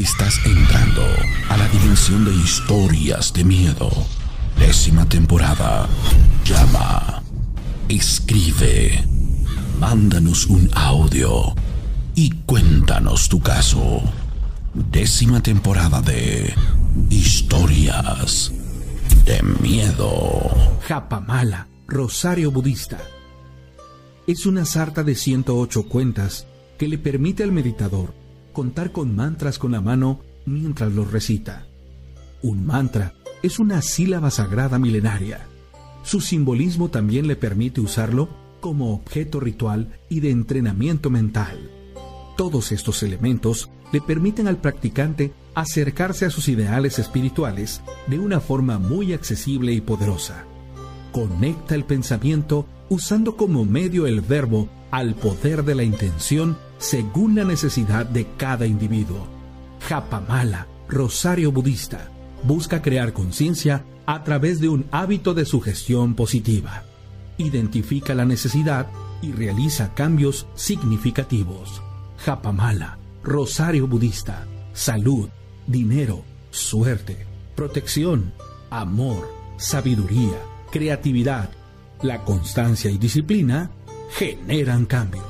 Estás entrando a la dimensión de historias de miedo. Décima temporada. Llama. Escribe. Mándanos un audio. Y cuéntanos tu caso. Décima temporada de Historias de Miedo. Japamala, Rosario Budista. Es una sarta de 108 cuentas que le permite al meditador contar con mantras con la mano mientras los recita. Un mantra es una sílaba sagrada milenaria. Su simbolismo también le permite usarlo como objeto ritual y de entrenamiento mental. Todos estos elementos le permiten al practicante acercarse a sus ideales espirituales de una forma muy accesible y poderosa. Conecta el pensamiento usando como medio el verbo al poder de la intención según la necesidad de cada individuo. Japamala, Rosario Budista, busca crear conciencia a través de un hábito de sugestión positiva. Identifica la necesidad y realiza cambios significativos. Japamala, Rosario Budista, salud, dinero, suerte, protección, amor, sabiduría, creatividad, la constancia y disciplina generan cambios.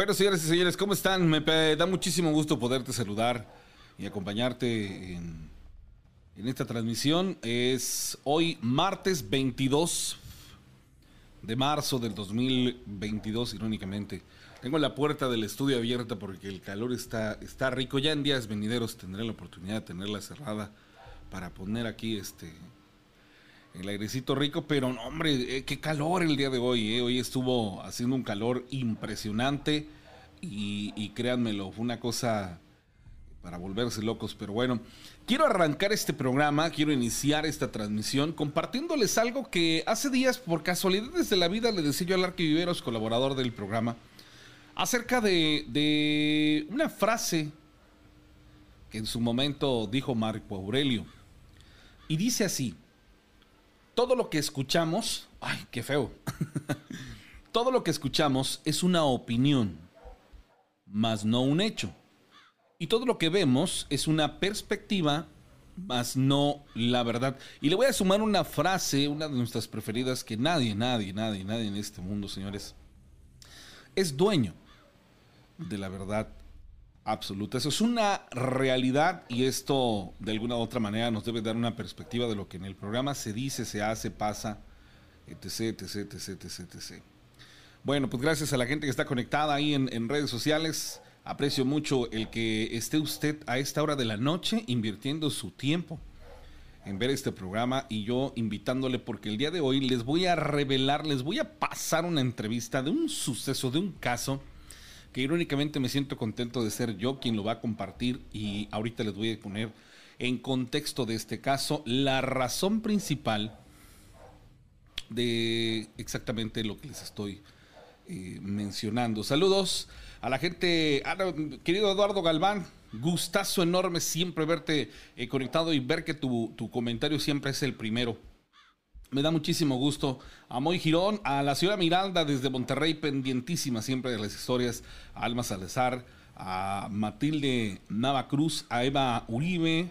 Bueno, señores y señores, ¿cómo están? Me da muchísimo gusto poderte saludar y acompañarte en, en esta transmisión. Es hoy martes 22 de marzo del 2022, irónicamente. Tengo la puerta del estudio abierta porque el calor está, está rico. Ya en días venideros tendré la oportunidad de tenerla cerrada para poner aquí este el airecito rico, pero no, hombre, eh, qué calor el día de hoy. Eh. Hoy estuvo haciendo un calor impresionante y, y créanmelo, fue una cosa para volverse locos, pero bueno, quiero arrancar este programa, quiero iniciar esta transmisión compartiéndoles algo que hace días, por casualidades de la vida, le decía yo al Arqui Viveros, colaborador del programa, acerca de, una frase que en su momento dijo Marco Aurelio. Y dice así, todo lo que escuchamos, ay, qué feo, todo lo que escuchamos es una opinión, más no un hecho. Y todo lo que vemos es una perspectiva, más no la verdad. Y le voy a sumar una frase, una de nuestras preferidas, que nadie, nadie, nadie, nadie en este mundo, señores, es dueño de la verdad absoluta. Eso es una realidad y esto de alguna u otra manera nos debe dar una perspectiva de lo que en el programa se dice, se hace, pasa, etc, etc, etc, etc, etc. Bueno, pues gracias a la gente que está conectada ahí en, en redes sociales. Aprecio mucho el que esté usted a esta hora de la noche invirtiendo su tiempo en ver este programa y yo invitándole porque el día de hoy les voy a revelar, les voy a pasar una entrevista de un suceso, de un caso que irónicamente me siento contento de ser yo quien lo va a compartir y ahorita les voy a poner en contexto de este caso la razón principal de exactamente lo que les estoy eh, mencionando. Saludos a la gente, querido Eduardo Galván, gustazo enorme siempre verte eh, conectado y ver que tu, tu comentario siempre es el primero. Me da muchísimo gusto a Moy Girón, a la señora Miranda desde Monterrey, pendientísima siempre de las historias, a Alma Salazar, a Matilde Navacruz, a Eva Uribe,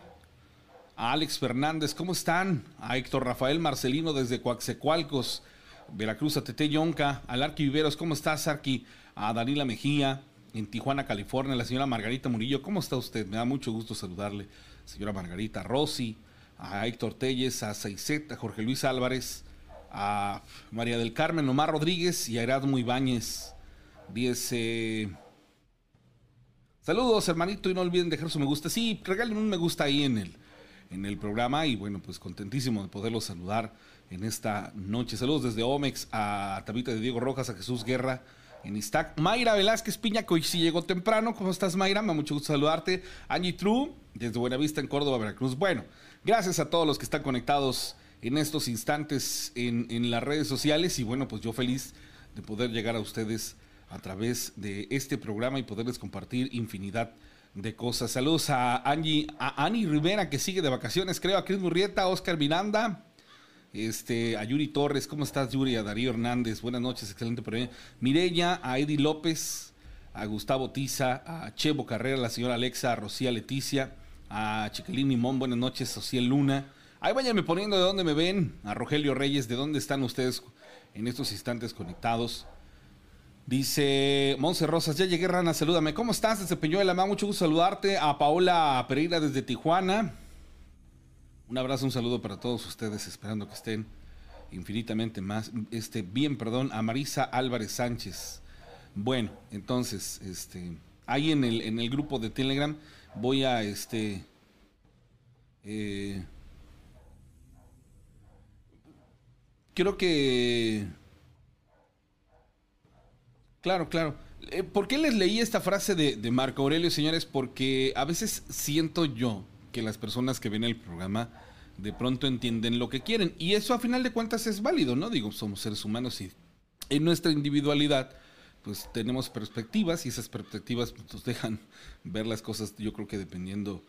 a Alex Fernández, ¿cómo están? A Héctor Rafael Marcelino desde Coaxecualcos, Veracruz, a Tete Yonca, al Arqui Viveros, ¿cómo estás, Arqui? A Danila Mejía, en Tijuana, California, la señora Margarita Murillo, ¿cómo está usted? Me da mucho gusto saludarle, señora Margarita Rossi, a Héctor Telles, a Saizet, a Jorge Luis Álvarez, a María del Carmen Omar Rodríguez y a Erasmo Ibáñez. Dice. Saludos, hermanito, y no olviden dejar su me gusta. Sí, regalen un me gusta ahí en el, en el programa. Y bueno, pues contentísimo de poderlos saludar en esta noche. Saludos desde Omex a Tabita de Diego Rojas, a Jesús Guerra en Istac. Mayra Velázquez Piña, que hoy sí llegó temprano. ¿Cómo estás, Mayra? Me da mucho gusto saludarte. Angie True, desde Buenavista, en Córdoba, Veracruz. Bueno, Gracias a todos los que están conectados en estos instantes en, las redes sociales y bueno, pues yo feliz de poder llegar a ustedes a través de este programa y poderles compartir infinidad de cosas. Saludos a Angie, a Ani Rivera que sigue de vacaciones, creo, a Cris Murrieta, Oscar Miranda, Este, a Yuri Torres, ¿cómo estás, Yuri? A Darío Hernández, buenas noches, excelente programa. Mireya, a Eddie López, a Gustavo Tiza, a Chevo Carrera, a la señora Alexa, a Rocía Leticia, a Chiquilín Mimón, buenas noches, Social Luna. Ahí váyanme poniendo de dónde me ven, a Rogelio Reyes, de dónde están ustedes en estos instantes conectados. Dice Monse Rosas, ya llegué, Rana, salúdame. ¿Cómo estás desde Peñuela? Me da mucho gusto saludarte. A Paola Pereira desde Tijuana. Un abrazo, un saludo para todos ustedes, esperando que estén infinitamente más, este, bien, perdón, a Marisa Álvarez Sánchez. Bueno, entonces, este, ahí en el, en el grupo de Telegram voy a, este, eh, creo que, claro, claro. Eh, ¿Por qué les leí esta frase de, de Marco Aurelio, señores? Porque a veces siento yo que las personas que ven el programa de pronto entienden lo que quieren. Y eso a final de cuentas es válido, ¿no? Digo, somos seres humanos y en nuestra individualidad pues tenemos perspectivas y esas perspectivas pues, nos dejan ver las cosas, yo creo que dependiendo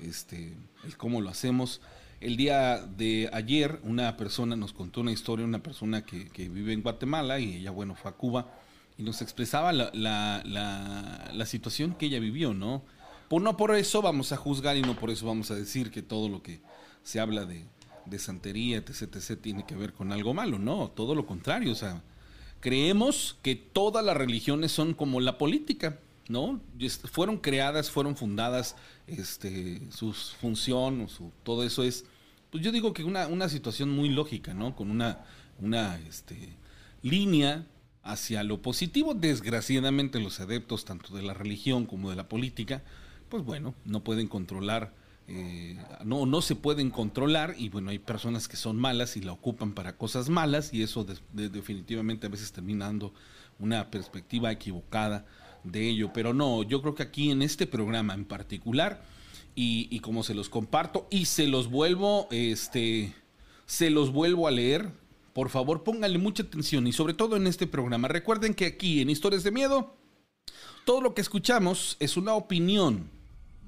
este, el cómo lo hacemos. El día de ayer una persona nos contó una historia, una persona que, que vive en Guatemala y ella, bueno, fue a Cuba y nos expresaba la, la, la, la situación que ella vivió, ¿no? Por, no por eso vamos a juzgar y no por eso vamos a decir que todo lo que se habla de, de santería, etc, etc, tiene que ver con algo malo. No, todo lo contrario. O sea, creemos que todas las religiones son como la política, ¿no? Fueron creadas, fueron fundadas, este, su función, su, todo eso es, pues yo digo que una, una situación muy lógica, ¿no? Con una, una este, línea hacia lo positivo. Desgraciadamente los adeptos, tanto de la religión como de la política, pues bueno, no pueden controlar, eh, no, no se pueden controlar y bueno, hay personas que son malas y la ocupan para cosas malas y eso definitivamente a veces termina dando una perspectiva equivocada de ello. Pero no, yo creo que aquí en este programa en particular y, como se los comparto y se los vuelvo, este, se los vuelvo a leer, por favor pónganle mucha atención y sobre todo en este programa. Recuerden que aquí en Historias de Miedo, todo lo que escuchamos es una opinión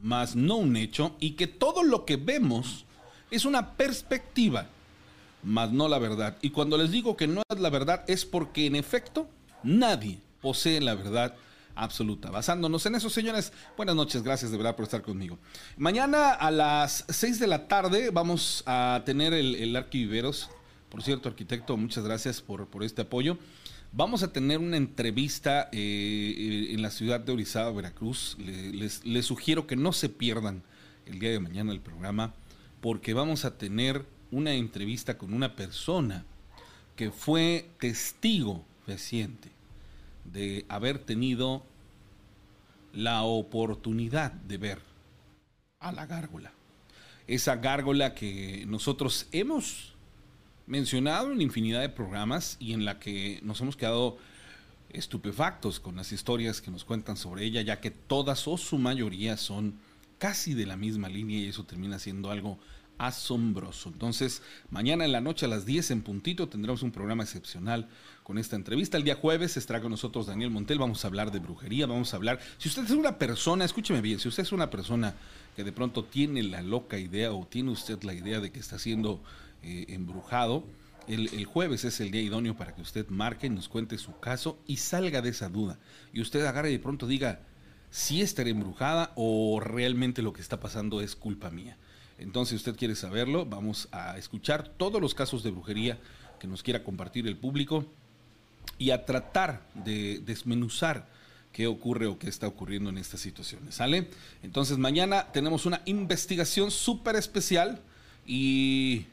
más no un hecho, y que todo lo que vemos es una perspectiva, más no la verdad. Y cuando les digo que no es la verdad es porque en efecto nadie posee la verdad absoluta. Basándonos en eso, señores, buenas noches, gracias de verdad por estar conmigo. Mañana a las 6 de la tarde vamos a tener el, el Arquiviveros. Por cierto, arquitecto, muchas gracias por, por este apoyo. Vamos a tener una entrevista eh, en la ciudad de Orizaba, Veracruz. Les, sugiero que no se pierdan el día de mañana el programa porque vamos a tener una entrevista con una persona que fue testigo reciente de haber tenido la oportunidad de ver a la gárgola. Esa gárgola que nosotros hemos mencionado en infinidad de programas y en la que nos hemos quedado estupefactos con las historias que nos cuentan sobre ella, ya que todas o su mayoría son casi de la misma línea y eso termina siendo algo asombroso. Entonces, mañana en la noche a las 10 en puntito tendremos un programa excepcional con esta entrevista. El día jueves estará con nosotros Daniel Montel, vamos a hablar de brujería, vamos a hablar, si usted es una persona, escúcheme bien, si usted es una persona que de pronto tiene la loca idea o tiene usted la idea de que está siendo eh, embrujado, el, jueves es el día idóneo para que usted marque, nos cuente su caso y salga de esa duda. Y usted agarre y de pronto diga si estaré embrujada o realmente lo que está pasando es culpa mía. Entonces, si usted quiere saberlo, vamos a escuchar todos los casos de brujería que nos quiera compartir el público y a tratar de desmenuzar qué ocurre o qué está ocurriendo en estas situaciones. ¿Sale? Entonces, mañana tenemos una investigación súper especial y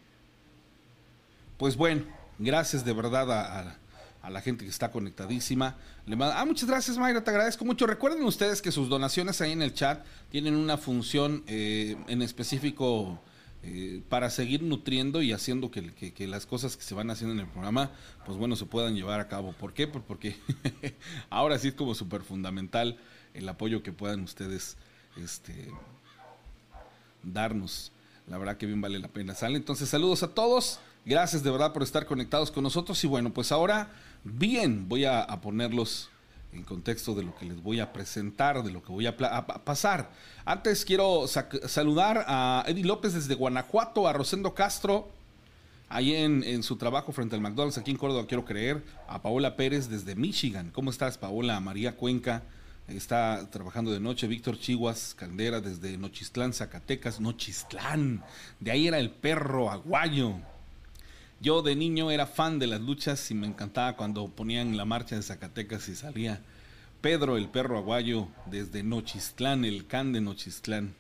pues bueno, gracias de verdad a, la gente que está conectadísima. Le ah, muchas gracias, Mayra, te agradezco mucho. Recuerden ustedes que sus donaciones ahí en el chat tienen una función eh, en específico eh, para seguir nutriendo y haciendo que, que, las cosas que se van haciendo en el programa, pues bueno, se puedan llevar a cabo. ¿Por qué? Pues porque ahora sí es como súper fundamental el apoyo que puedan ustedes este, darnos. La verdad que bien vale la pena. ¿Sale? Entonces, saludos a todos. Gracias de verdad por estar conectados con nosotros. Y bueno, pues ahora, bien, voy a, ponerlos en contexto de lo que les voy a presentar, de lo que voy a, pasar. Antes quiero saludar a Eddie López desde Guanajuato, a Rosendo Castro, ahí en, su trabajo frente al McDonald's aquí en Córdoba, quiero creer, a Paola Pérez desde Michigan. ¿Cómo estás, Paola? María Cuenca está trabajando de noche. Víctor Chiguas Caldera desde Nochistlán, Zacatecas. Nochistlán, de ahí era el perro aguayo. Yo de niño era fan de las luchas y me encantaba cuando ponían la marcha de Zacatecas y salía Pedro el perro aguayo desde Nochistlán, el can de Nochistlán.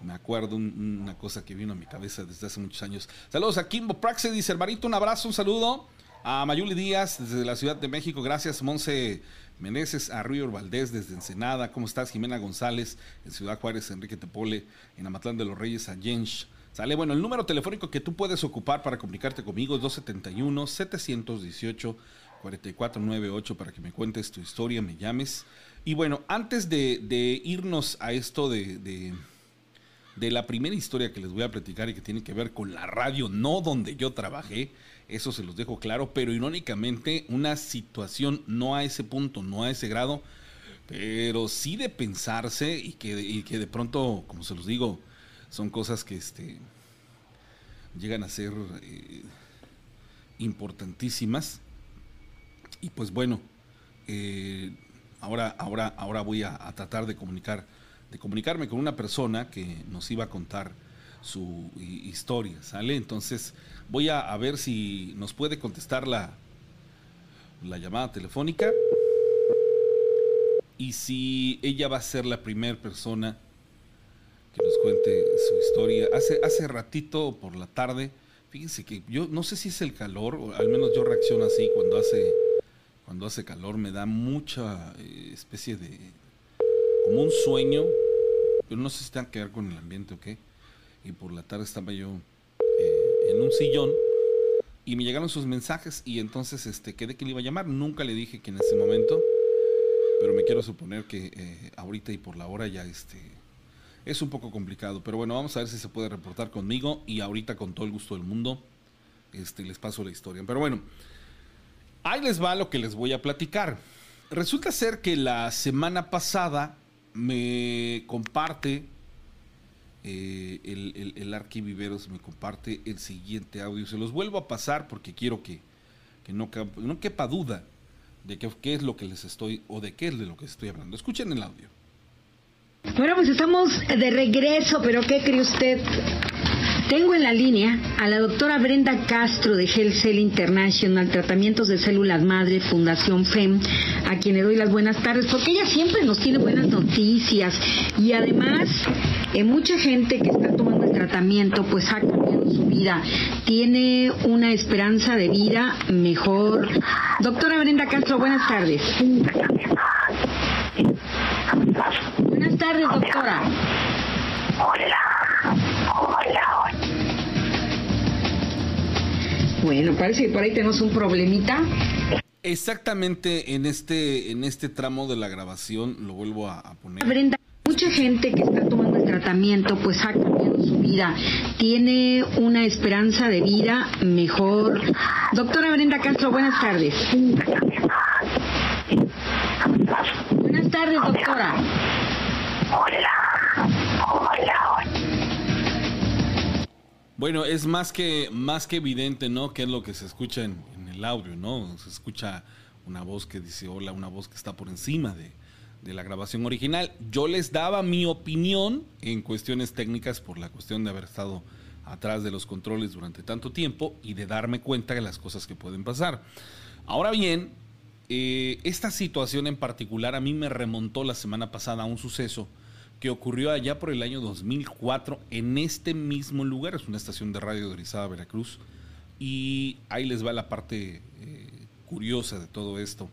Me acuerdo una cosa que vino a mi cabeza desde hace muchos años. Saludos a Kimbo Praxe, dice hermanito, un abrazo, un saludo. A Mayuli Díaz desde la Ciudad de México, gracias. Monse Meneses, a Río Valdés desde Ensenada, ¿cómo estás? Jimena González en Ciudad Juárez, Enrique Tepole, en Amatlán de los Reyes, a Jensh. Sale, bueno, el número telefónico que tú puedes ocupar para comunicarte conmigo es 271-718-4498 para que me cuentes tu historia, me llames. Y bueno, antes de, irnos a esto de, de, de, la primera historia que les voy a platicar y que tiene que ver con la radio, no donde yo trabajé, eso se los dejo claro, pero irónicamente una situación no a ese punto, no a ese grado, pero sí de pensarse y que, y que de pronto, como se los digo, son cosas que este, llegan a ser eh, importantísimas. Y pues bueno, eh, ahora, ahora, ahora voy a, tratar de comunicar, de comunicarme con una persona que nos iba a contar su historia, ¿sale? Entonces voy a, a, ver si nos puede contestar la, la llamada telefónica y si ella va a ser la primera persona cuente su historia. Hace, hace ratito por la tarde, fíjense que yo no sé si es el calor, o al menos yo reacciono así cuando hace, cuando hace calor, me da mucha eh, especie de, como un sueño, pero no sé si tiene que ver con el ambiente o qué. Y por la tarde estaba yo eh, en un sillón y me llegaron sus mensajes y entonces este, quedé que le iba a llamar. Nunca le dije que en ese momento, pero me quiero suponer que eh, ahorita y por la hora ya este, es un poco complicado, pero bueno, vamos a ver si se puede reportar conmigo y ahorita con todo el gusto del mundo este, les paso la historia. Pero bueno, ahí les va lo que les voy a platicar. Resulta ser que la semana pasada me comparte eh, el, el, Arquiviveros, me comparte el siguiente audio. Se los vuelvo a pasar porque quiero que, no, no quepa duda de qué es lo que les estoy o de qué es de lo que estoy hablando. Escuchen el audio. Bueno, pues estamos de regreso, pero ¿qué cree usted? Tengo en la línea a la doctora Brenda Castro de Health Cell International, Tratamientos de Células Madre, Fundación FEM, a quien le doy las buenas tardes, porque ella siempre nos tiene buenas noticias y además eh, mucha gente que está tomando el tratamiento pues ha cambiado su vida, tiene una esperanza de vida mejor. Doctora Brenda Castro, buenas tardes. Buenas tardes, doctora. Hola. Hola. Bueno, parece que por ahí tenemos un problemita. Exactamente en este, en este tramo de la grabación, lo vuelvo a, poner. Brenda, mucha gente que está tomando el tratamiento pues ha cambiado su vida, tiene una esperanza de vida mejor. Doctora Brenda Castro, buenas tardes. Buenas tardes, doctora. Hola. Hola. Bueno, es más que, más que evidente, ¿no? Que es lo que se escucha en, el audio, ¿no? Se escucha una voz que dice hola, una voz que está por encima de, de la grabación original. Yo les daba mi opinión en cuestiones técnicas por la cuestión de haber estado atrás de los controles durante tanto tiempo y de darme cuenta de las cosas que pueden pasar. Ahora bien, eh, esta situación en particular a mí me remontó la semana pasada a un suceso que ocurrió allá por el año 2004 en este mismo lugar. Es una estación de radio de Orizaba, Veracruz. Y ahí les va la parte eh, curiosa de todo esto.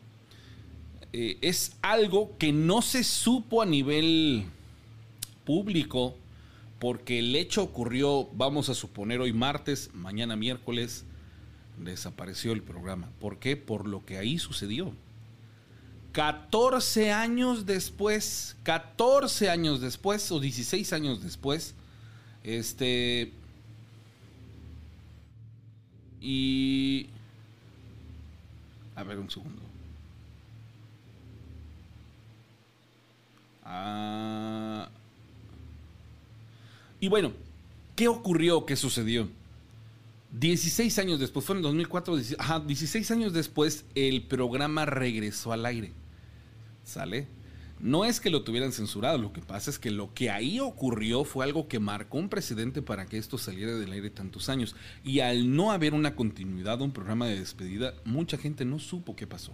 Eh, es algo que no se supo a nivel público porque el hecho ocurrió, vamos a suponer, hoy martes, mañana miércoles, desapareció el programa. ¿Por qué? Por lo que ahí sucedió. 14 años después, 14 años después o 16 años después, este... Y... A ver un segundo. Ah, y bueno, ¿qué ocurrió? ¿Qué sucedió? 16 años después, fue en 2004, ajá, 16 años después, el programa regresó al aire. ¿Sale? No es que lo tuvieran censurado, lo que pasa es que lo que ahí ocurrió fue algo que marcó un precedente para que esto saliera del aire tantos años. Y al no haber una continuidad, un programa de despedida, mucha gente no supo qué pasó.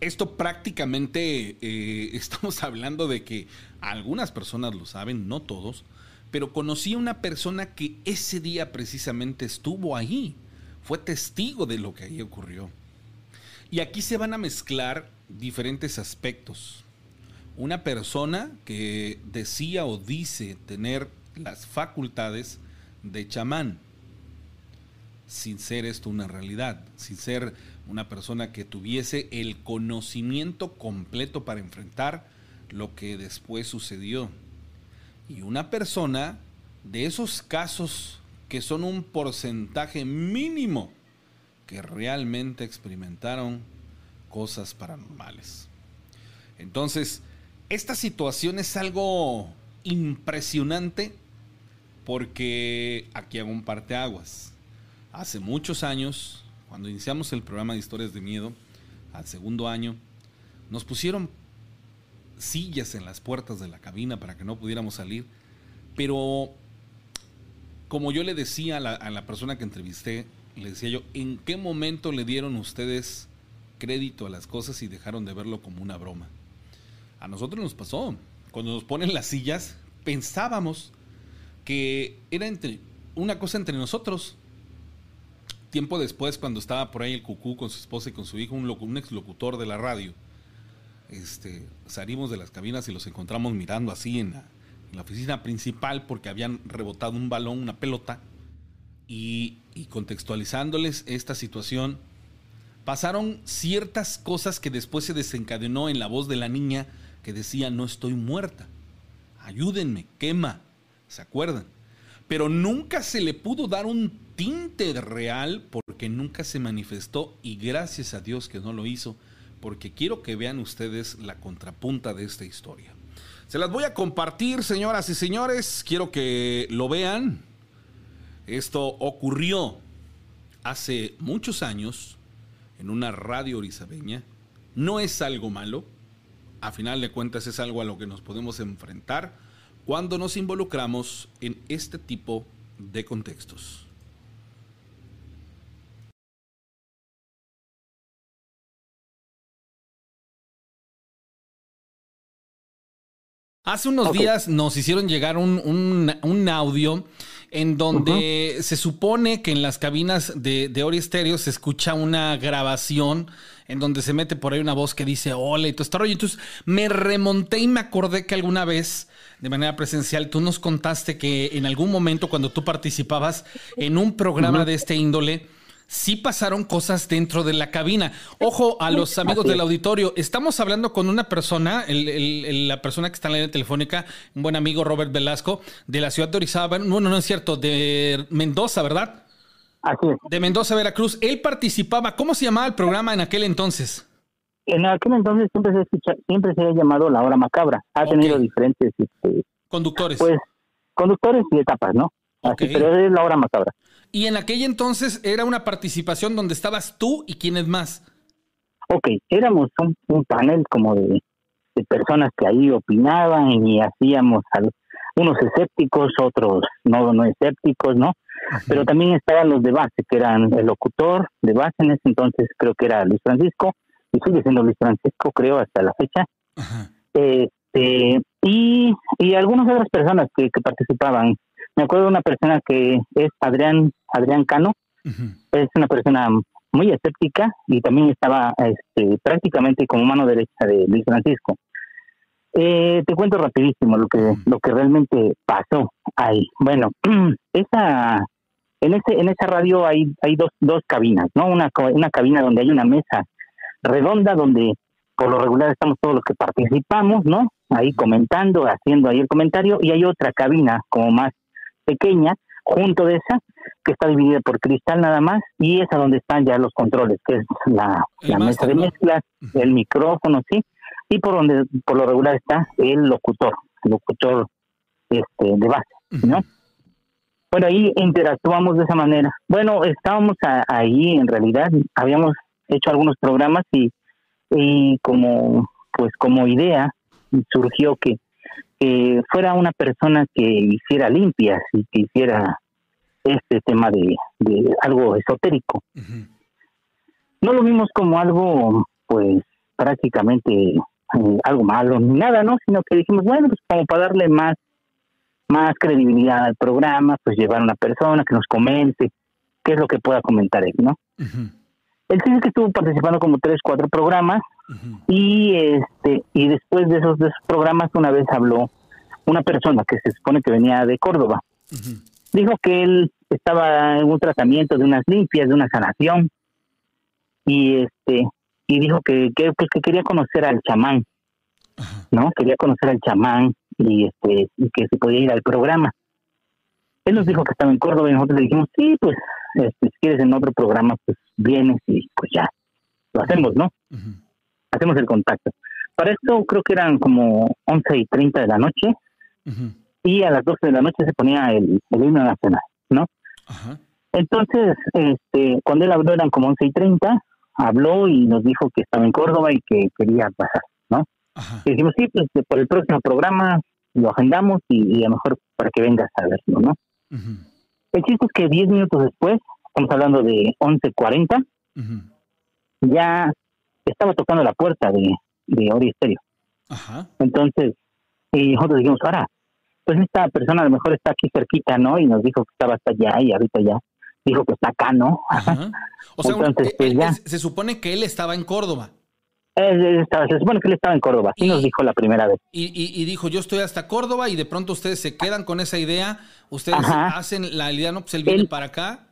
Esto prácticamente eh, estamos hablando de que algunas personas lo saben, no todos, pero conocí a una persona que ese día precisamente estuvo ahí, fue testigo de lo que ahí ocurrió. Y aquí se van a mezclar diferentes aspectos. Una persona que decía o dice tener las facultades de chamán, sin ser esto una realidad, sin ser una persona que tuviese el conocimiento completo para enfrentar lo que después sucedió. Y una persona de esos casos que son un porcentaje mínimo que realmente experimentaron cosas paranormales. Entonces, esta situación es algo impresionante porque aquí hago un parteaguas. Hace muchos años, cuando iniciamos el programa de historias de miedo, al segundo año, nos pusieron sillas en las puertas de la cabina para que no pudiéramos salir, pero como yo le decía a la, a la persona que entrevisté, le decía yo, ¿en qué momento le dieron ustedes crédito a las cosas y dejaron de verlo como una broma? A nosotros nos pasó. Cuando nos ponen las sillas, pensábamos que era entre, una cosa entre nosotros. Tiempo después, cuando estaba por ahí el cucú con su esposa y con su hijo, un, locu- un exlocutor de la radio, este, salimos de las cabinas y los encontramos mirando así en la, oficina principal porque habían rebotado un balón, una pelota, y, y contextualizándoles esta situación, pasaron ciertas cosas que después se desencadenó en la voz de la niña que decía, no estoy muerta, ayúdenme, quema, ¿se acuerdan? Pero nunca se le pudo dar un tinte real porque nunca se manifestó y gracias a Dios que no lo hizo, porque quiero que vean ustedes la contrapunta de esta historia. Se las voy a compartir, señoras y señores, quiero que lo vean. Esto ocurrió hace muchos años en una radio orizabeña. No es algo malo, a final de cuentas es algo a lo que nos podemos enfrentar cuando nos involucramos en este tipo de contextos. Hace unos días nos hicieron llegar un, un- un audio en donde se supone que en las cabinas de, de Ori Stereo se escucha una grabación en donde se mete por ahí una voz que dice hola y todo este rollo. Entonces me remonté y me acordé que alguna vez, de manera presencial, tú nos contaste que en algún momento cuando tú participabas en un programa de este índole, sí pasaron cosas dentro de la cabina. Ojo a los amigos del auditorio, estamos hablando con una persona, el- el- el- la persona que está en la línea telefónica, un buen amigo Robert Velasco, de la ciudad de Orizaba, bueno, no es cierto, de Mendoza, ¿verdad? Así es. De Mendoza, Veracruz. Él participaba, ¿cómo se llamaba el programa en aquel entonces? En aquel entonces siempre se, escucha- siempre se ha llamado La Hora Macabra. Ha tenido diferentes este, Conductores. pues conductores y etapas, ¿no? Así, pero es La Hora Macabra. Y en aquel entonces era una participación donde estabas tú y quiénes más. Ok, éramos un, un panel como de, de personas que ahí opinaban y hacíamos al- unos escépticos, otros no, no escépticos, ¿no? Pero también estaban los de base, que eran el locutor de base en ese entonces, creo que era Luis Francisco, y sigue siendo Luis Francisco, creo, hasta la fecha. Ajá. Este, y, y algunas otras personas que, que participaban. Me acuerdo de una persona que es Adrián, Adrián Cano, es una persona muy escéptica y también estaba este, prácticamente como mano derecha de Luis Francisco. Eh, te cuento rapidísimo lo que lo que realmente pasó ahí. Bueno, esa en ese en esa radio hay hay dos dos cabinas, ¿no? Una una cabina donde hay una mesa redonda donde por lo regular estamos todos los que participamos, ¿no? Ahí comentando, haciendo ahí el comentario y hay otra cabina como más pequeña junto de esa que está dividida por cristal nada más y es a donde están ya los controles, que es la, mesa de mezclas, el micrófono, sí, y por donde por lo regular está el locutor, el locutor este de base, ¿no? Bueno, ahí interactuamos de esa manera. Bueno, estábamos a- ahí, en realidad, habíamos hecho algunos programas y, y como, pues como idea surgió que, que fuera una persona que hiciera limpias y que hiciera este tema de, de algo esotérico. No lo vimos como algo, pues prácticamente eh, algo malo ni nada, ¿no? Sino que dijimos, bueno, pues como para darle más más credibilidad al programa, pues llevar a una persona que nos comente qué es lo que pueda comentar él, ¿no? Él sí es que estuvo participando como tres, cuatro programas y este y después de esos, de esos programas una vez habló una persona que se supone que venía de Córdoba. Dijo que él estaba en un tratamiento de unas limpias, de una sanación y este y dijo que, que que quería conocer al chamán. ¿no? Quería conocer al chamán y este y que se podía ir al programa. Él nos dijo que estaba en Córdoba y nosotros le dijimos, sí, pues este, si quieres en otro programa, pues vienes y pues ya, lo hacemos, ¿no? Hacemos el contacto. Para esto creo que eran como 11 y 30 de la noche y a las 12 de la noche se ponía el, el himno nacional, ¿no? Ajá. Entonces, este, cuando él habló eran como 11 y 30, habló y nos dijo que estaba en Córdoba y que quería pasar, ¿no? Ajá. Y dijimos, sí, pues por el próximo programa lo agendamos y, y a lo mejor para que vengas a verlo, ¿no? El chiste es que 10 minutos después, estamos hablando de 11.40, Ujú. ya estaba tocando la puerta de, de Ori. Ajá. Entonces, y nosotros dijimos, ahora, pues esta persona a lo mejor está aquí cerquita, ¿no? Y nos dijo que estaba hasta allá y ahorita ya dijo que está acá, ¿no? Ajá. O sea, Entonces, eh, pues, él- ya. se supone que él estaba en Córdoba Él- él estaba- se supone que él estaba en Córdoba, así Y- nos dijo la primera vez. y, y- y dijo, yo estoy hasta Córdoba y de pronto ustedes se quedan con esa idea, ustedes Ajá. hacen la idea, no, pues él viene Él- para acá.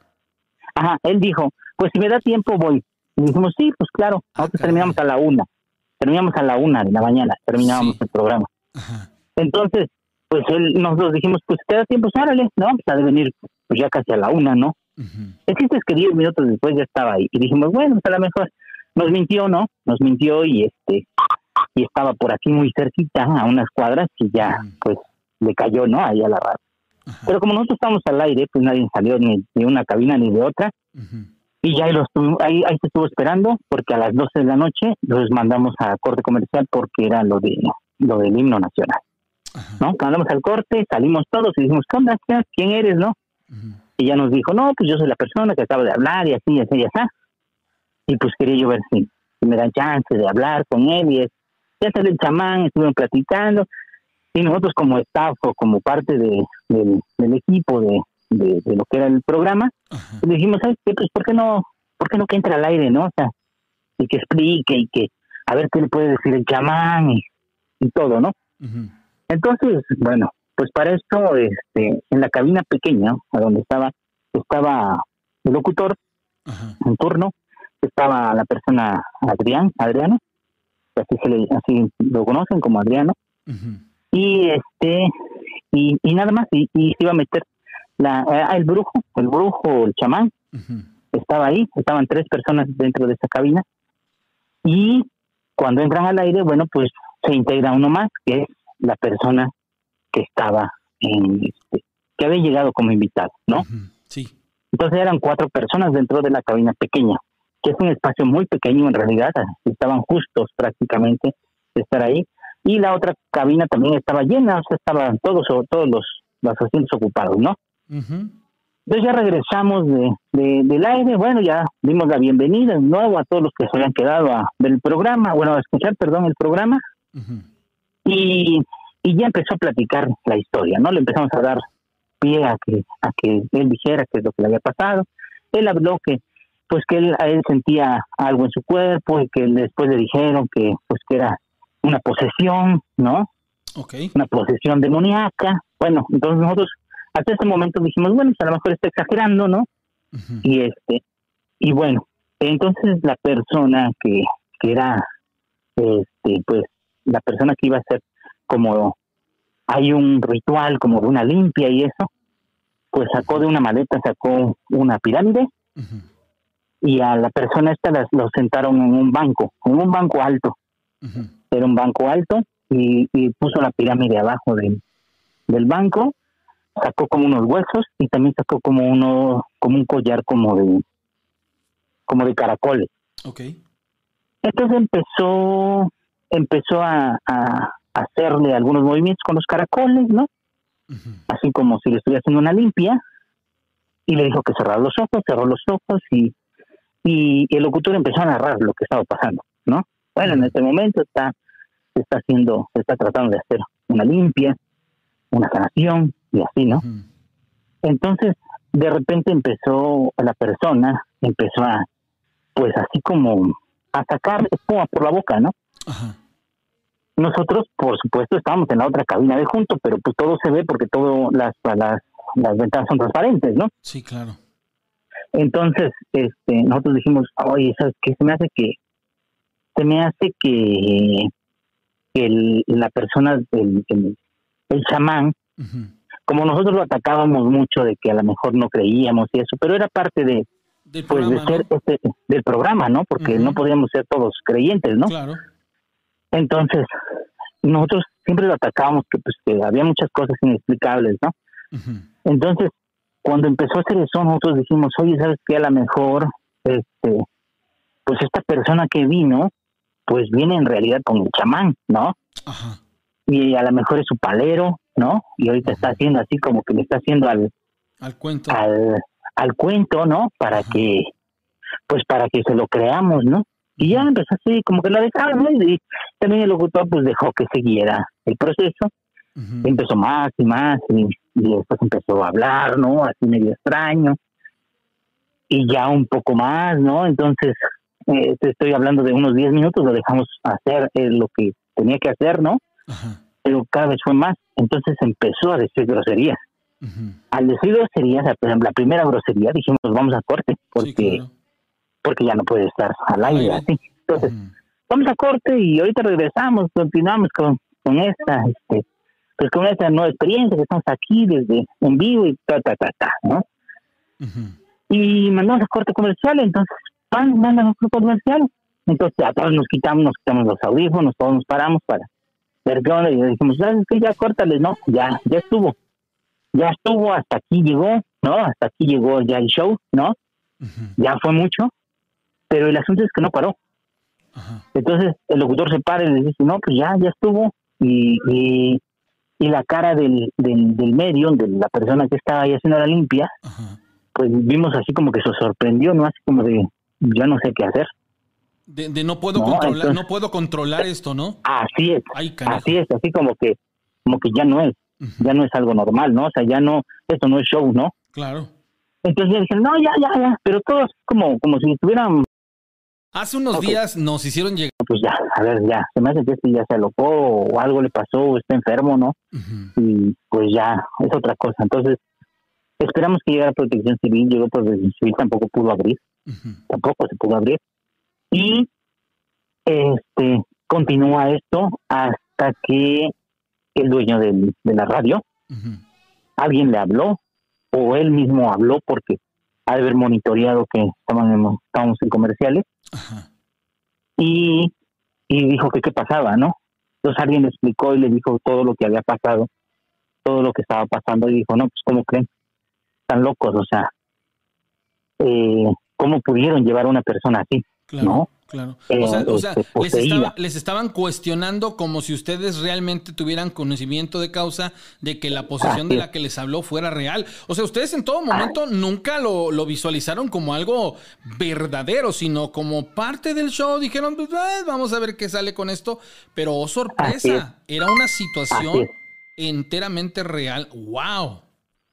Ajá, él dijo, pues si me da tiempo voy. Y dijimos, sí, pues claro, Ah, nosotros terminamos a la una, terminamos a la una de la mañana, terminábamos Sí. el programa. Ajá. Entonces, pues él, nosotros dijimos, pues te da tiempo, pues, órale, ¿no? Pues ha de venir pues ya casi a la una, ¿no? Ujú. El chiste es que diez minutos después ya estaba ahí. Y dijimos, bueno, pues a lo mejor nos mintió, ¿no? Nos mintió y este y estaba por aquí muy cerquita, a unas cuadras, y ya, pues, le cayó, ¿no? Ahí a la radio. Ajá. Pero como nosotros estábamos al aire, pues nadie salió ni de una cabina ni de otra. Ujú. Y ya ahí, lo estuvo- ahí, ahí se estuvo esperando, porque a las 12 de la noche los mandamos a corte comercial porque era lo de lo del himno nacional, Ajá. ¿no? Mandamos al corte, salimos todos y dijimos, ¿qué onda? ¿Qué- ¿Quién eres, no? Y ya nos dijo, no, pues yo soy la persona que acaba de hablar y así, y así, y así. Y pues quería yo ver si, si me dan chance de hablar con él. Y es, ya salió el chamán, estuvieron platicando. Y nosotros como staff o como parte de, del, del equipo de, de, de lo que era el programa, pues dijimos, ¿sabes qué? Pues ¿por qué no, por qué no que entre al aire, no? O sea, y que explique y que a ver qué le puede decir el chamán y, y todo, ¿no? Entonces, bueno, pues para esto, este, en la cabina pequeña, a donde estaba, estaba el locutor Ajá. en turno, estaba la persona Adrián, Adriano, así se le, así lo conocen como Adriano, Ujú. Y este, y, y nada más, y, y se iba a meter la, ah, el brujo, el brujo, el chamán, estaba ahí, estaban tres personas dentro de esa cabina, y cuando entran al aire, bueno, pues se integra uno más, que es la persona que estaba en este, que había llegado como invitado, ¿no? Sí. Entonces eran cuatro personas dentro de la cabina pequeña, que es un espacio muy pequeño en realidad, estaban justos prácticamente de estar ahí, y la otra cabina también estaba llena, o sea, estaban todos, todos los, los asientos ocupados, ¿no? Ujú. Entonces ya regresamos de, de- del aire, bueno, ya dimos la bienvenida de nuevo a todos los que se habían quedado a ver el programa, bueno, a escuchar, perdón, el programa, Ujú. y, y ya empezó a platicar la historia, ¿no? Le empezamos a dar pie a que, a que él dijera qué es lo que le había pasado. Él habló que, pues que él, a él sentía algo en su cuerpo y que después le dijeron que, pues que era una posesión, ¿no? Ok. Una posesión demoníaca. Bueno, entonces nosotros hasta ese momento dijimos, bueno, pues a lo mejor está exagerando, ¿no? Y este y bueno entonces la persona que, que era este pues la persona que iba a hacer como hay un ritual como de una limpia y eso pues sacó de una maleta sacó una pirámide y a la persona esta las, lo sentaron en un banco en un banco alto Ujú. Era un banco alto y, y puso la pirámide abajo del, del banco sacó como unos huesos y también sacó como uno, como un collar como de, como de caracoles. Ok. Entonces empezó, empezó a, a hacerle algunos movimientos con los caracoles, ¿no? Ujú. Así como si le estuviera haciendo una limpia. Y le dijo que cerrara los ojos, cerró los ojos y, y el locutor empezó a narrar lo que estaba pasando, ¿no? Bueno, en este momento está, se está haciendo, se está tratando de hacer una limpia, una sanación y así, ¿no? Entonces, de repente empezó la persona, empezó a, pues así como a sacar espuma por la boca, ¿no? Ajá. Nosotros, por supuesto, estábamos en la otra cabina de junto, pero pues todo se ve porque todo las, las, las ventanas son transparentes, ¿no? Sí, claro. Entonces, este, nosotros dijimos, oye, ¿sabes qué? Se me hace que, se me hace que el- la persona, el, el, el chamán, como nosotros lo atacábamos mucho de que a lo mejor no creíamos y eso, pero era parte de, Del pues, de ser ¿no? este, del programa, ¿no? Porque no podíamos ser todos creyentes, ¿no? Claro. Entonces, nosotros siempre lo atacábamos que pues que había muchas cosas inexplicables, ¿no? Entonces, cuando empezó a hacer eso, nosotros dijimos, oye, ¿sabes qué? A lo mejor, este, pues esta persona que vino, pues viene en realidad con el chamán, ¿no? Ajá. Y a lo mejor es su palero, ¿no? Y ahorita está haciendo así como que le está haciendo al, Al cuento. al, al cuento, ¿no? Para Ajá. que, pues para que se lo creamos, ¿no? Y ya empezó así, como que lo dejaron, ¿no? Y también el locutor pues dejó que siguiera el proceso, empezó más y más, y, y después empezó a hablar, ¿no? Así medio extraño, y ya un poco más, ¿no? Entonces, eh, te estoy hablando de unos 10 minutos, lo dejamos hacer eh, lo que tenía que hacer, ¿no? Ajá. Pero cada vez fue más, entonces empezó a decir groserías. Al decir groserías, la, la primera grosería, dijimos, vamos a corte, porque Sí, claro. porque ya no puede estar al aire así. Entonces, vamos a corte y ahorita regresamos, continuamos con, con esta, este, pues con esta nueva experiencia que estamos aquí desde en vivo y ta, ta, ta, ta, ¿no? Y mandamos a corte comercial, entonces, van, mandan a corte comercial. Entonces, ya todos nos quitamos, nos quitamos los audífonos, todos nos paramos para ver qué onda y dijimos, ¿sabes qué? Ya córtale, no, ya, ya estuvo. Ya estuvo, hasta aquí llegó, ¿no? Hasta aquí llegó ya el show, ¿no? Ya fue mucho, pero el asunto es que no paró. Entonces el locutor se para y le dice, no, pues ya, ya estuvo. Y, y, y la cara del, del, del medio, de la persona que estaba ahí haciendo la limpia, pues vimos así como que se sorprendió, ¿no? Así como de, ya no sé qué hacer. De, de no puedo No, controlar, entonces- no puedo controlar esto, ¿no? Así es, Ay, así es, así como que, como que ya no es, ya no es algo normal, ¿no? O sea, ya no, esto no es show, ¿no? Claro. Entonces ya dije, no, ya, ya, ya, pero todos como, como si estuvieran, Hace unos días nos hicieron llegar. pues ya, a ver, ya, se me hace que este ya se alocó o algo le pasó o está enfermo, ¿no? Y pues ya es otra cosa. Entonces, esperamos que llegara Protección Civil, llegó Protección Civil, tampoco pudo abrir, Tampoco se pudo abrir. Y este continúa esto hasta que el dueño del- de la radio, alguien le habló o él mismo habló porque ha de haber monitoreado que estábamos, estábamos en comerciales Ajá. y, y dijo que qué pasaba, ¿no? Entonces alguien le explicó y le dijo todo lo que había pasado, todo lo que estaba pasando y dijo, no, pues ¿cómo creen? Están locos, o sea, eh, ¿cómo pudieron llevar a una persona así? Claro. ¿No? Claro. Eh, o sea, o sea, este, les, estaba- les estaban cuestionando como si ustedes realmente tuvieran conocimiento de causa de que la posesión de la que les habló fuera real. O sea, ustedes en todo momento nunca lo, lo visualizaron como algo verdadero, sino como parte del show. Dijeron, pues eh, vamos a ver qué sale con esto. Pero oh, sorpresa, era una situación enteramente real. ¡Wow!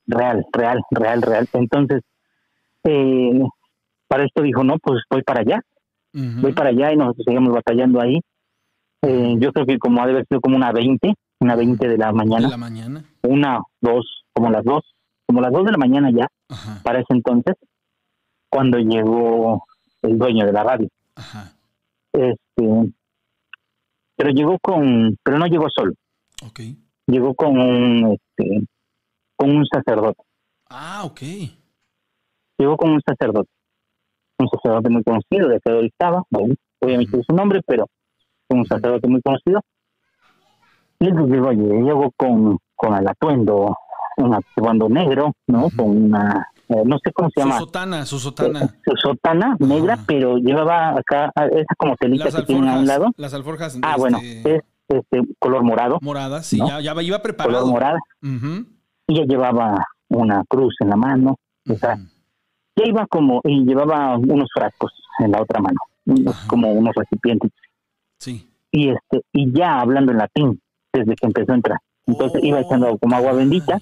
Real, real, real, real. Entonces, eh, para esto dijo, no, pues voy para allá, voy para allá y nosotros seguimos batallando ahí. Eh, yo creo que como ha de haber sido como una 20, una 20 de la De mañana, la mañana. una, dos, como las dos, como las dos de la mañana ya, Ajá. para ese entonces, cuando llegó el dueño de la radio. Ajá. Este, pero llegó con, pero no llegó solo, Ok. llegó con un, este, con un sacerdote, Ah, ok. llegó con un sacerdote, un sacerdote muy conocido de que estaba, bueno, obviamente su nombre, pero un sacerdote muy conocido. Y él llegó, allí, llegó con, con el atuendo un atuendo negro, ¿no? Con una, eh, no sé cómo se Su llama, sotana, su sotana. eh, su sotana negra, pero llevaba acá ah, esa como telita Las que tiene a un lado. las alforjas Ah, este, bueno, es este color morado, moradas, sí, ¿no? ya, ya iba color preparado. morada. Ujú, Y ella llevaba una cruz en la mano, o sea. Ya iba como, y llevaba unos frascos en la otra mano, unos- como unos recipientes. Sí. Y este, y ya hablando en latín, desde que empezó a entrar. Entonces iba echando como agua bendita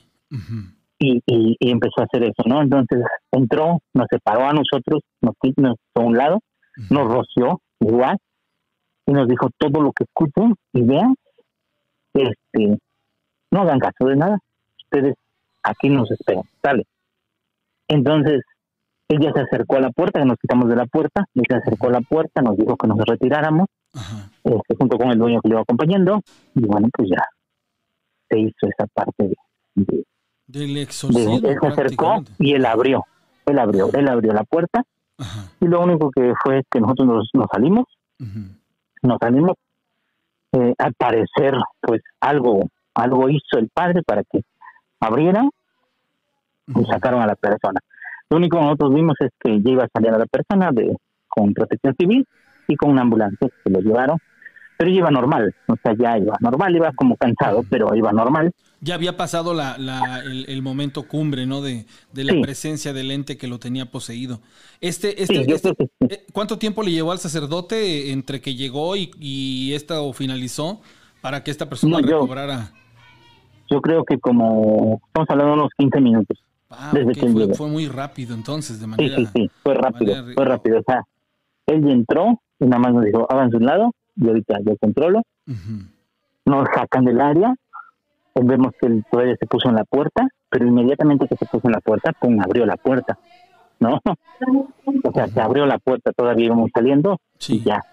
y, y empezó a hacer eso, ¿no? Entonces entró, nos separó a nosotros, nos nos a un lado, nos roció igual y nos dijo todo lo que escuchen y vean, este, no hagan caso de nada, ustedes aquí nos esperan, sale. Entonces ella se acercó a la puerta, nos quitamos de la puerta, y se acercó a la puerta, nos dijo que nos retiráramos, este, junto con el dueño que le iba acompañando, y bueno, pues ya se hizo esa parte de, de, Del de- exorcismo. él se acercó y él abrió, él abrió, él abrió la puerta Ajá. y lo único que fue que nosotros nos, nos salimos, nos salimos, eh, al parecer pues algo, algo hizo el padre para que abrieran y sacaron a la persona. Lo único que nosotros vimos es que ya iba a salir a la persona de con protección civil y con una ambulancia que lo llevaron, pero iba normal, o sea, ya iba normal, iba como cansado, pero iba normal. Ya había pasado la, la- el, el momento cumbre, ¿no? De, de la Sí. presencia del ente que lo tenía poseído. Este, este, Sí, este- sí. eh, ¿Cuánto tiempo le llevó al sacerdote entre que llegó y, y esta o finalizó para que esta persona No, yo- recobrara? Yo creo que como estamos hablando de unos 15 minutos. Ah, desde ok, que fue, muy rápido entonces, de Sí, manera. sí, sí, fue rápido, manera- fue rápido. O sea, él ya entró y nada más nos dijo, háganse un lado, y ahorita yo controlo. Nos sacan del área, vemos que él todavía se puso en la puerta, pero inmediatamente que se puso en la puerta, pum, abrió la puerta, ¿no? O sea, se abrió la puerta, todavía íbamos saliendo Sí. y ya.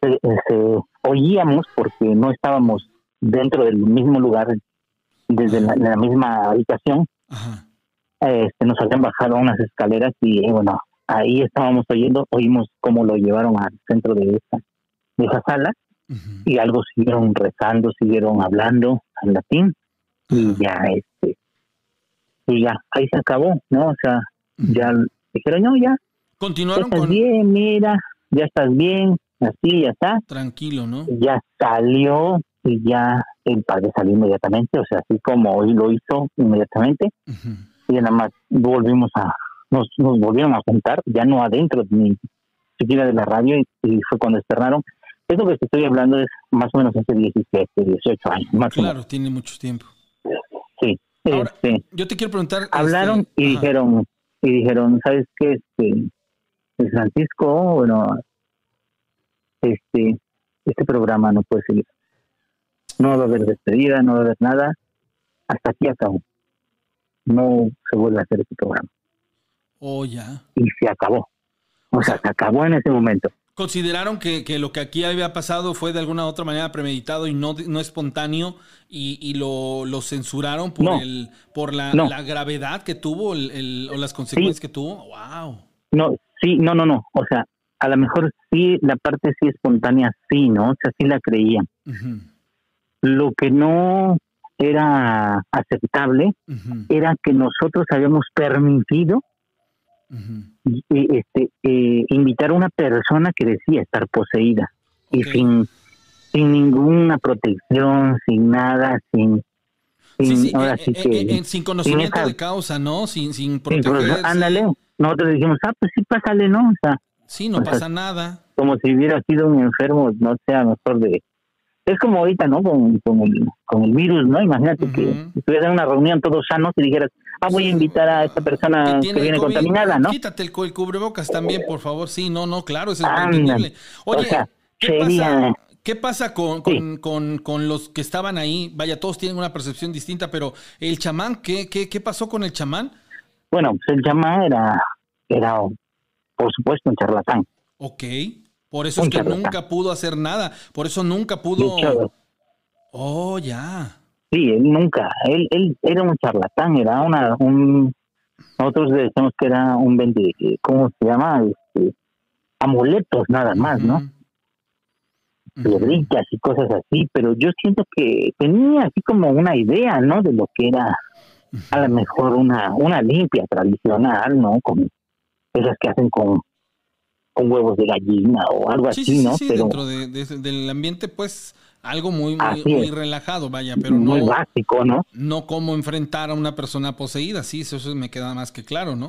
Se- se- oíamos porque no estábamos dentro del mismo lugar, desde la, la misma habitación, Ajá. Este, nos habían bajado unas escaleras y eh, bueno, ahí estábamos oyendo, oímos cómo lo llevaron al centro de esa, de esa sala y algo siguieron rezando, siguieron hablando en latín y ya este y ya ahí se acabó, ¿no? O sea, ya dijeron, no, ya, ya Continuaron estás con. bien, mira, ya estás bien, así, ya está, Tranquilo, ¿no? ya salió y ya el padre salió inmediatamente, o sea, así como hoy lo hizo inmediatamente. Y nada más volvimos a, nos, nos volvieron a juntar, ya no adentro ni siquiera de la radio y, y fue cuando externaron. Eso que te estoy hablando es más o menos hace 17, 18 años, más o Claro, tiene mucho tiempo. Sí. Ahora, Este, Yo te quiero preguntar. hablaron este, y ajá. dijeron, y dijeron, ¿sabes qué? Este, el Francisco, bueno, este, este programa no puede seguir. No va a haber despedida, no va a haber nada. Hasta aquí acabó. No se vuelve a hacer este programa. Oh, ya. y se acabó. O sea, se acabó en ese momento. ¿Consideraron que, que lo que aquí había pasado fue de alguna u otra manera premeditado y no, no espontáneo y, y lo, lo censuraron por, No. el, por la, No. la gravedad que tuvo el, el- o las consecuencias que tuvo? ¡Wow! No, sí, no, no, no. O sea, a lo mejor sí, la parte sí espontánea, sí, ¿no? O sea, sí la creían. Lo que no era aceptable era que nosotros habíamos permitido este, eh, invitar a una persona que decía estar poseída y sin, sin ninguna protección, sin nada, sin... Sin- sí, ahora eh, sí que... eh, sin conocimiento esa- de causa, ¿no? Sin, sin sin prote- protegerse. ándale, nosotros dijimos, ah, pues sí, pásale, ¿no? O sea, Sí, no sea, pasa nada. como si hubiera sido un enfermo, no sea mejor de... Es como ahorita, ¿no? Con, con, el, con el virus, ¿no? Imagínate que estuvieras en una reunión todos sanos y dijeras, ah, voy a invitar a esta persona que, viene COVID, contaminada, ¿no? Quítate el, el cubrebocas también, por favor. Sí, no, no, claro, eso es entendible. Oye, O sea, ¿qué, sería- pasa, ¿qué pasa con, Sí. con, con, con los que estaban ahí? Vaya, todos tienen una percepción distinta, pero el chamán, ¿qué, qué, qué pasó con el chamán? Bueno, pues el chamán era, era, por supuesto, un charlatán. Ok, por eso es que nunca pudo hacer nada, por eso nunca pudo... Oh, ya. sí, él nunca, él, él era un charlatán, era una, un, nosotros decimos que era un vende, ¿cómo se llama? Este, amuletos nada más, ¿no? Piedritas y cosas así, pero yo siento que tenía así como una idea, ¿no? De lo que era a lo mejor una, una limpia tradicional, ¿no? Con esas que hacen con, con huevos de gallina o algo Sí, así, sí, sí, ¿no? sí, pero dentro de- de- del ambiente, pues algo muy, muy, muy relajado, vaya, pero muy no, básico, ¿no? no cómo enfrentar a una persona poseída, sí, eso, eso me queda más que claro, ¿no?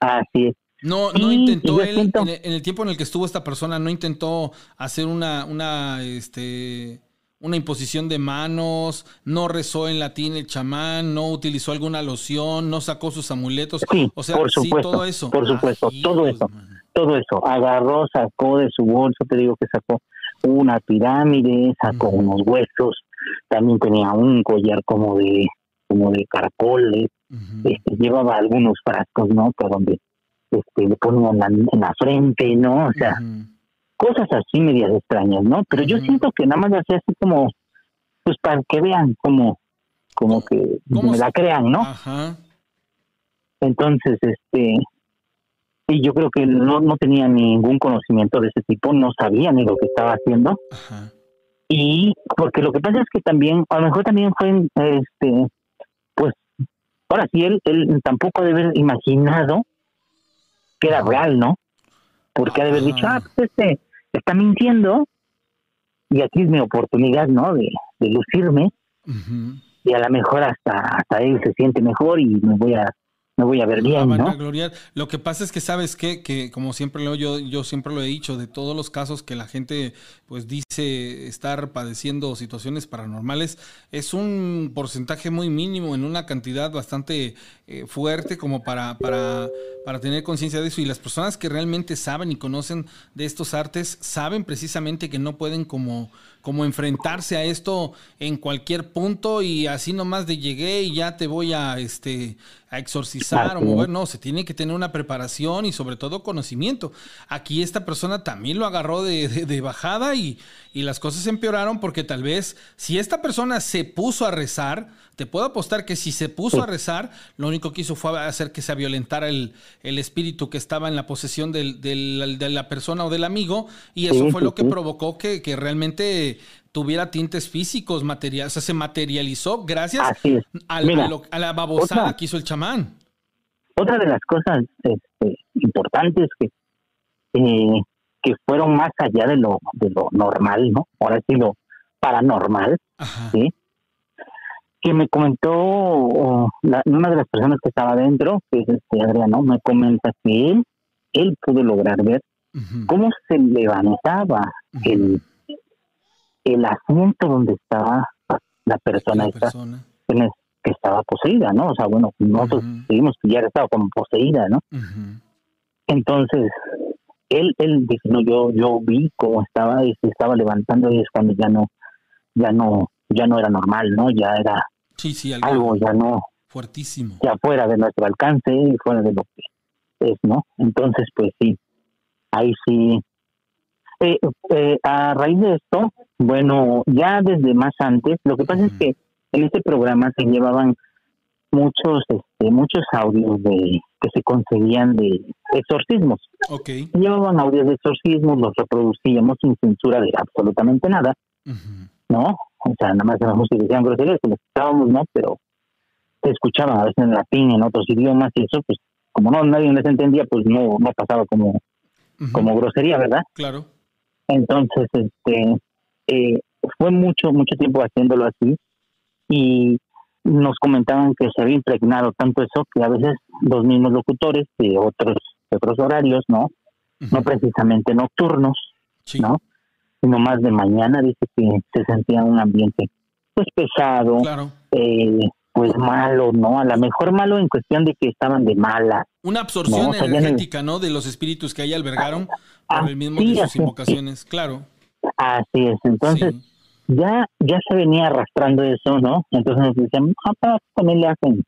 Así es. No, no Sí, intentó él, siento- en el, en el tiempo en el que estuvo esta persona, no intentó hacer una, una, este, una imposición de manos, no rezó en latín el chamán, no utilizó alguna loción, no sacó sus amuletos, Sí, o sea, por sí, supuesto, todo eso. por supuesto, todo eso. man. Todo eso, agarró, sacó de su bolso, te digo que sacó una pirámide, sacó unos huesos, también tenía un collar como de como de caracoles, Ujú. este, llevaba algunos frascos, ¿no? Por donde este, le ponían la- en la frente, ¿no? O sea, cosas así medias extrañas, ¿no? Pero yo siento que nada más hacía así como, pues para que vean como, como que ¿Cómo me la crean, ¿no? Ajá. Entonces, este, y yo creo que no, no tenía ningún conocimiento de ese tipo, no sabía ni lo que estaba haciendo. Ajá. Y porque lo que pasa es que también, a lo mejor también fue, este, pues, ahora sí, él, él tampoco ha de haber imaginado que era real, ¿no? Porque ha de haber dicho, ah, pues este, está mintiendo y aquí es mi oportunidad, ¿no? De, de lucirme y a lo mejor hasta, hasta él se siente mejor y me voy a, me voy a ver bien, van ¿no? a gloriar. Lo que pasa es que sabes qué? que como siempre lo yo yo siempre lo he dicho de todos los casos que la gente pues dice estar padeciendo situaciones paranormales es un porcentaje muy mínimo en una cantidad bastante eh, fuerte como para para para tener conciencia de eso y las personas que realmente saben y conocen de estos artes saben precisamente que no pueden como como enfrentarse a esto en cualquier punto y así nomás de llegué y ya te voy a este a exorcizar o Así mover, no, se tiene que tener una preparación y sobre todo conocimiento. Aquí esta persona también lo agarró de, de- de bajada y, y las cosas empeoraron porque tal vez si esta persona se puso a rezar, te puedo apostar que si se puso a rezar, lo único que hizo fue hacer que se violentara el, el espíritu que estaba en la posesión del- del- de la persona o del amigo y eso Sí, fue sí, lo que sí. provocó que, que realmente tuviera tintes físicos, material, o sea, se materializó gracias Así es. a, Mira, a lo- a la babosada otra- que hizo el chamán. Otra de las cosas este, importantes que, eh, que fueron más allá de lo, de lo normal, ¿no? Ahora sí lo paranormal, Ajá. ¿sí? Que me comentó oh, la- una de las personas que estaba adentro, que es este Adriano, me comenta que él, él pudo lograr ver cómo se levantaba el, el asiento donde estaba la persona La en el- que estaba poseída, ¿no? O sea, bueno, nosotros Ujú. creímos que ya estaba como poseída, ¿no? Entonces, él, él dice, no, yo, yo vi cómo estaba y se estaba levantando y es cuando ya no, ya no, ya no era normal, ¿no? Ya era Sí, sí, algo, algo ya no, fuertísimo. ya fuera de nuestro alcance y fuera de lo que es, ¿no? Entonces, pues sí, ahí sí. Eh, eh, a raíz de esto, bueno, ya desde más antes, lo que pasa es que en este programa se llevaban muchos, este, muchos audios de que se conseguían de exorcismos. Ok. Llevaban audios de exorcismos, los reproducíamos sin censura de absolutamente nada. ¿no? O sea, nada más que decían groserías, que escuchábamos, ¿no? Pero se escuchaban a veces en latín, en otros idiomas, y eso, pues, como no nadie les entendía, pues no, no pasaba como, como grosería, ¿verdad? Claro. Entonces, este, eh, fue mucho, mucho tiempo haciéndolo así, y nos comentaban que se había impregnado tanto eso que a veces los mismos locutores de otros, de otros horarios, ¿no? No Ujú. precisamente nocturnos, Sí. ¿no? sino más de mañana, dice que se sentía un ambiente pues pesado, Claro. eh, pues malo, ¿no? A lo mejor malo en cuestión de que estaban de mala. Una absorción No, o sea, ya no- energética, ¿no? De los espíritus que ahí albergaron Ah, por el mismo sí, de sus invocaciones. Claro. Así es, entonces sí. Ya ya se venía arrastrando eso, ¿no? Entonces nos decían, ah, pues, también le hacen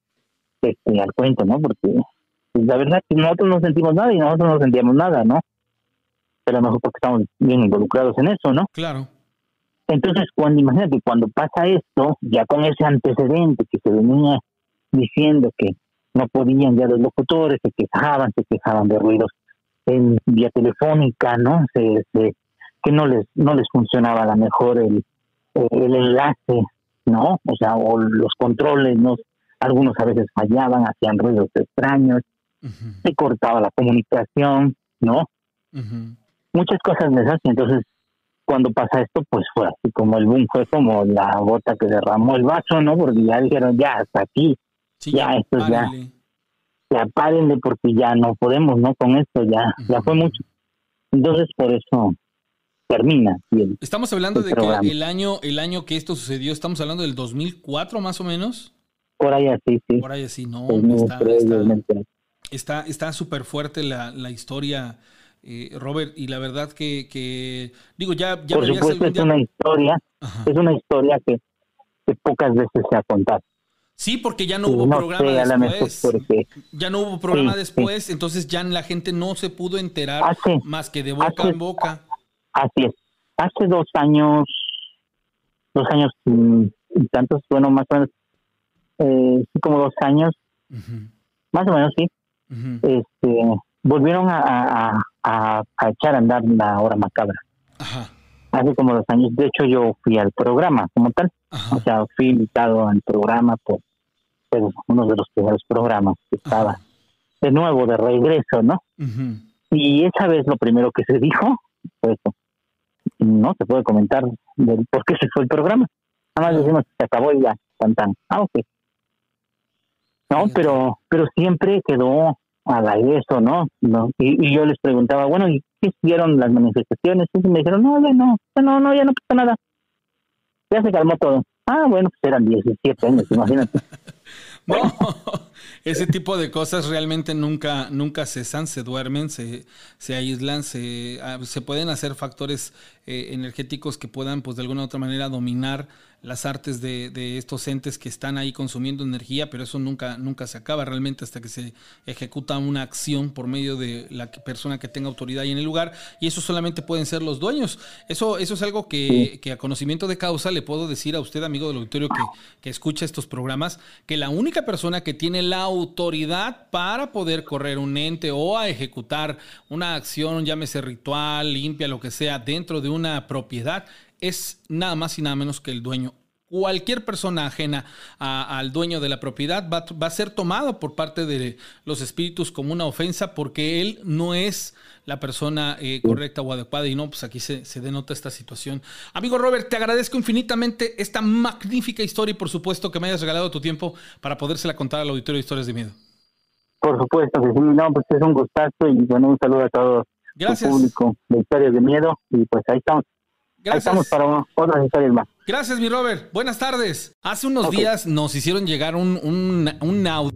este, al cuento, ¿no? Porque pues, la verdad que nosotros no sentimos nada y nosotros no sentíamos nada, ¿no? Pero mejor porque estamos bien involucrados en eso, ¿no? Claro. Entonces, cuando imagínate, cuando pasa esto, ya con ese antecedente que se venía diciendo que no podían ya los locutores, se quejaban, se quejaban de ruidos en vía telefónica, ¿no? Se, se- que no les no les funcionaba a lo mejor el, el enlace, ¿no? O sea, o los controles no, algunos a veces fallaban, hacían ruidos extraños, se cortaba la comunicación, ¿no? Muchas cosas de esas, y entonces cuando pasa esto, pues fue así como el boom, fue como la gota que derramó el vaso, ¿no? Porque ya dijeron, ya, hasta aquí, Sí, Ya, esto ya. ya párenle porque ya no podemos, ¿no? Con esto ya, ya fue mucho. Entonces por eso termina. Estamos hablando de que el año, el año que esto sucedió, estamos hablando del 2004 más o menos. por ahí así, sí. Por ahí así, no, está, está- súper fuerte la, la historia, eh, Robert, y la verdad que, que digo, ya, ya Por supuesto, es día- una historia, Ajá. es una historia que, que pocas veces se ha contado. Sí, porque ya no hubo no programa sé, después. porque Ya no hubo programa Sí, después, entonces ya la gente no se pudo enterar hace, más que de boca hace- en boca. Así es, hace dos años, dos años y tantos, bueno, más o menos, eh, como dos años, más o menos, sí, este, volvieron a, a, a, a echar a andar la hora macabra. Ajá, Hace como dos años, de hecho yo fui al programa como tal, o sea, fui invitado al programa por pues, uno de los primeros programas que estaba ajá. de nuevo, de regreso, ¿no? Y esa vez lo primero que se dijo fue eso. No se puede comentar del por qué se fue el programa. Nada más decimos que se acabó y ya, tan tan. Ah, ok. No, pero pero siempre quedó al aire eso, ¿no? no y, y yo les preguntaba, bueno, ¿y qué hicieron las manifestaciones? Y me dijeron, no, ya no, ya no, no, ya no pasó nada. Ya se calmó todo. Ah, bueno, pues eran 17 años, imagínate. No, ese tipo de cosas realmente nunca, nunca cesan, se duermen, se, se aíslan, se, ah, se pueden hacer factores eh, energéticos que puedan, pues de alguna u otra manera, dominar las artes de, de estos entes que están ahí consumiendo energía, pero eso nunca, nunca se acaba realmente hasta que se ejecuta una acción por medio de la persona que tenga autoridad ahí en el lugar, y eso solamente pueden ser los dueños. Eso, eso es algo que, que a conocimiento de causa le puedo decir a usted, amigo del auditorio, que, que escucha estos programas, que la única persona que tiene la autoridad para poder correr un ente o a ejecutar una acción, llámese ritual, limpia, lo que sea, dentro de una propiedad, es nada más y nada menos que el dueño. Cualquier persona ajena a- al dueño de la propiedad va, va a ser tomado por parte de los espíritus como una ofensa porque él no es la persona eh, correcta o adecuada y no, pues aquí se, se denota esta situación. Amigo Robert, te agradezco infinitamente esta magnífica historia y por supuesto que me hayas regalado tu tiempo para podérsela contar al auditorio de Historias de Miedo. Por supuesto que sí, no, pues es un gustazo y bueno, un saludo a todo Gracias. el público de Historias de Miedo y pues ahí estamos, estamos Gracias. para otras historias más. Gracias, mi Robert. Buenas tardes. Hace unos días nos hicieron llegar un, un, un audio.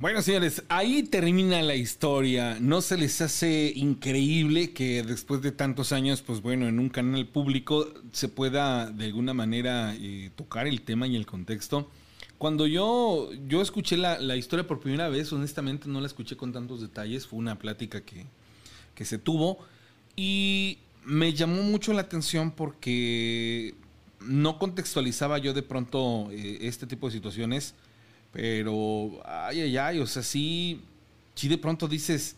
Bueno, señores, ahí termina la historia. ¿No se les hace increíble que después de tantos años, pues bueno, en un canal público se pueda de alguna manera eh, tocar el tema y el contexto? Cuando yo, yo escuché la, la historia por primera vez, honestamente no la escuché con tantos detalles, fue una plática que, que se tuvo y me llamó mucho la atención porque no contextualizaba yo de pronto eh, este tipo de situaciones, pero ay, ay, ay, o sea, sí, sí de pronto dices,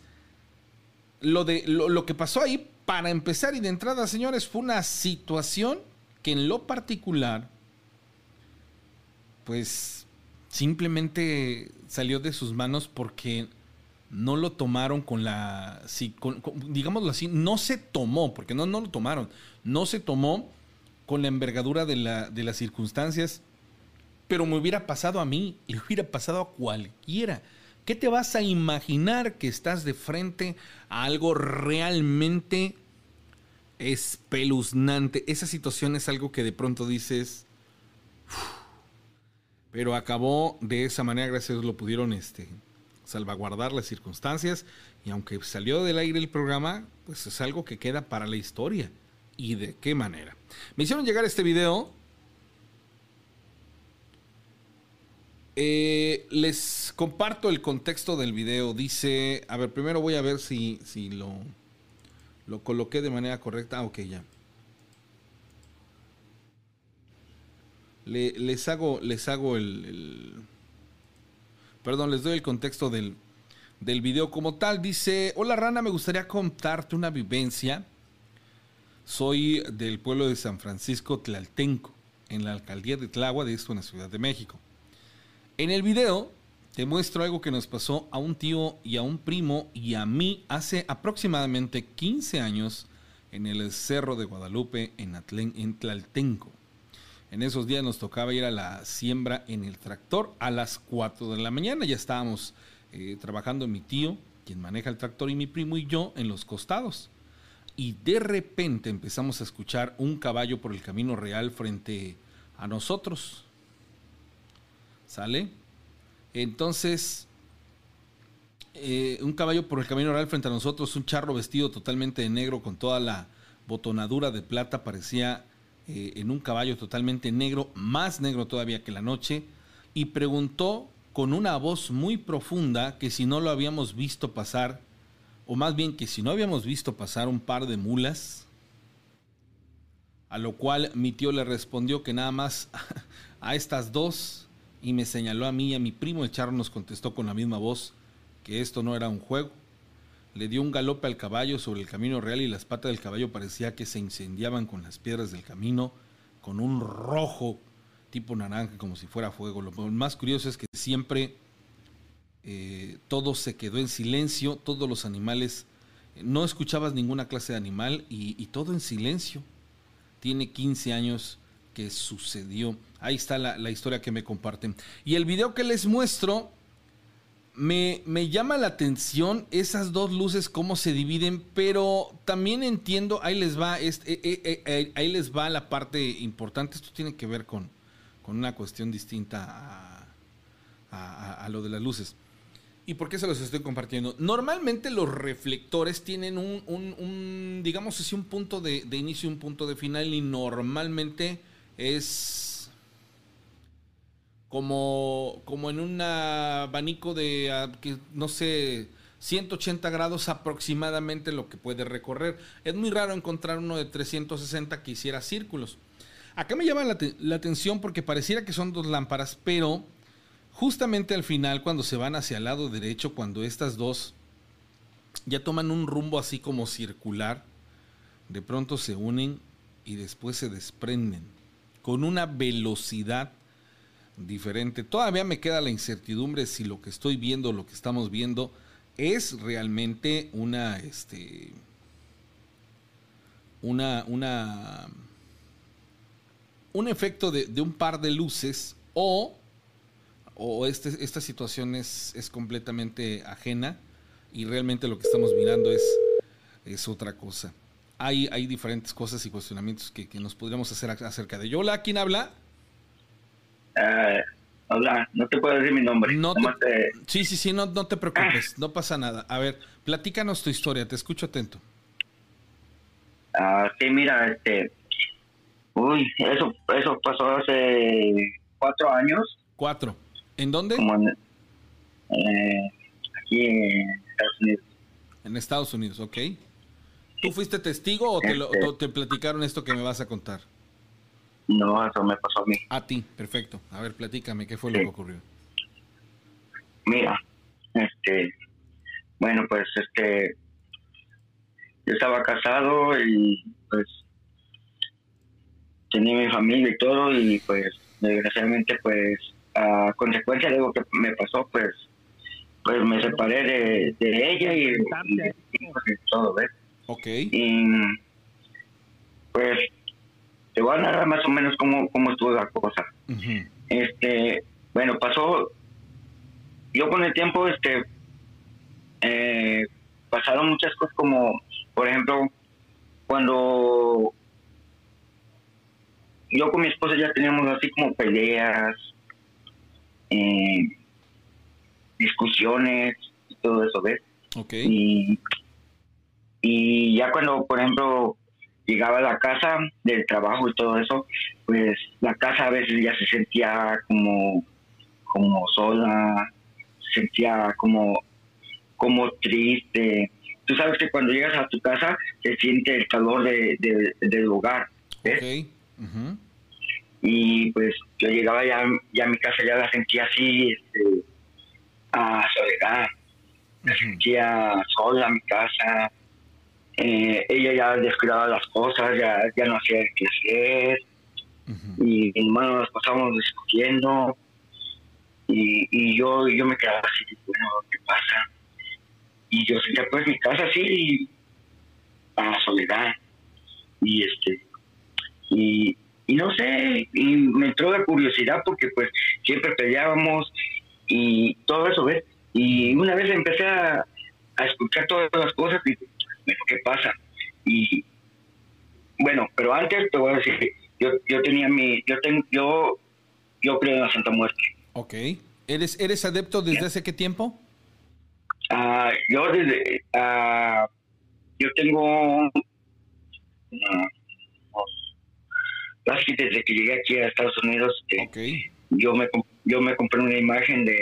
lo, de, lo, lo que pasó ahí, para empezar y de entrada, señores, fue una situación que en lo particular pues simplemente salió de sus manos porque no lo tomaron con la, digámoslo así, no se tomó, porque no, no lo tomaron, no se tomó con la envergadura de, la, de las circunstancias, pero me hubiera pasado a mí, le hubiera pasado a cualquiera. ¿Qué te vas a imaginar que estás de frente a algo realmente espeluznante? Esa situación es algo que de pronto dices, pero acabó de esa manera, gracias a Dios lo pudieron este, salvaguardar las circunstancias y aunque salió del aire el programa, pues es algo que queda para la historia. ¿Y de qué manera? Me hicieron llegar este video. Eh, les comparto el contexto del video. Dice, a ver, primero voy a ver si, si lo, lo coloqué de manera correcta. Ah, ok, ya. Le- les hago, el, Perdón, les doy el contexto del, del video como tal. Dice, hola Rana, me gustaría contarte una vivencia Soy del pueblo de San Francisco Tlaltenco, en la alcaldía de Tláhuac, de esto en la Ciudad de México. En el video te muestro algo que nos pasó a un tío y a un primo y a mí hace aproximadamente 15 años en el Cerro de Guadalupe en, en Tlaltenco. En esos días nos tocaba ir a la siembra en el tractor a las 4 de la mañana. Ya estábamos eh, trabajando mi tío, quien maneja el tractor, y mi primo y yo en los costados. Y de repente empezamos a escuchar un caballo por el camino real frente a nosotros. ¿Sale? Entonces, eh, un caballo por el camino real frente a nosotros, un charro vestido totalmente de negro con toda la botonadura de plata, parecía eh, en un caballo totalmente negro, más negro todavía que la noche, y preguntó con una voz muy profunda que si no lo habíamos visto pasar, o más bien que si no habíamos visto pasar un par de mulas, a lo cual mi tío le respondió que nada más a estas dos, y me señaló a mí y a mi primo, el charro nos contestó con la misma voz que esto no era un juego. Le dio un galope al caballo sobre el camino real y las patas del caballo parecía que se incendiaban con las piedras del camino, con un rojo tipo naranja, como si fuera fuego. Lo más curioso es que siempre eh, todo se quedó en silencio, todos los animales, no escuchabas ninguna clase de animal y, todo en silencio. Tiene 15 años que sucedió. Ahí está la, la historia que me comparten. Y el video que les muestro me, llama la atención esas dos luces, cómo se dividen, pero también entiendo, ahí les va, este, ahí les va la parte importante. Esto tiene que ver con, con una cuestión distinta a, lo de las luces. ¿Y por qué se los estoy compartiendo? Normalmente los reflectores tienen un, digamos así, un punto de, de inicio y un punto de final y normalmente es como, como en un abanico de, ah, no sé, 180 grados aproximadamente lo que puede recorrer. Es muy raro encontrar uno de 360 que hiciera círculos. Acá me llama la, la, atención porque pareciera que son dos lámparas, pero justamente al final, cuando se van hacia el lado derecho, cuando estas dos ya toman un rumbo así como circular, de pronto se unen y después se desprenden con una velocidad diferente. Todavía me queda la incertidumbre si lo que estoy viendo, lo que estamos viendo, es realmente una, este, una, una, un efecto de, un par de luces o, o este, esta situación es, es, completamente ajena y realmente lo que estamos mirando es, es otra cosa. Hay, hay diferentes cosas y cuestionamientos que, que nos podríamos hacer acerca de ello. Hola, ¿quién habla? Eh, hola, no te puedo decir mi nombre. No Sí, sí, sí, no, no te preocupes, no pasa nada. A ver, platícanos tu historia, te escucho atento. Ah, sí, mira, este, uy, eso, eso pasó hace cuatro años. Cuatro. ¿En dónde? Eh, aquí en Estados Unidos. En Estados Unidos, ok. ¿Tú fuiste testigo o te, este o te platicaron esto que me vas a contar? No, eso me pasó a mí. A ti, perfecto. A ver, platícame, ¿qué fue lo que ocurrió? Mira, este, bueno, pues este, yo estaba casado y pues tenía mi familia y todo y pues desgraciadamente pues a consecuencia de lo que me pasó pues pues me separé de, ella y, todo, ¿ves? Ok. Y pues te voy a narrar más o menos cómo, cómo estuvo la cosa. Este, bueno, pasó, yo con el tiempo, este, eh, pasaron muchas cosas como, por ejemplo, cuando yo con mi esposa ya teníamos así como peleas, eh, discusiones y todo eso, ¿ves? Y, y ya cuando, por ejemplo, llegaba a la casa del trabajo y todo eso, pues la casa a veces ya se sentía como, como sola, se sentía como, como triste. Tú sabes que cuando llegas a tu casa se siente el calor de, del lugar. Y pues yo llegaba ya, ya a mi casa, ya la sentía así, este, a soledad. Me sentía sola en mi casa, eh, ella ya descuidaba las cosas, ya, ya no hacía que hacer, y, y bueno, nos pasamos discutiendo, y, y yo yo me quedaba así, bueno, ¿qué pasa? Y yo sentía pues mi casa así, a la soledad, y este, y, y no sé, y me entró la curiosidad porque pues siempre peleábamos y todo eso, ¿ves? Y una vez empecé a, a escuchar todas las cosas y bueno, ¿qué pasa? Y bueno, pero antes te voy a decir, yo, yo tenía mi, yo tengo, yo, yo creo en la Santa Muerte. Ok. ¿Eres, ¿Eres adepto desde hace qué tiempo? Ah, yo desde, ah, yo tengo, ah, casi desde que llegué aquí a Estados Unidos, este, Ok. yo me yo me compré una imagen de,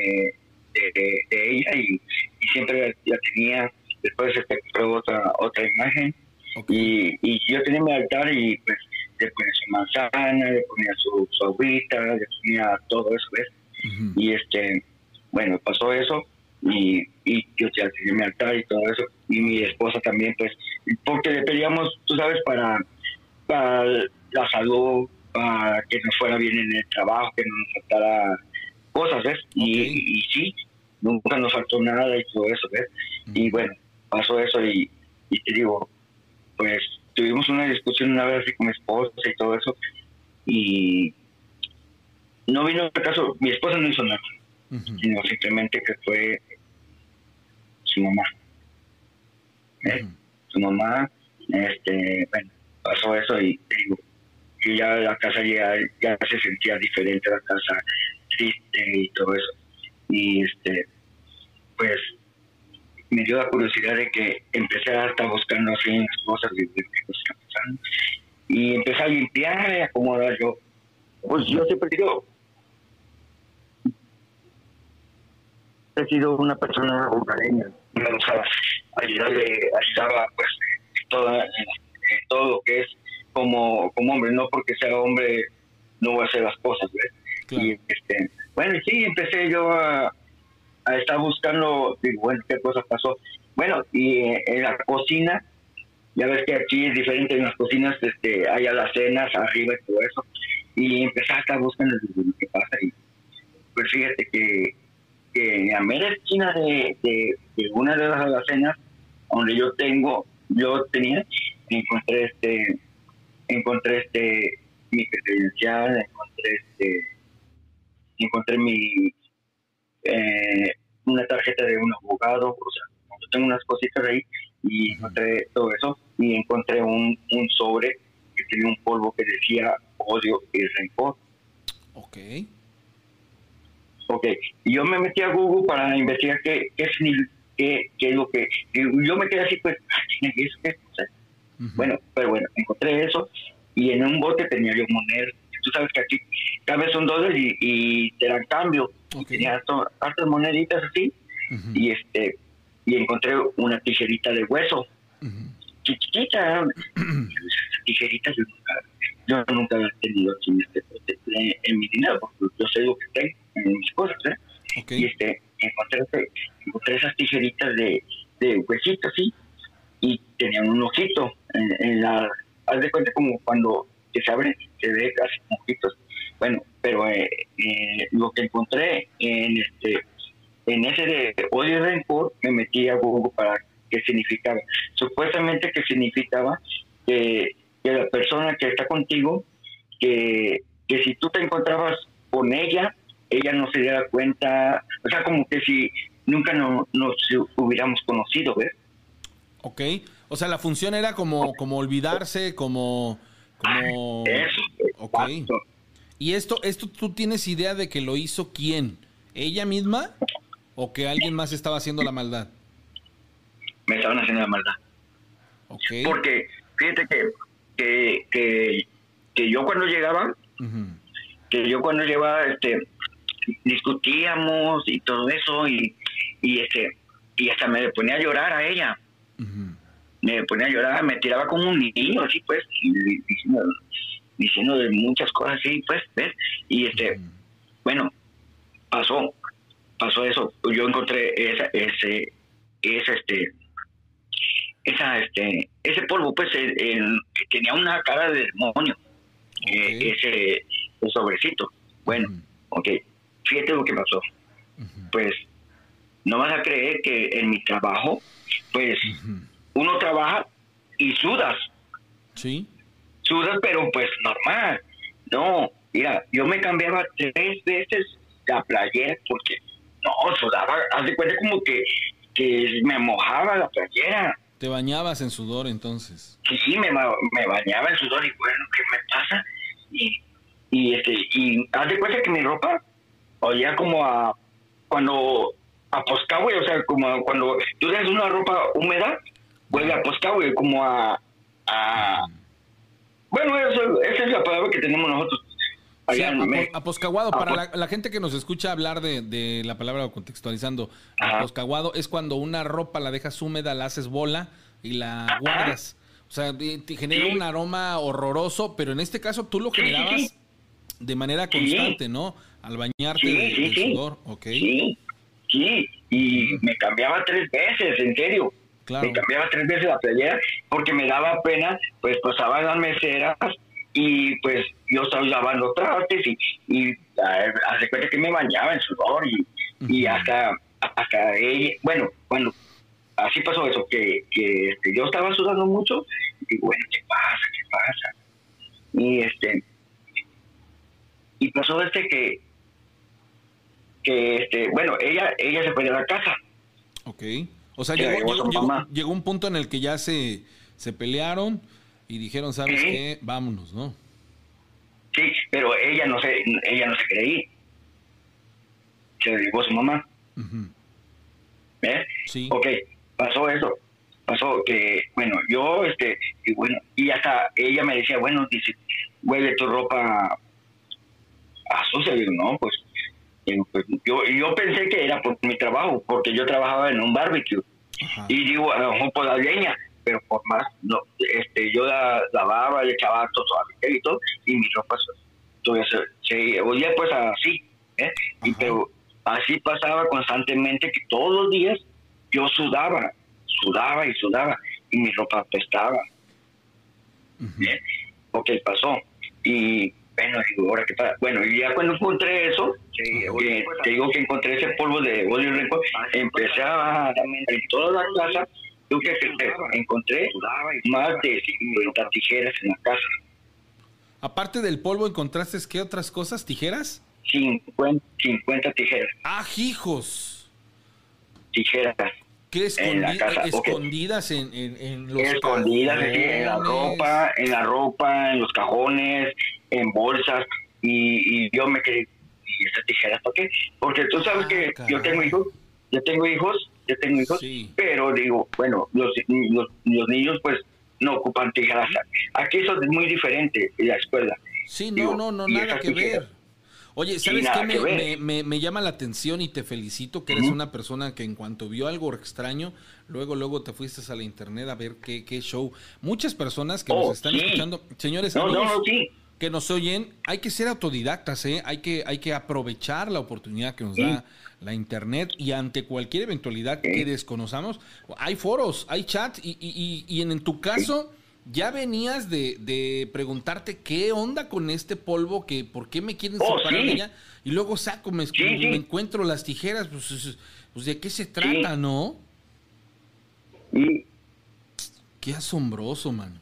de, de- de ella y, y siempre la, la tenía después se compré otra otra imagen. Y, y yo tenía mi altar y pues le ponía su manzana le ponía su, su agüita le ponía todo eso ¿ves? Y este bueno pasó eso y, y yo ya tenía mi altar y todo eso. Y mi esposa también pues porque le pedíamos tú sabes para para la salud para que nos fuera bien en el trabajo que no nos faltara cosas ves y, y sí nunca nos faltó nada y todo eso ves y bueno pasó eso y, y te digo pues tuvimos una discusión una vez así con mi esposa y todo eso y no vino al caso mi esposa no hizo nada sino simplemente que fue su mamá. ¿eh? Su mamá, este, bueno, pasó eso y te digo, yo ya la casa ya, ya se sentía diferente, la casa triste y todo eso. Y este, pues me dio la curiosidad de que empecé a estar buscando así en las cosas pasando. Y empecé a limpiar y acomodar yo. Pues yo siempre digo, he sido una persona hogareña. Me gustaba ayudarle, ayudaba pues toda, en todo lo que es como, como hombre, no porque sea hombre no voy a hacer las cosas, ¿ves? Claro. Y este, bueno, sí, empecé yo a, a estar buscando, digo, bueno, qué cosa pasó. Bueno, y eh, en la cocina, ya ves que aquí es diferente en las cocinas, este, hay alacenas arriba y todo eso, y empecé a estar buscando digo, qué pasa y pues fíjate que, que en la mera esquina de una de las alacenas donde yo tengo, yo tenía, encontré este, encontré este mi credencial, encontré este, encontré mi eh, una tarjeta de un abogado, o sea, yo tengo unas cositas ahí y encontré todo eso y encontré un, un sobre que tenía un polvo que decía odio y rencor. Ok. Ok, y yo me metí a Google para investigar qué, qué, qué, qué es lo que... yo me quedé así, pues, ¿qué es qué? O sea, Ujú. bueno, pero bueno, encontré eso y en un bote tenía yo monedas. Tú sabes que aquí cada vez son dólares y, y te dan cambio. Ok. Tenía harto- hartas moneditas así y este y encontré una tijerita de hueso. Esas tijeritas yo nunca, yo nunca he tenido aquí en, este, en, en mi dinero, porque yo sé lo que tengo en mis cosas, ¿eh? Y este encontré, encontré esas tijeritas de, de huesito así y tenían un ojito en, en la haz de cuenta como cuando que se abre se ve casi como ojitos bueno pero eh, eh, lo que encontré en este en ese de odio y rencor me metí a Google para qué significaba supuestamente que significaba que, que la persona que está contigo que, que si tú te encontrabas con ella ella no se diera cuenta, o sea, como que si nunca no, nos hubiéramos conocido, ¿ves? Ok. O sea, la función era como, como olvidarse, como... como... Eso. ¿Y esto, esto tú tienes idea de que lo hizo quién? ¿Ella misma? ¿O que alguien más estaba haciendo la maldad? Me estaban haciendo la maldad. Ok. Porque fíjate que, que, que, que yo cuando llegaba, que yo cuando llegaba, este, discutíamos y todo eso y, y este y hasta me ponía a llorar a ella Ujú. Me ponía a llorar, me tiraba como un niño, así pues, diciendo, diciendo de muchas cosas así, pues, ¿ves? Y este, bueno, pasó, pasó eso. Yo encontré esa, ese, ese, este, esa, este, ese polvo, pues, el, el- que tenía una cara de demonio, eh, Ok. ese el sobrecito. Bueno, Ujú. ok, fíjate lo que pasó. Pues, no vas a creer que en mi trabajo, pues. Uno trabaja y sudas, Sí. sudas, pero pues normal. No, mira, yo me cambiaba tres veces la playera porque no, sudaba, haz de cuenta como que, que me mojaba la playera. Te bañabas en sudor entonces. Sí, me, ma- me bañaba en sudor y bueno, ¿qué me pasa? Y, y este, y haz de cuenta que mi ropa olía como a cuando a o sea, como cuando tú dejas una ropa húmeda, huele a poscahue, como a, a bueno, eso, esa es la palabra que tenemos nosotros. Sí, aposcaguado, para la, la gente que nos escucha hablar de, de la palabra contextualizando, Ajá. aposcaguado es cuando una ropa la dejas húmeda, la haces bola y la guardas. O sea, te genera Sí. un aroma horroroso, pero en este caso tú lo generabas sí. de manera constante, ¿no? Al bañarte Sí, de, del sudor, ok. Sí, sí, y me cambiaba tres veces, en serio. Claro. Me cambiaba tres veces la playera porque me daba pena, pues pasaban las meseras y pues yo estaba lavando trastes y, y hace cuenta que me bañaba en sudor y, y hasta, hasta ella, bueno, cuando así pasó eso, que, que este, yo estaba sudando mucho y digo, bueno, ¿qué pasa? ¿Qué pasa? Y este, y pasó este que, que este, bueno, ella, ella se fue de la casa. Ok. O sea, llegó, llegó llegó- llegó- un punto en el que ya se, se pelearon y dijeron, ¿sabes Sí. qué? Vámonos, ¿no? Sí, pero ella no se, ella no se creía. Se llevó su mamá. ¿Ves? Sí. Ok, pasó eso. Pasó que, bueno, yo, este, y bueno, y hasta ella me decía, bueno, dice, huele tu ropa a sucia. Digo, no, pues, digo, pues, yo, yo pensé que era por mi trabajo, porque yo trabajaba en un barbecue. Ajá. Y digo, a lo mejor por la leña, pero por más, no, este, yo la lavaba, le echaba todo y todo, y mi ropa todavía se, se olía pues así, ¿eh? Y pero así pasaba constantemente que todos los días yo sudaba, sudaba y sudaba, y mi ropa apestaba, Ujú. ¿eh? Pasó. Y bueno, digo, ahora qué pasa. Bueno, y ya cuando encontré eso, que te digo que encontré ese polvo de odio rico, empecé a en toda la casa, ¿tú crees? Encontré más de 50 tijeras en la casa. Aparte del polvo, ¿encontraste qué otras cosas? ¿Tijeras? 50, 50 tijeras, ¡Ah, hijos! tijeras ¿Qué En la escondi- casa, escondidas en, en, en los escondidas así, en la cajones? ropa, en la ropa, en los cajones, en bolsas. Y, y yo me quedé, ¿y estas tijeras para qué? Porque tú sabes Ah, que yo tengo hijos, yo tengo hijos, yo tengo hijos, Sí. pero digo, bueno, los, los, los niños pues no ocupan tijeras. Aquí eso es muy diferente en la escuela. Sí, no, Digo, no, no, nada que tijeras. ver. Oye, ¿sabes qué? Me, me- me- me llama la atención y te felicito que eres una persona que en cuanto vio algo extraño, luego, luego te fuiste a la internet a ver qué, qué show. Muchas personas que Oh, nos están sí. escuchando, señores No, no, amigos, no, sí. Que nos oyen, hay que ser autodidactas, ¿eh? hay, que, hay que aprovechar la oportunidad que nos Sí. da la internet y ante cualquier eventualidad que desconozcamos, hay foros, hay chat y, y- y- y en, en tu caso ya venías de, de preguntarte qué onda con este polvo, que por qué me quieren Oh, separar de ella y luego saco, me, encuentro las tijeras, pues, es- pues, de qué se trata, ¿no? Qué asombroso, mano.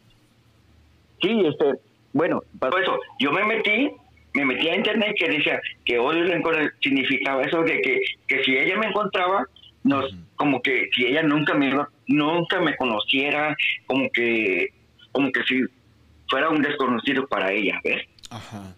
Sí, este, bueno, Por eso, yo me metí, me metí a internet que decía que odio y rencor significaba eso de que, que si ella me encontraba, nos, como que si ella nunca me nunca me conociera, como que, como que si fuera un desconocido para ella, ¿ves? Ajá.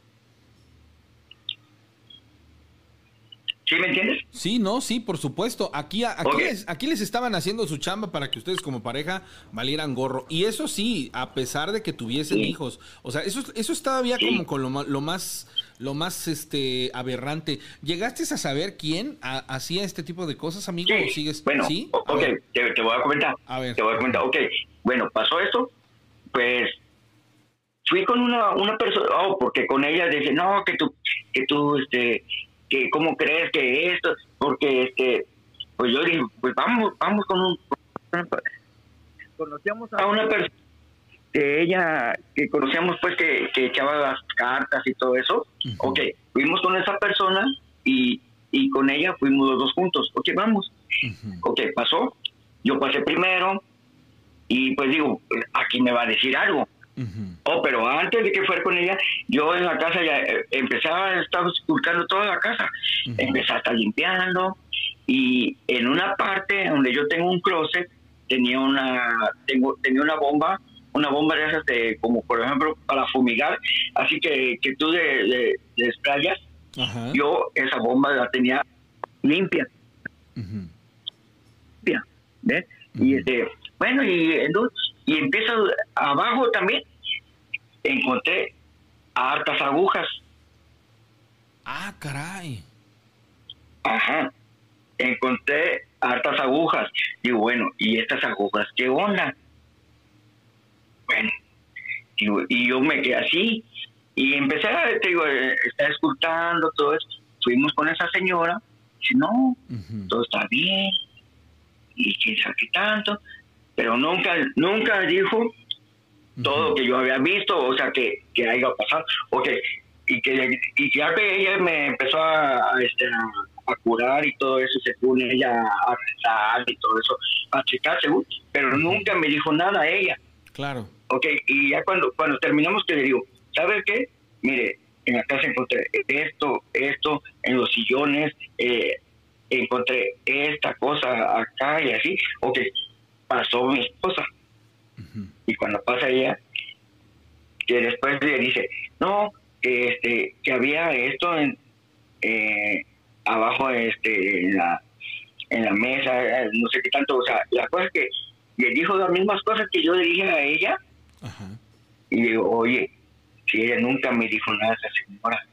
¿Sí me entiendes? Sí, no, sí, por supuesto. Aquí, aquí, les, aquí les estaban haciendo su chamba para que ustedes como pareja valieran gorro. Y eso sí, a pesar de que tuviesen Sí. hijos. O sea, eso, eso es todavía Sí. como con lo, lo más, lo más este aberrante. ¿Llegaste a saber quién ha- hacía este tipo de cosas, amigo? ¿O sigues? Bueno, ¿Sí? ok, te, te voy a comentar. A ver. Te voy a comentar. Ok, bueno, pasó esto, pues fui con una, una persona, oh, porque con ella dice, no, que tú, que tú, este, que cómo crees que esto, porque, este, pues yo dije, pues vamos, vamos con un, conocíamos a una persona que ella, que conocíamos pues que, que echaba las cartas y todo eso. Ok, fuimos con esa persona y, y con ella fuimos los dos juntos. Ok, vamos. Ok, pasó. Yo pasé primero y pues digo, aquí me va a decir algo. Oh, pero antes de que fuera con ella, yo en la casa ya eh, empezaba, estaba buscando toda la casa. Empezaba a estar limpiando y en una parte donde yo tengo un closet, tenía una, tengo, tenía una bomba, una bomba de esas de, como por ejemplo, para fumigar, así que, que tú de, de, yo esa bomba la tenía limpia. Limpia, ¿ves? Y este, bueno, y, y empiezo abajo también, encontré hartas agujas. Ah, caray. Ajá. Encontré hartas agujas. Y bueno, ¿y estas agujas qué onda? Bueno, y, yo me quedé así. Y empecé a, te digo, eh, estar escuchando todo eso. Fuimos con esa señora. Dice, no, todo está bien. Y quién sabe qué tanto. Pero nunca, nunca dijo todo lo que yo había visto, o sea, que, que haya pasado, o que, y que, y ya que ella me empezó a, este, a, curar y todo eso, se pone ella a rezar y todo eso, a checar según, pero nunca me dijo nada a ella. Claro. Ok, y ya cuando, cuando terminamos que le digo, ¿sabes qué? Mire, en la casa encontré esto, esto, en los sillones, eh, encontré esta cosa acá y así. Ok, pasó mi esposa. Y cuando pasa ella, que después le dice, no, que, este, que había esto en, eh, abajo este, en, la, en la mesa, no sé qué tanto, o sea, la cosa es que le dijo las mismas cosas que yo le dije a ella, y digo, oye, si ella nunca me dijo nada, esa señora,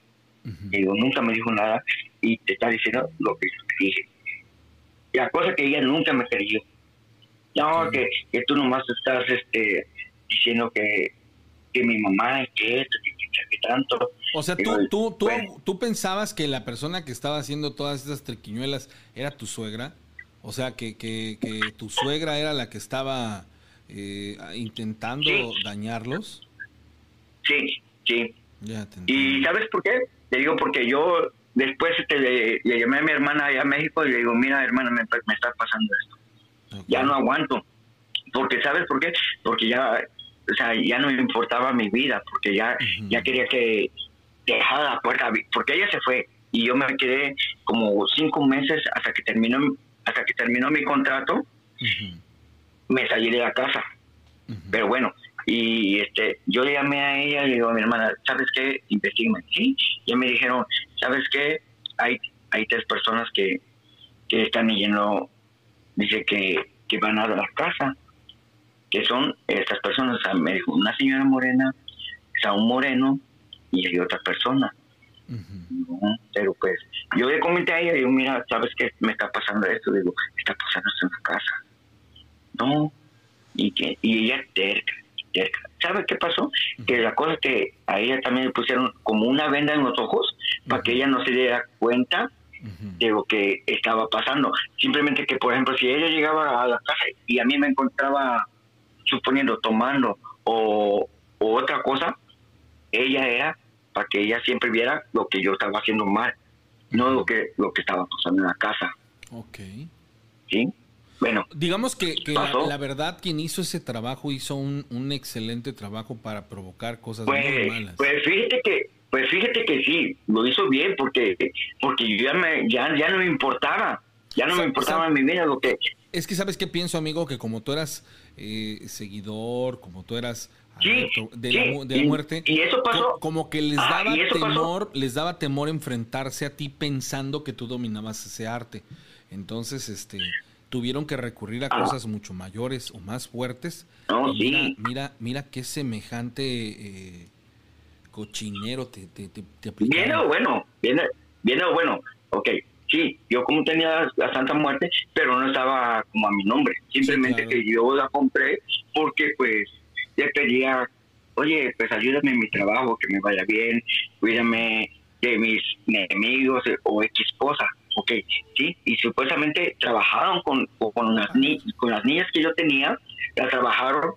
digo, nunca me dijo nada, y te está diciendo lo que yo te dije. La cosa que ella nunca me creyó. No, que, que tú nomás estás este, diciendo que, que mi mamá, que esto, que, que, tanto. O sea, tú, tú, tú, tú pensabas que la persona que estaba haciendo todas esas triquiñuelas era tu suegra. O sea, que, que, que tu suegra era la que estaba eh, intentando dañarlos. Sí, sí. ¿Y sabes por qué? Te digo porque yo después este, le, llamé a mi hermana allá a México y le digo, mira hermana, me, me está pasando esto ya no aguanto. Porque, ¿sabes por qué? Porque ya, o sea, ya no me importaba mi vida, porque ya, ya quería que dejara la puerta, porque ella se fue y yo me quedé como cinco meses hasta que terminó, hasta que terminó mi contrato, me salí de la casa. Pero bueno, y este, yo le llamé a ella y le digo a mi hermana, ¿sabes qué? Investígame. Sí, y me dijeron, ¿sabes qué? Hay, hay tres personas que, que están yendo dice que, que van a la casa, que son estas personas, me dijo una señora morena, está un moreno y hay otra persona. Pero pues yo le comenté a ella, digo, mira, ¿sabes qué me está pasando esto? Digo, está pasando esto en la casa. No, y que y ella terca, terca. ¿Sabes qué pasó? Que la cosa es que a ella también le pusieron como una venda en los ojos para que ella no se diera cuenta de lo que estaba pasando. Simplemente que, por ejemplo, si ella llegaba a la casa y a mí me encontraba, suponiendo, tomando o, otra cosa, ella era para que ella siempre viera lo que yo estaba haciendo mal, no lo que, lo que estaba pasando en la casa. Ok. ¿Sí? Bueno. Digamos que, la, verdad, quien hizo ese trabajo hizo un, un excelente trabajo para provocar cosas muy pues, malas. Pues fíjate que pues fíjate que sí, lo hizo bien porque porque ya me ya, ya no me importaba, ya no me importaba en mi vida lo que es que sabes qué pienso, amigo, que como tú eras eh, seguidor, como tú eras de, la, muerte, y eso pasó, como que les ah, daba temor, les daba temor enfrentarse a ti pensando que tú dominabas ese arte. Entonces, este, tuvieron que recurrir a ah. cosas mucho mayores o más fuertes. mira, mira, mira qué semejante eh, cochinero te, te, te, Viene o bueno, viene, viene bueno, ok, sí, yo como tenía la Santa Muerte, pero no estaba como a mi nombre, simplemente que yo la compré porque pues le pedía, oye, pues ayúdame en mi trabajo, que me vaya bien, cuídame de mis enemigos o ex esposa, ok, sí, y supuestamente trabajaron con, con, las, con las niñas que yo tenía, la trabajaron.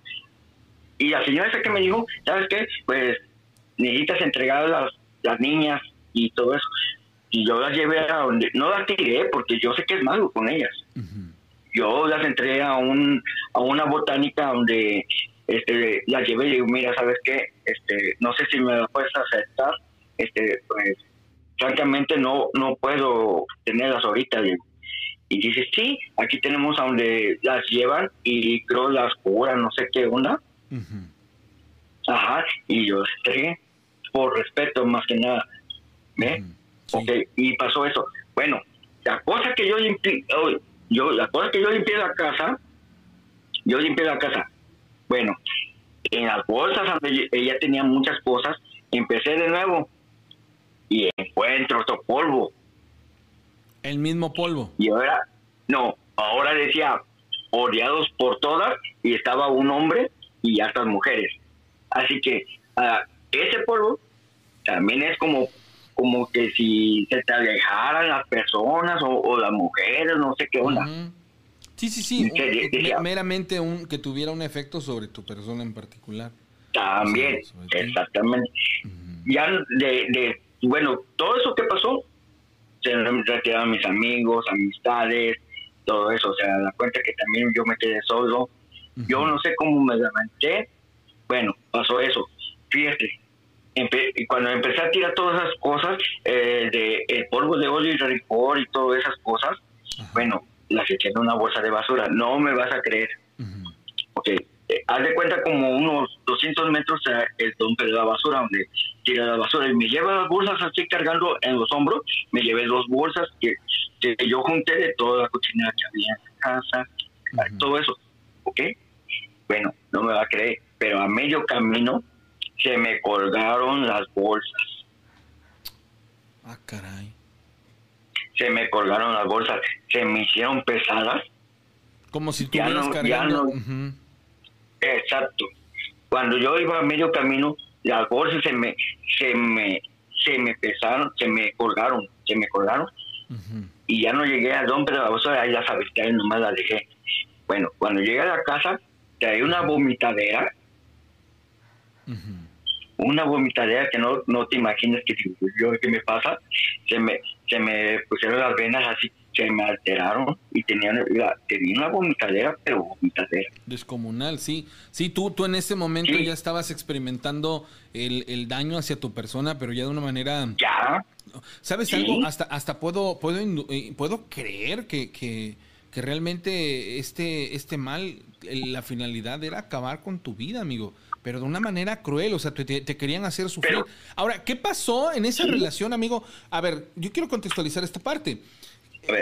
Y la señora esa que me dijo, ¿sabes qué? Pues necesitas entregar las, las niñas y todo eso. Y yo las llevé a donde, no las tiré porque yo sé que es malo con ellas. Yo las entregué a un a una botánica donde este las llevé y digo, mira, ¿sabes qué? Este, no sé si me la puedes aceptar. Este, pues francamente no no puedo tenerlas ahorita, digo. Y dice, sí, aquí tenemos a donde las llevan y creo las curan, no sé qué onda. Ajá, y yo entregué por respeto más que nada. ¿Ve? Ok, y pasó eso. Bueno, la cosa que yo limpié, oh, yo, la cosa que yo limpié la casa, yo limpié la casa. Bueno, en las bolsas donde ella tenía muchas cosas, empecé de nuevo y encuentro otro polvo. El mismo polvo. Y ahora, no, ahora decía odiados por todas y estaba un hombre y hasta mujeres. Así que ah, ese polvo también es como como que si se te alejaran las personas o, las mujeres, no sé qué onda. Sí, sí, sí, un, meramente un, que tuviera un efecto sobre tu persona en particular. También, exactamente. Ya de, de, bueno, todo eso que pasó, se retiraron mis amigos, amistades, todo eso, o sea, la cuenta que también yo me quedé solo. Yo no sé cómo me lamenté. Bueno, pasó eso. Fíjate, cuando empecé a tirar todas esas cosas, eh, de el polvo de odio y ricor y todas esas cosas, bueno, las eché en una bolsa de basura. No me vas a creer. Ok, eh, haz de cuenta como unos 200 metros el tompe de la basura, donde tira la basura. Y me lleva las bolsas así cargando en los hombros. Me llevé dos bolsas que, que yo junté de toda la cocina que había en la casa, todo eso. Ok, bueno, no me va a creer, pero a medio camino se me colgaron las bolsas. Ah, caray. Se me colgaron las bolsas, se me hicieron pesadas. Como si ya no, cargando. Exacto. Cuando yo iba a medio camino, las bolsas se me, se me, se me pesaron, se me colgaron, se me colgaron. Y ya no llegué al hombre de la bolsa, ahí las ahí nomás la dejé. Bueno, cuando llegué a la casa, traía una vomitadera una vomitadera que no, no te imaginas que yo que me pasa, se me, se me pusieron las venas así, se me alteraron y tenía, tenía una vomitadera, pero vomitadera. Descomunal, sí. Sí, tú, tú en ese momento ya estabas experimentando el, el, daño hacia tu persona, pero ya de una manera... Ya. ¿Sabes algo? Hasta, hasta puedo, puedo, eh, puedo creer que, que, que realmente este, este mal, la finalidad era acabar con tu vida, amigo pero de una manera cruel, o sea, te, querían hacer sufrir. Ahora, ¿qué pasó en esa relación, amigo? A ver, yo quiero contextualizar esta parte.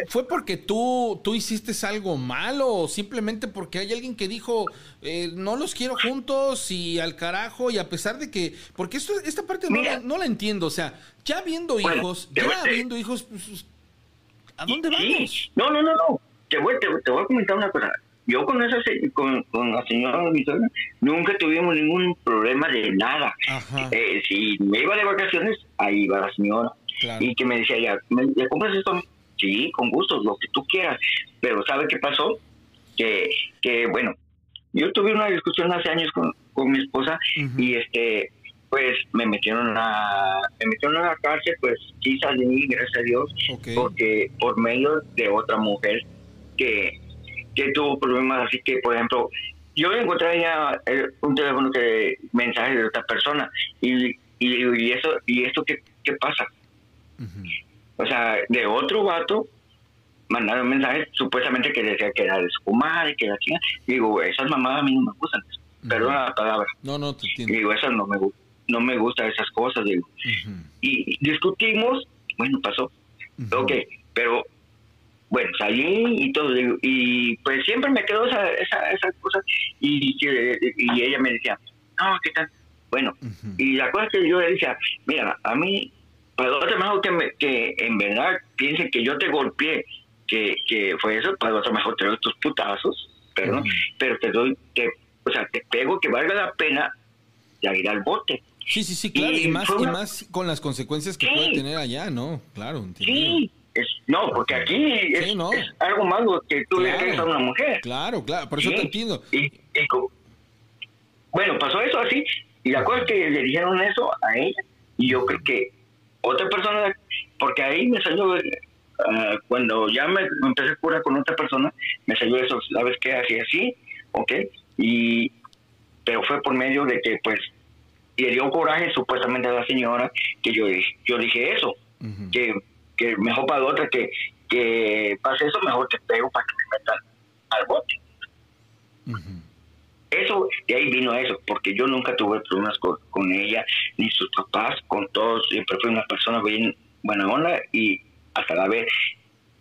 ¿Fue porque tú, tú hiciste algo malo o simplemente porque hay alguien que dijo eh, no los quiero juntos y al carajo y a pesar de que... Porque esto, esta parte no, no, la entiendo, o sea, ya viendo hijos, ya viendo hijos, pues, ¿a dónde vamos? No, no, no, no. Te voy, te voy a comentar una cosa yo con esa con, con la señora nunca tuvimos ningún problema de nada. Eh, si me iba de vacaciones, ahí iba la señora. Y que me decía, ya, ¿me, compras esto? Sí, con gusto, lo que tú quieras. Pero ¿sabe qué pasó? Que, que bueno, yo tuve una discusión hace años con, con mi esposa y este pues me metieron a me metieron a la cárcel pues sí salí gracias a Dios porque por medio de otra mujer que que tuvo problemas así que, por ejemplo, yo encontré ya eh, un teléfono que mensaje de otra persona y, y, eso y esto qué, qué pasa. O sea de otro vato mandaron mensajes supuestamente que decía que era de su madre que era china digo esas mamadas a mí no me gustan perdona la palabra no no te entiendo. digo esas no me no me gustan esas cosas digo. Y discutimos bueno pasó. Ok pero bueno, salí y todo, y pues siempre me quedó esa, esa, esa cosa, y, y ella me decía, no, ¿qué tal? Bueno, y la cosa que yo le decía, mira, a mí, para otro mejor que, me, que en verdad piensen que yo te golpeé, que, que fue eso, para otro mejor te doy tus putazos, perdón, pero te doy, te, o sea, te pego que valga la pena de ir al bote. Sí, sí, sí, claro, y, más, y más con las consecuencias que puede tener allá, ¿no? Claro, entiendo. Sí, no, porque aquí es, algo malo que tú le des a una mujer. Claro, claro, por eso te entiendo. Y, bueno, pasó eso así, y la cosa es que le dijeron eso a ella, y yo creo que otra persona, porque ahí me salió, ah, cuando ya me, me empecé a curar con otra persona, me salió eso, ¿sabes qué? Así, así, ok, y, pero fue por medio de que, pues, le dio coraje supuestamente a la señora, que yo, yo dije eso, que, que mejor para otra que, que pase eso, mejor te pego para que me metan al bote. Eso, de ahí vino eso, porque yo nunca tuve problemas con, con ella, ni sus papás, con todos, siempre fue una persona bien buena onda y hasta la vez.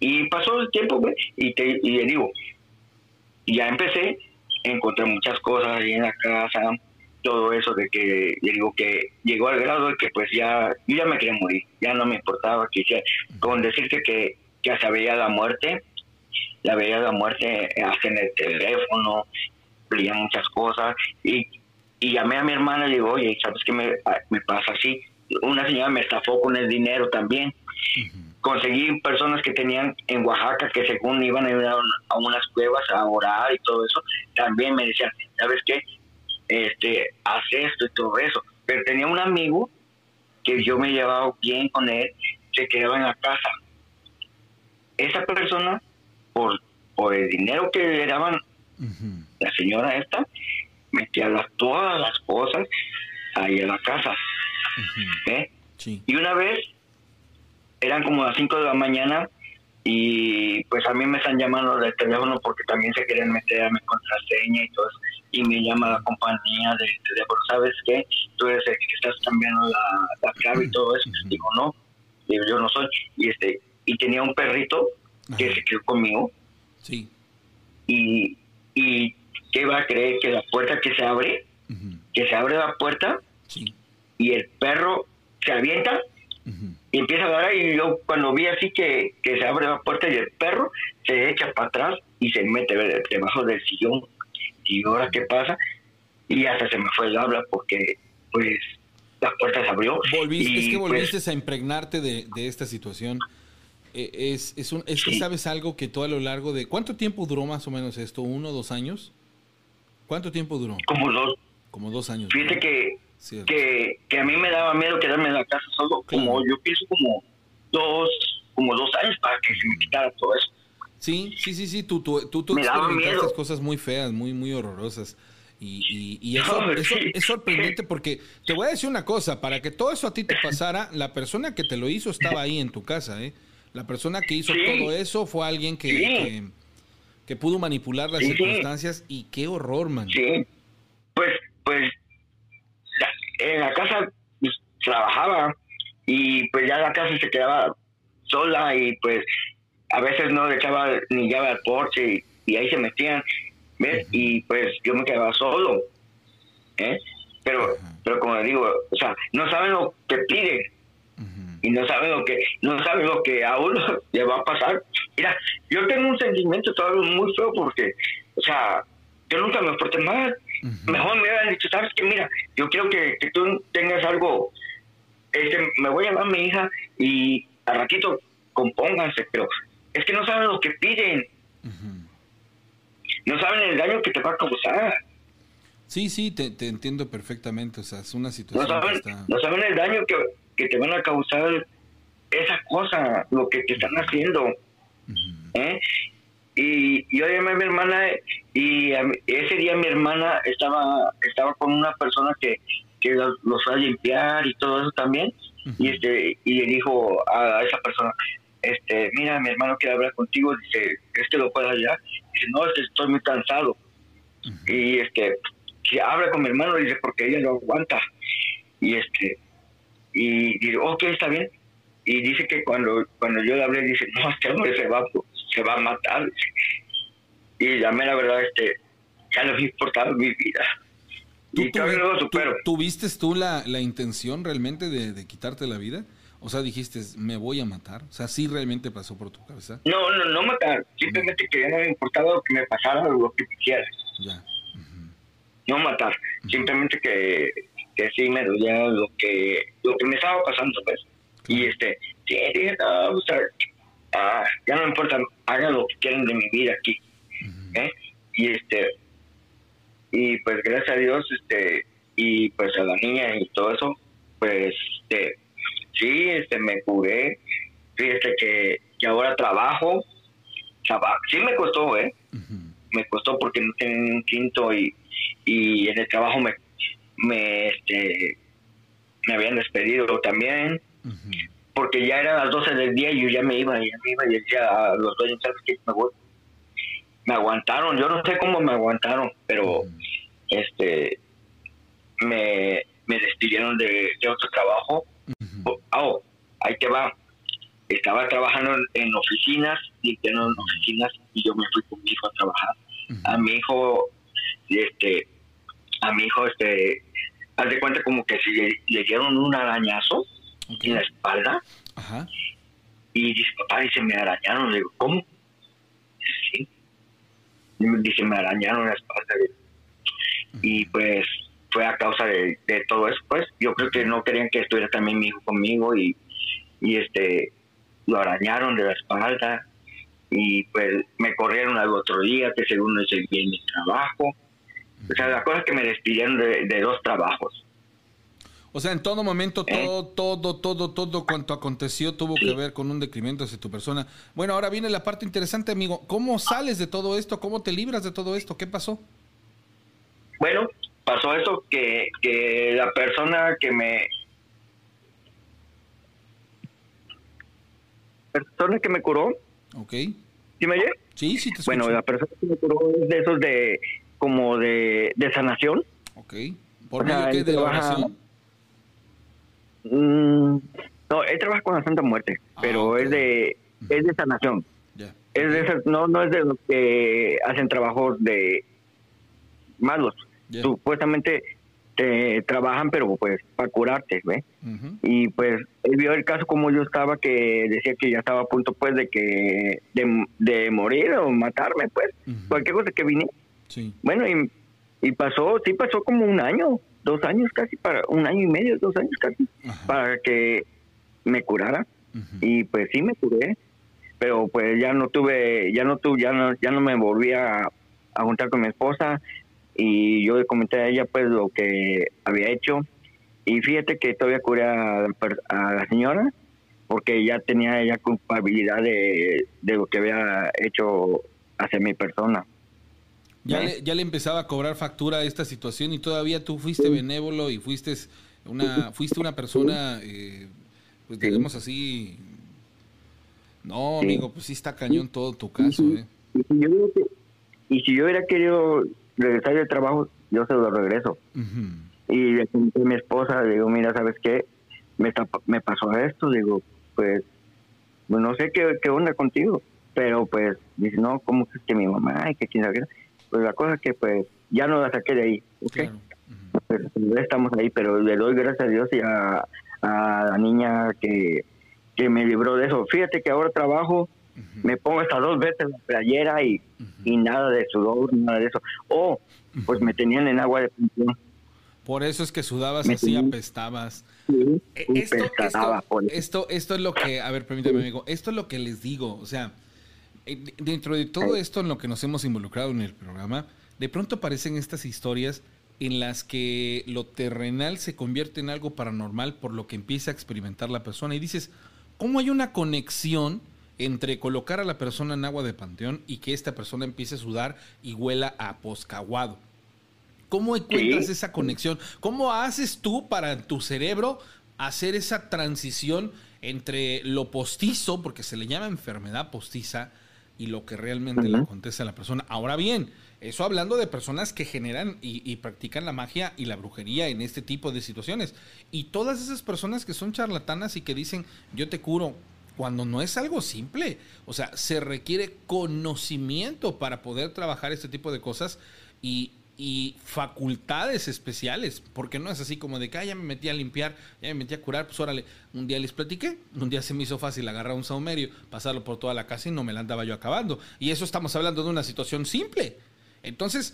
Y pasó el tiempo, y, te, y le digo, ya empecé, encontré muchas cosas ahí en la casa, todo eso de que, digo que llegó al grado de que pues ya, yo ya me quería morir, ya no me importaba que con decirte que ya se veía la muerte, la veía la muerte hasta en el teléfono, veía muchas cosas y, y llamé a mi hermana y le digo, oye, ¿sabes qué me, me pasa así? Una señora me estafó con el dinero también. Conseguí personas que tenían en Oaxaca que según iban a ir a unas cuevas a orar y todo eso, también me decían, ¿sabes qué? Este, haz esto y todo eso. Pero tenía un amigo que yo me llevaba bien con él, se quedaba en la casa. Esa persona, por, por el dinero que le daban la señora esta metía las, todas las cosas ahí en la casa. ¿eh? Sí. Y una vez, eran como las 5 de la mañana, y pues a mí me están llamando del teléfono porque también se quieren meter a mi contraseña y todo eso. Y me llama la compañía de teléfono, ¿sabes qué? Tú eres el que estás cambiando la, la clave y todo eso. Digo, no, digo, yo no soy. Y este y tenía un perrito que Ajá. se quedó conmigo Sí. y, y ¿qué va a creer? Que la puerta que se abre, que se abre la puerta Sí. y el perro se avienta y empieza a dar y yo cuando vi así que, que se abre la puerta y el perro se echa para atrás y se mete de- debajo del sillón y ahora qué pasa y hasta se me fue el habla porque pues la puerta se abrió Volviste, y, es que pues, volviste a impregnarte de, de esta situación. Eh, es, es, un, es que sabes algo que tú a lo largo de... ¿Cuánto tiempo duró más o menos esto? ¿Uno, dos años? ¿Cuánto tiempo duró? como dos Como dos años. fíjate ¿no? que, que que a mí me daba miedo quedarme en la casa solo como yo pienso como dos como dos años para que se me quitara todo eso Sí, sí, sí, sí, tú, tú, tú, tú experimentaste cosas muy feas, muy, muy horrorosas. Y, y, y eso, No, eso sí. es sorprendente porque te voy a decir una cosa, para que todo eso a ti te pasara, la persona que te lo hizo estaba ahí en tu casa, ¿eh? La persona que hizo Sí. todo eso fue alguien que, Sí. que, que pudo manipular las circunstancias y qué horror, man. Sí, pues, pues, en la casa pues, trabajaba y pues ya la casa se quedaba sola y pues a veces no le echaba ni llave al porche y, y ahí se metían, ¿ves? Y pues yo me quedaba solo, ¿eh? Pero, pero como digo, o sea, no saben lo que piden y no saben lo que no saben lo que a uno le va a pasar. Mira, yo tengo un sentimiento todavía muy feo porque, o sea, yo nunca me porté mal. Mejor me hubieran dicho, sabes que mira, yo quiero que, que tú tengas algo, este, me voy a llamar a mi hija y al ratito compónganse, pero es que no saben lo que piden, no saben el daño que te va a causar, Sí, sí, te, te entiendo perfectamente. O sea, es una no situación que saben, está... no saben el daño que, que te van a causar esa cosa, lo que te están haciendo. ¿eh? Y yo llamé a mi hermana y ese día mi hermana estaba estaba con una persona que, que los, los fue a limpiar y todo eso también y este y le dijo a esa persona este mira mi hermano quiere hablar contigo dice ¿crees que lo pueda ayudar? dice no es que estoy muy cansado y este si habla con mi hermano dice porque ella lo aguanta y este y dice ok está bien y dice que cuando cuando yo le hablé dice no este hombre se va se va a matar y la mera verdad este ya no me importaba mi vida. ¿Tú, y no tú- ¿Tuviste tú la, la intención realmente de, de quitarte la vida? O sea, dijiste, me voy a matar. O sea, sí realmente pasó por tu cabeza. no no no matar simplemente que ya no me importaba lo que me pasara o lo que quisiera Ya. no matar simplemente que que sí me dolía lo que lo que me estaba pasando pues y este sí dije no, o sea, ah, ya no me importa hagan lo que quieran de mi vida aquí ¿eh? y este y pues gracias a Dios, este, y pues a la niña y todo eso, pues, este, sí, este, me curé, fíjate que, que ahora trabajo, traba- sí me costó, ¿eh? Me costó porque no tenía un quinto y, y en el trabajo me, me, este, me habían despedido también, porque ya eran las 12 del día y yo ya me iba, ya me iba y decía a los dueños, ¿sabes qué? Me voy. Me aguantaron, yo no sé cómo me aguantaron, pero este me, me despidieron de, de otro trabajo. Oh, oh, ahí te va. Estaba trabajando en, oficinas, limpiando en oficinas, y yo me fui con mi hijo a trabajar. A mi hijo, este, a mi hijo, este, haz de cuenta como que si le, le dieron un arañazo en la espalda, Ajá. y dice, papá, dice, me arañaron. Le digo, ¿cómo? Dice, sí. Dice, me arañaron la espalda. Y pues fue a causa de, de todo eso, pues. Yo creo que no querían que estuviera también mi hijo conmigo y, y este, lo arañaron de la espalda. Y pues me corrieron al otro día, que según no hice bien mi trabajo. O sea, la cosa es que me despidieron de, de dos trabajos. O sea, en todo momento, ¿Eh? todo, todo, todo, todo cuanto aconteció tuvo que ver con un decremento hacia tu persona. Bueno, ahora viene la parte interesante, amigo. ¿Cómo sales de todo esto? ¿Cómo te libras de todo esto? ¿Qué pasó? Bueno, pasó eso que, que la persona que me... persona que me curó, ¿Ok? ¿sí me oye? Sí, sí, te escucho. Bueno, la persona que me curó es de esos de como de, de sanación. Ok. ¿Por sea, medio qué? ¿De trabaja- oración? Mm, no, él trabaja con la Santa Muerte, Ah, pero es de es de sanación. Ya. Es de esas, no, no es de los que hacen trabajos de malos. Supuestamente te trabajan, pero pues para curarte, ¿ves? Ujú. y pues él vio el caso como yo estaba que decía que ya estaba a punto pues de que de, de morir o matarme pues cualquier cosa que viniera Sí. bueno y, y pasó sí pasó como un año dos años casi para un año y medio dos años casi para que me curara y pues sí me curé pero pues ya no tuve ya no tuve ya no ya no me volví a, a juntar con mi esposa y yo le comenté a ella pues lo que había hecho y fíjate que todavía curé a, la per- a la señora porque ya tenía ella culpabilidad de, de lo que había hecho hacia mi persona Ya ¿Eh? le, ya le empezaba a cobrar factura a esta situación y todavía tú fuiste benévolo y fuiste una, fuiste una persona, eh, pues Sí. digamos así. No, Sí. amigo, pues sí está cañón todo tu caso, ¿eh? y si yo, digo que- y si yo hubiera querido regresar del trabajo yo se lo regreso y le comenté a mi esposa, le digo, mira, ¿sabes qué? Me, está- me pasó esto, digo, pues, pues, no sé qué, qué onda contigo, pero pues, dice, no, ¿cómo que es que mi mamá y que quién sabe? Pues la cosa es que pues ya no la saqué de ahí, ¿ok? Claro. Pues, ya estamos ahí, pero le doy gracias a Dios y a, a la niña que, que me libró de eso. Fíjate que ahora trabajo, Me pongo hasta dos veces la playera y, y nada de sudor, nada de eso. O, pues me tenían en agua de pensión. Por eso es que sudabas Me así, tenía- apestabas. Sí, Eh, Esto, esto, es lo que, a ver, permítame, amigo, esto es lo que les digo, o sea, eh, de- dentro de todo esto en lo que nos hemos involucrado en el programa, de pronto aparecen estas historias en las que lo terrenal se convierte en algo paranormal por lo que empieza a experimentar la persona y dices, ¿cómo hay una conexión entre colocar a la persona en agua de panteón y que esta persona empiece a sudar y huela a poscaguado? ¿Cómo encuentras Sí. esa conexión? ¿Cómo haces tú para tu cerebro hacer esa transición entre lo postizo, porque se le llama enfermedad postiza, y lo que realmente le acontece a la persona? Ahora bien, eso hablando de personas que generan y, y practican la magia y la brujería en este tipo de situaciones. Y todas esas personas que son charlatanas y que dicen, yo te curo, cuando no es algo simple. O sea, se requiere conocimiento para poder trabajar este tipo de cosas y, y facultades especiales, porque no es así como de que "Ah, ya me metí a limpiar, ya me metí a curar, pues órale, un día les platiqué, un día se me hizo fácil agarrar un saumerio, pasarlo por toda la casa y no me la andaba yo acabando. Y eso estamos hablando de una situación simple. Entonces,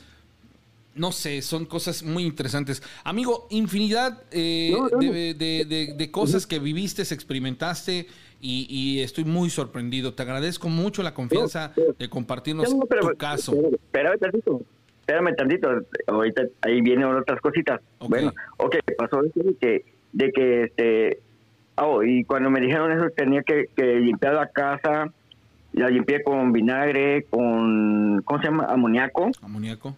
no sé, son cosas muy interesantes. Amigo, infinidad eh, No, no, no. de, de- de- de cosas que viviste, experimentaste y, y estoy muy sorprendido. Te agradezco mucho la confianza No, de compartirnos No, pero- tu caso. Espérame tantito. espérame tantito, ahorita ahí vienen otras cositas. Bueno, ok, pasó eso de que, de que este, oh, y cuando me dijeron eso tenía que, que limpiar la casa, la limpié con vinagre, con, ¿cómo se llama? Amoníaco, Amoníaco.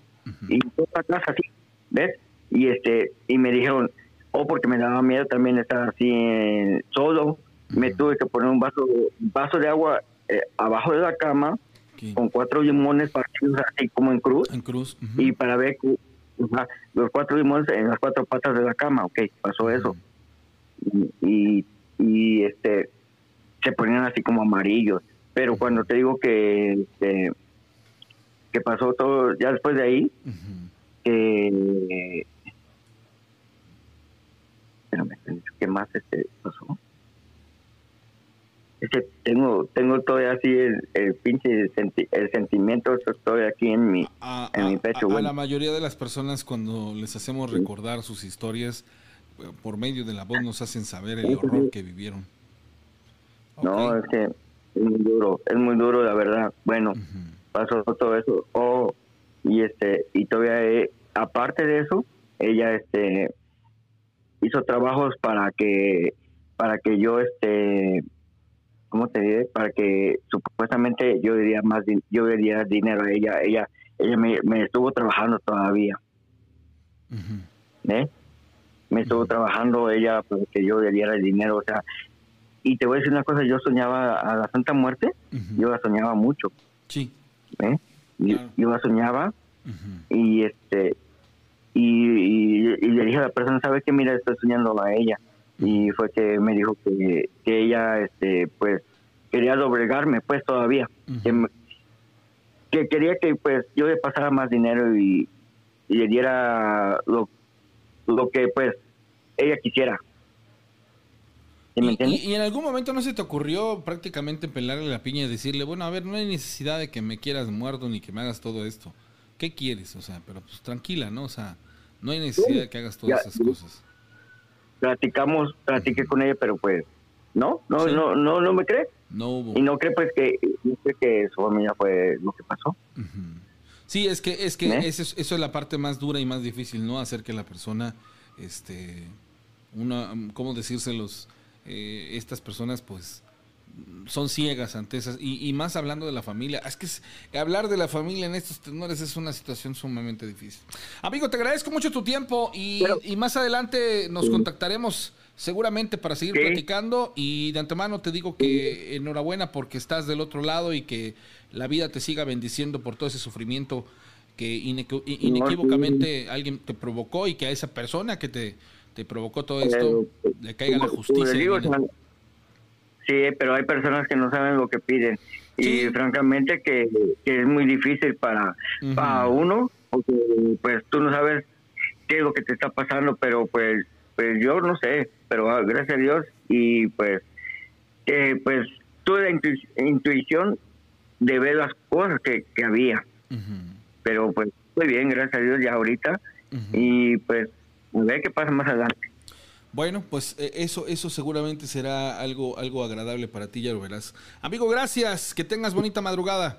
Y toda la casa así, ¿ves? Y este, y me dijeron, oh, porque me daba miedo también estar así eh, solo, me tuve que poner un vaso, vaso de agua eh, abajo de la cama, con cuatro limones partidos así como en cruz, En cruz. ujú. y para ver los cuatro limones en las cuatro patas de la cama, ok, pasó eso. Y, y este se ponían así como amarillos. Pero cuando te digo que, este, que pasó todo, ya después de ahí, que... Espérame, ¿qué más este pasó? Es que tengo, tengo todavía así el, el pinche senti- el sentimiento, estoy aquí en mi... A, en mi pecho, a- a bueno. la mayoría de las personas cuando les hacemos recordar sus historias eh, por medio de la voz nos hacen saber el horror que vivieron. No, es que es muy duro, es muy duro la verdad. Bueno, pasó todo eso. Oh, y este, y todavía, eh, aparte de eso, ella este hizo trabajos para que, para que yo este, ¿cómo te diré? Para que supuestamente yo diría más, yo le diera dinero a ella. Ella, ella me, me estuvo trabajando todavía. ¿eh? Me estuvo trabajando ella para que yo le diera el dinero, o sea. Y te voy a decir una cosa, yo soñaba a la Santa Muerte, yo la soñaba mucho, Sí. ¿eh? Yo la soñaba y este y, y- y le dije a la persona sabe que mira estoy soñando a ella y fue que me dijo que, que ella este pues quería doblegarme pues todavía que, Ujú. me- que quería que pues yo le pasara más dinero y, y le diera lo, lo que pues ella quisiera ¿Sí me Y, entiendes? y- y en algún momento no se te ocurrió prácticamente pelarle la piña y decirle, bueno, a ver, no hay necesidad de que me quieras muerto ni que me hagas todo esto. ¿Qué quieres? O sea, pero pues tranquila, ¿no? O sea, no hay necesidad de que hagas todas Ya, esas cosas. Platicamos platiqué con ella pero pues no no Sí. no no no me cree No hubo. y no cree pues que no cree que su familia fue lo que pasó. Sí, es que, es que ¿Eh? eso, es, eso es la parte más dura y más difícil, ¿no? Hacer que la persona, este, una, ¿cómo decírselos? Eh, estas personas, pues, son ciegas ante esas, y, y más hablando de la familia. Es que es- hablar de la familia en estos tenores es una situación sumamente difícil. Amigo, te agradezco mucho tu tiempo y, Pero- y más adelante nos contactaremos seguramente para seguir Sí. platicando y de antemano te digo que enhorabuena porque estás del otro lado y que la vida te siga bendiciendo por todo ese sufrimiento que inequ- inequívocamente alguien te provocó y que a esa persona que te, te provocó todo esto Pero, le caiga la justicia. Sí pero hay personas que no saben lo que piden. Sí. y francamente que, que es muy difícil para para uno porque pues tú no sabes qué es lo que te está pasando pero pues pues yo no sé pero ah, gracias a Dios y pues eh, pues tuve la intu- intuición de ver las cosas que, que había. Pero pues muy bien gracias a Dios ya ahorita y pues a ver qué pasa más adelante Bueno, pues eh, eso, eso seguramente será algo, algo agradable para ti, ya lo verás. Amigo, gracias. Que tengas bonita madrugada.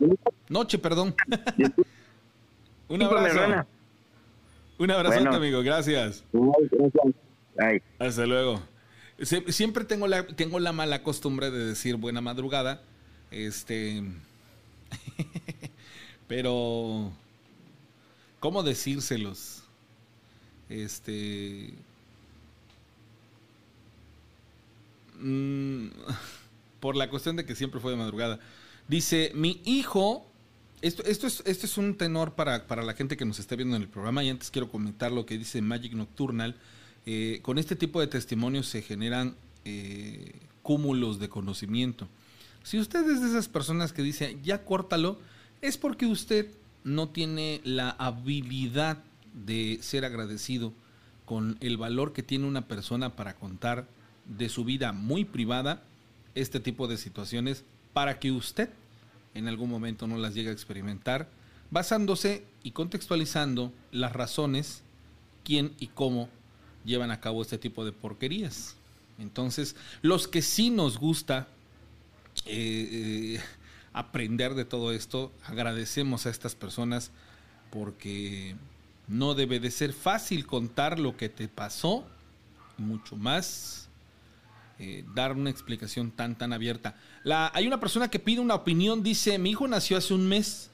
Noche, perdón. Un abrazo. Un Bueno. amigo. Gracias. Hasta luego. Sie- Siempre tengo la, tengo la mala costumbre de decir buena madrugada. Este. Pero. ¿Cómo decírselos? Este. Mm, por la cuestión de que siempre fue de madrugada. Dice, mi hijo. Esto, es, esto es un tenor para, para la gente que nos está viendo en el programa. Y antes quiero comentar lo que dice Magic Nocturnal. Eh, con este tipo de testimonios se generan eh, cúmulos de conocimiento. Si usted es de esas personas que dice, ya córtalo, es porque usted no tiene la habilidad de ser agradecido con el valor que tiene una persona para contar de su vida muy privada este tipo de situaciones para que usted en algún momento no las llegue a experimentar, basándose y contextualizando las razones, quién y cómo llevan a cabo este tipo de porquerías. Entonces, los que sí nos gusta eh, eh, aprender de todo esto, agradecemos a estas personas porque no debe de ser fácil contar lo que te pasó, mucho más eh, dar una explicación tan tan abierta. La, hay una persona que pide una opinión, dice, mi hijo nació hace un mes,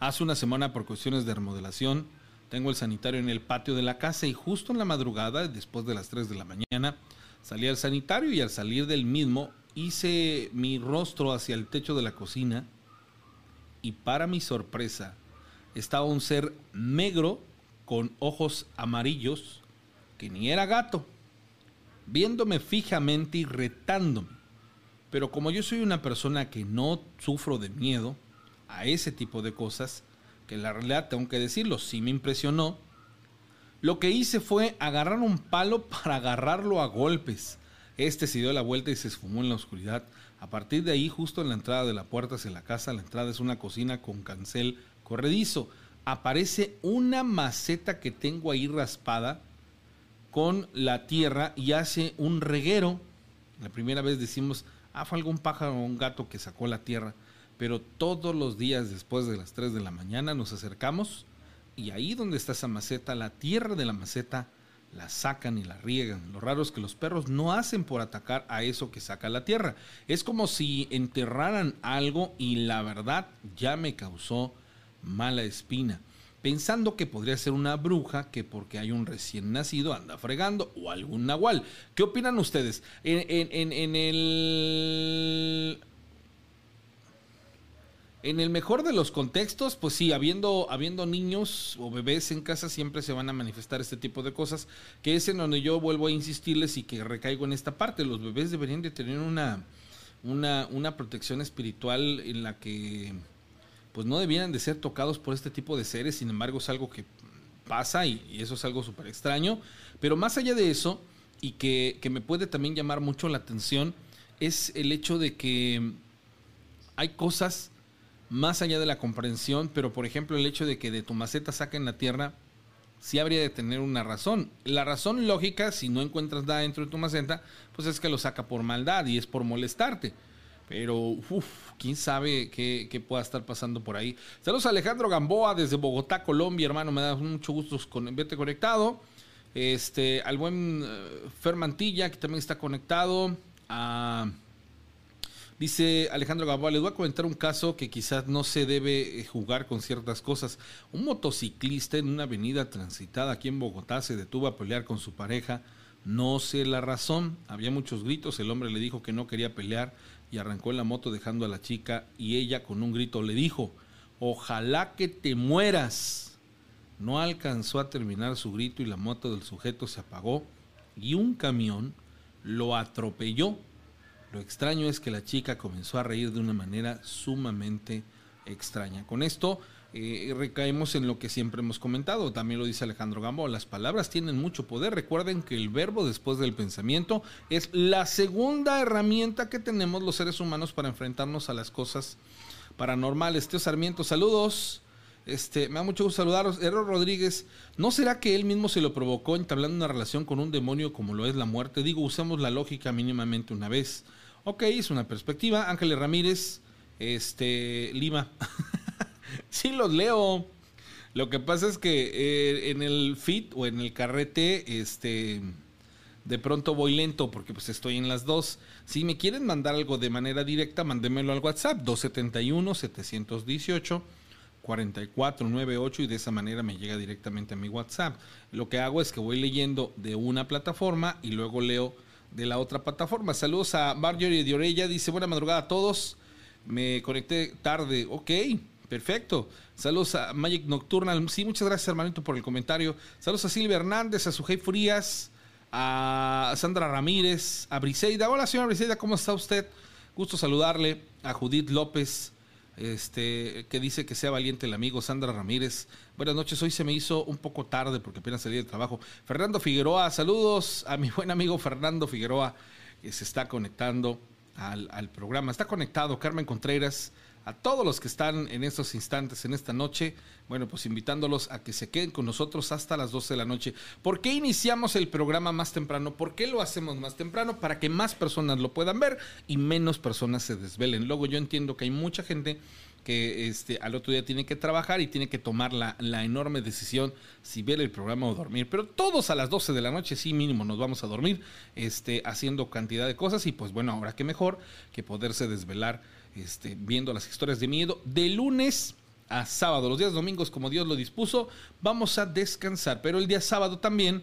hace una semana por cuestiones de remodelación, tengo el sanitario en el patio de la casa y justo en la madrugada, después de las 3 de la mañana, salí al sanitario y al salir del mismo hice mi rostro hacia el techo de la cocina y para mi sorpresa estaba un ser negro con ojos amarillos que ni era gato, viéndome fijamente y retándome. Pero como yo soy una persona que no sufro de miedo a ese tipo de cosas, que la realidad tengo que decirlo, sí me impresionó, lo que hice fue agarrar un palo para agarrarlo a golpes. Este se dio la vuelta y se esfumó en la oscuridad. A partir de ahí, justo en la entrada de la puerta hacia la casa, la entrada es una cocina con cancel corredizo. Aparece una maceta que tengo ahí raspada con la tierra y hace un reguero. La primera vez decimos, ah, fue algún pájaro o un gato que sacó la tierra. Pero todos los días después de las 3 de la mañana nos acercamos y ahí donde está esa maceta, la tierra de la maceta, la sacan y la riegan. Lo raro es que los perros no hacen por atacar a eso que saca la tierra. Es como si enterraran algo y la verdad ya me causó mala espina. Pensando que podría ser una bruja que porque hay un recién nacido anda fregando o algún nahual. ¿Qué opinan ustedes? En, el en el mejor de los contextos, pues sí, habiendo, habiendo niños o bebés en casa siempre se van a manifestar este tipo de cosas, que es en donde yo vuelvo a insistirles y que recaigo en esta parte. Los bebés deberían de tener una, una, una protección espiritual en la que pues no debieran de ser tocados por este tipo de seres, sin embargo es algo que pasa y, y eso es algo súper extraño. Pero más allá de eso, y que, que me puede también llamar mucho la atención, es el hecho de que hay cosas más allá de la comprensión, pero por ejemplo el hecho de que de tu maceta saquen la tierra, sí habría de tener una razón. La razón lógica, si no encuentras nada dentro de tu maceta, pues es que lo saca por maldad y es por molestarte. Pero, uff, quién sabe qué, pueda estar pasando por ahí. Saludos a Alejandro Gamboa desde Bogotá, Colombia, hermano. Me da mucho gusto verte conectado. Este, al buen uh, Fer Mantilla, que también está conectado. A. Dice Alejandro Gamboa, les voy a comentar un caso que quizás no se debe eh, jugar con ciertas cosas. Un motociclista en una avenida transitada aquí en Bogotá se detuvo a pelear con su pareja. No sé la razón. Había muchos gritos. El hombre le dijo que no quería pelear y arrancó en la moto dejando a la chica y ella con un grito le dijo, ojalá que te mueras. No alcanzó a terminar su grito y la moto del sujeto se apagó y un camión lo atropelló lo extraño es que la chica comenzó a reír de una manera sumamente extraña. Con esto eh, recaemos en lo que siempre hemos comentado, también lo dice Alejandro Gambo, las palabras tienen mucho poder. Recuerden que el verbo después del pensamiento es la segunda herramienta que tenemos los seres humanos para enfrentarnos a las cosas paranormales. Teo Sarmiento, saludos. Este, me da mucho gusto saludaros. Error Rodríguez, ¿no será que él mismo se lo provocó entablando una relación con un demonio como lo es la muerte? Digo, usemos la lógica mínimamente una vez. Ok, es una perspectiva. Ángeles Ramírez, este, Lima. sí los leo. Lo que pasa es que eh, en el fit o en el carrete, este, de pronto voy lento porque pues estoy en las dos. Si me quieren mandar algo de manera directa, mándemelo al WhatsApp 271 718 4498 y de esa manera me llega directamente a mi WhatsApp. Lo que hago es que voy leyendo de una plataforma y luego leo de la otra plataforma. Saludos a Marjorie de Orella, dice buena madrugada a todos. Me conecté tarde, ok, perfecto. Saludos a Magic Nocturnal, sí, muchas gracias hermanito por el comentario. Saludos a Silvia Hernández, a Sujei Frías, a Sandra Ramírez, a Briseida. Hola señora Briseida, ¿cómo está usted? Gusto saludarle. A Judith López, este, que dice que sea valiente el amigo Sandra Ramírez. Buenas noches, hoy se me hizo un poco tarde porque apenas salí del trabajo. Fernando Figueroa, saludos a mi buen amigo Fernando Figueroa, que se está conectando al, al programa. Está conectado Carmen Contreras, a todos los que están en estos instantes, en esta noche, bueno, pues invitándolos a que se queden con nosotros hasta las 12 de la noche. ¿Por qué iniciamos el programa más temprano? ¿Por qué lo hacemos más temprano? Para que más personas lo puedan ver y menos personas se desvelen. Luego yo entiendo que hay mucha gente que este, al otro día tiene que trabajar y tiene que tomar la, la, enorme decisión si ver el programa o dormir. Pero todos a las 12 de la noche, sí, mínimo, nos vamos a dormir este, haciendo cantidad de cosas. Y pues bueno, ahora qué mejor que poderse desvelar este, viendo las historias de miedo de lunes a sábado. Los días domingos, como Dios lo dispuso, vamos a descansar. Pero el día sábado también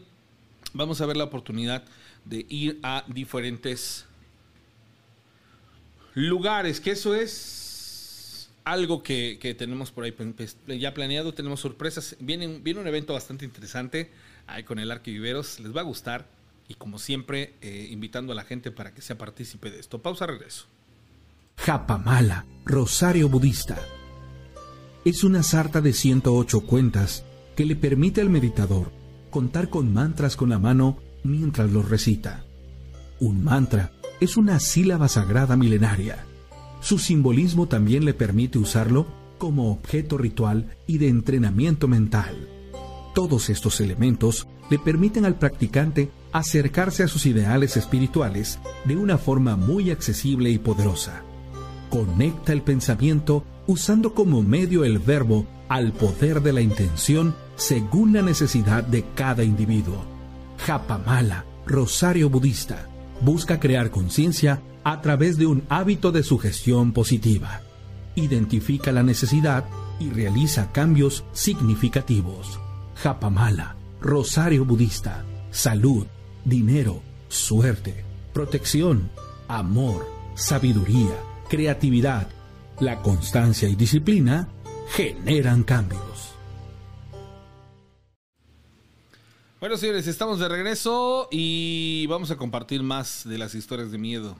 vamos a ver la oportunidad de ir a diferentes lugares, que eso es algo que, tenemos por ahí ya planeado, tenemos sorpresas, viene, viene un evento bastante interesante ahí con el Arquiviveros, les va a gustar y como siempre eh, invitando a la gente para que sea partícipe de esto. Pausa, regreso. Japamala, Rosario Budista. Es una sarta de 108 cuentas que le permite al meditador contar con mantras con la mano mientras los recita. Un mantra es una sílaba sagrada milenaria. Su simbolismo también le permite usarlo como objeto ritual y de entrenamiento mental. Todos estos elementos le permiten al practicante acercarse a sus ideales espirituales de una forma muy accesible y poderosa. Conecta el pensamiento usando como medio el verbo al poder de la intención según la necesidad de cada individuo. Japamala, Rosario Budista, busca crear conciencia a través de un hábito de sugestión positiva. Identifica la necesidad y realiza cambios significativos. Japamala, Rosario Budista, salud, dinero, suerte, protección, amor, sabiduría, creatividad. La constancia y disciplina generan cambios. Bueno, señores, estamos de regreso y vamos a compartir más de las historias de miedo.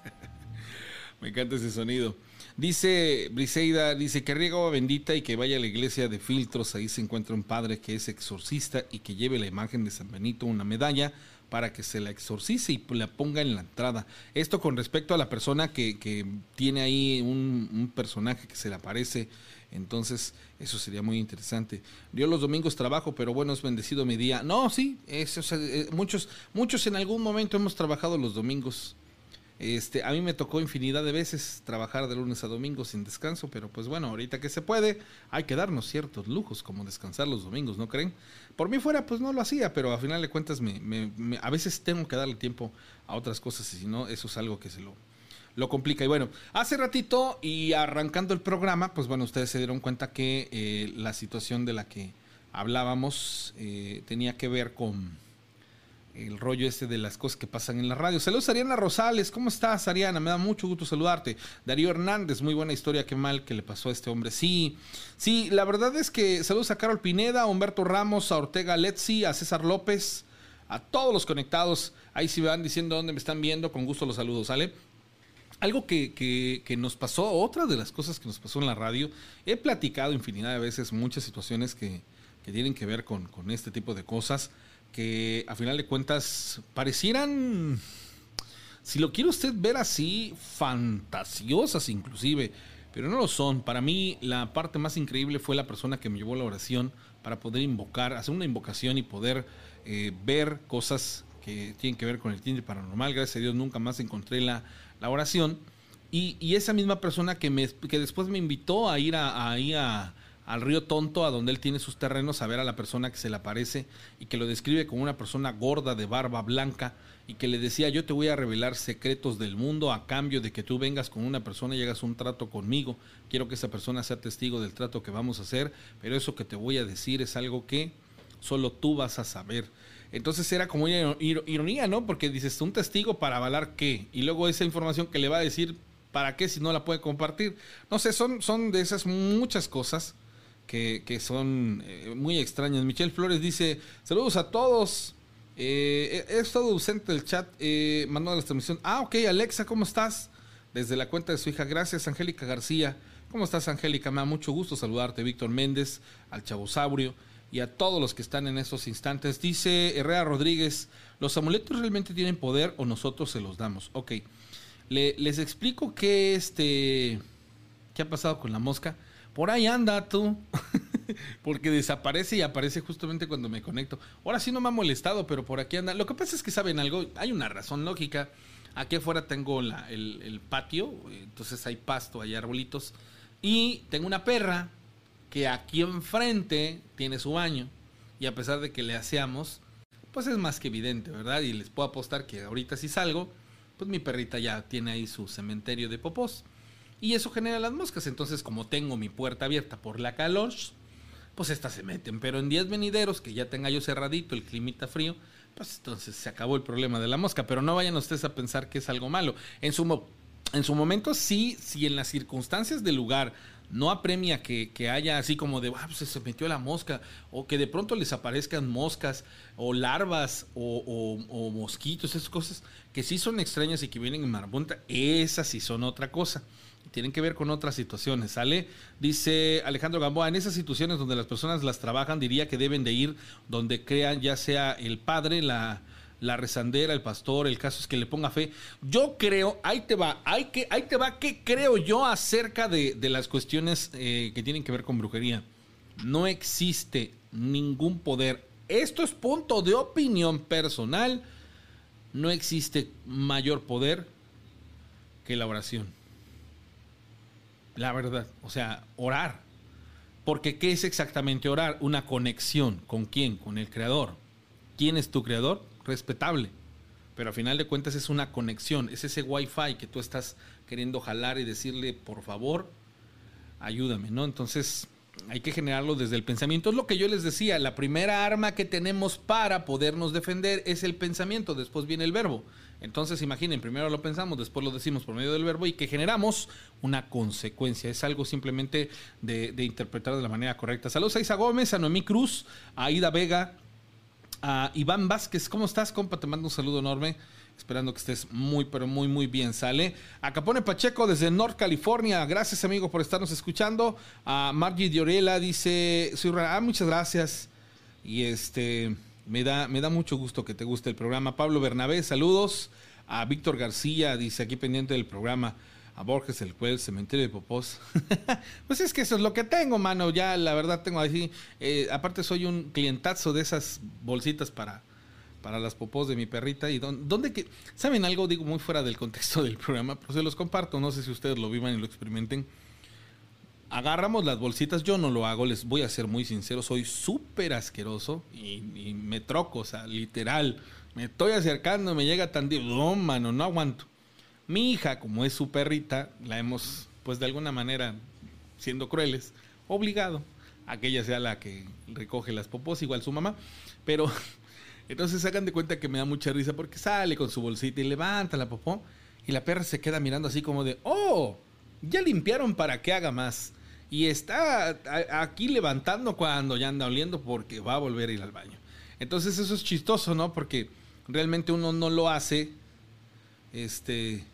Me encanta ese sonido. Dice Briseida, dice que riega agua bendita y que vaya a la iglesia de filtros. Ahí se encuentra un padre que es exorcista y que lleve la imagen de San Benito, una medalla, para que se la exorcice y la ponga en la entrada. Esto con respecto a la persona que, que tiene ahí un, un personaje que se le aparece entonces, eso sería muy interesante. Yo los domingos trabajo, pero bueno, es bendecido mi día. No, sí, eh, muchos, muchos en algún momento hemos trabajado los domingos. Este, a mí me tocó infinidad de veces trabajar de lunes a domingo sin descanso, pero pues bueno, ahorita que se puede, hay que darnos ciertos lujos, como descansar los domingos, ¿no creen? Por mí fuera, pues no lo hacía, pero a final de cuentas me, a veces tengo que darle tiempo a otras cosas y si no, eso es algo que se lo, lo complica. Y bueno, hace ratito y arrancando el programa, pues bueno, ustedes se dieron cuenta que eh, la situación de la que hablábamos eh, tenía que ver con el rollo este de las cosas que pasan en la radio. Saludos Ariana Rosales, ¿cómo estás Ariana? Me da mucho gusto saludarte. Darío Hernández, muy buena historia, qué mal que le pasó a este hombre. Sí, sí, la verdad es que saludos a Carol Pineda, a Humberto Ramos, a Ortega Letzi, a César López, a todos los conectados. Ahí si van diciendo dónde me están viendo, con gusto los saludos, ¿sale? Algo que, nos pasó, otra de las cosas que nos pasó en la radio, he platicado infinidad de veces muchas situaciones que, tienen que ver con, este tipo de cosas, que a final de cuentas parecieran, si lo quiere usted ver así, fantasiosas inclusive, pero no lo son. Para mí la parte más increíble fue la persona que me llevó la oración para poder invocar, hacer una invocación y poder eh, ver cosas que tienen que ver con el tinte paranormal. Gracias a Dios nunca más encontré la la oración. Y, esa misma persona que, me, que después me invitó a ir a, a, al río Tonto, a donde él tiene sus terrenos, a ver a la persona que se le aparece y que lo describe como una persona gorda de barba blanca y que le decía, yo te voy a revelar secretos del mundo a cambio de que tú vengas con una persona y hagas un trato conmigo. Quiero que esa persona sea testigo del trato que vamos a hacer, pero eso que te voy a decir es algo que solo tú vas a saber. Entonces era como una ironía, ¿no? Porque dices, un testigo para avalar qué. Y luego esa información que le va a decir, ¿para qué si no la puede compartir? No sé, son, son de esas muchas cosas que, son eh, muy extrañas. Michelle Flores dice, saludos a todos. Eh, he, estado ausente del chat, eh, la transmisión. Ah, ok, Alexa, ¿cómo estás? Desde la cuenta de su hija, gracias, Angélica García. ¿Cómo estás, Angélica? Me da mucho gusto saludarte, Víctor Méndez, al Chabosaurio y a todos los que están en estos instantes. Dice Herrera Rodríguez, ¿los amuletos realmente tienen poder o nosotros se los damos? Ok, les explico qué, este, qué ha pasado con la mosca. Por ahí anda tú, porque desaparece y aparece justamente cuando me conecto. Ahora sí no me ha molestado, pero por aquí anda. Lo que pasa es que saben algo, hay una razón lógica. Aquí afuera tengo la, el, el patio, entonces hay pasto, hay arbolitos. Y tengo una perra que aquí enfrente tiene su baño. Y a pesar de que le aseamos, pues es más que evidente, ¿verdad? Y les puedo apostar que ahorita si salgo, pues mi perrita ya tiene ahí su cementerio de popós. Y eso genera las moscas. Entonces, como tengo mi puerta abierta por la calor, pues estas se meten. Pero en días venideros, que ya tenga yo cerradito, el climita frío, pues entonces se acabó el problema de la mosca. Pero no vayan ustedes a pensar que es algo malo. En su, en su momento sí, si en las circunstancias del lugar no apremia que, haya así como de, ah, pues se metió la mosca, o que de pronto les aparezcan moscas, o larvas, o, mosquitos, esas cosas que sí son extrañas y que vienen en marabunta, esas sí son otra cosa tienen que ver con otras situaciones, ¿sale? Dice Alejandro Gamboa, en esas situaciones donde las personas las trabajan, diría que deben de ir donde crean ya sea el padre, la, la rezandera, el pastor, el caso es que le ponga fe. Yo creo, ahí te va, hay que, ahí te va, ¿qué creo yo acerca de, las cuestiones eh, que tienen que ver con brujería? No existe ningún poder. Esto es punto de opinión personal. No existe mayor poder que la oración. La verdad, o sea, orar. Porque ¿qué es exactamente orar? Una conexión. ¿Con quién? Con el Creador. ¿Quién es tu Creador? Respetable. Pero a final de cuentas es una conexión, es ese wifi que tú estás queriendo jalar y decirle, por favor, ayúdame, ¿no? Entonces, hay que generarlo desde el pensamiento. Es lo que yo les decía, la primera arma que tenemos para podernos defender es el pensamiento, después viene el verbo. Entonces imaginen, primero lo pensamos, después lo decimos por medio del verbo y que generamos una consecuencia. Es algo simplemente de, interpretar de la manera correcta. Saludos a Isa Gómez, a Noemí Cruz, a Ida Vega, a Iván Vázquez. ¿Cómo estás, compa? Te mando un saludo enorme. Esperando que estés muy, pero muy, muy bien. Sale. A Capone Pacheco desde North California. Gracias, amigo, por estarnos escuchando. A Margie Diorela dice: Soy ah, muchas gracias. Y este. Me da, me da mucho gusto que te guste el programa. Pablo Bernabé, saludos. A Víctor García, dice aquí pendiente del programa. A Borges, el juez, cementerio de Popós. pues es que eso es lo que tengo, mano. Ya la verdad tengo así. Eh, aparte, soy un clientazo de esas bolsitas para, para las popós de mi perrita. Y donde que, ¿saben algo? Digo muy fuera del contexto del programa, pero se los comparto. No sé si ustedes lo vivan y lo experimenten. Agarramos las bolsitas, yo no lo hago, les voy a ser muy sincero, soy súper asqueroso y, me troco, o sea, literal. Me estoy acercando, me llega tan... No, mano, no aguanto. Mi hija, como es su perrita, la hemos, pues de alguna manera, siendo crueles, obligado a que ella sea la que recoge las popós, igual su mamá. Pero entonces hagan de cuenta que me da mucha risa porque sale con su bolsita y levanta la popó y la perra se queda mirando así como de, oh, ya limpiaron para que haga más. Y está aquí levantando cuando ya anda oliendo porque va a volver a ir al baño. Entonces eso es chistoso, ¿no? Porque realmente uno no lo hace. Este.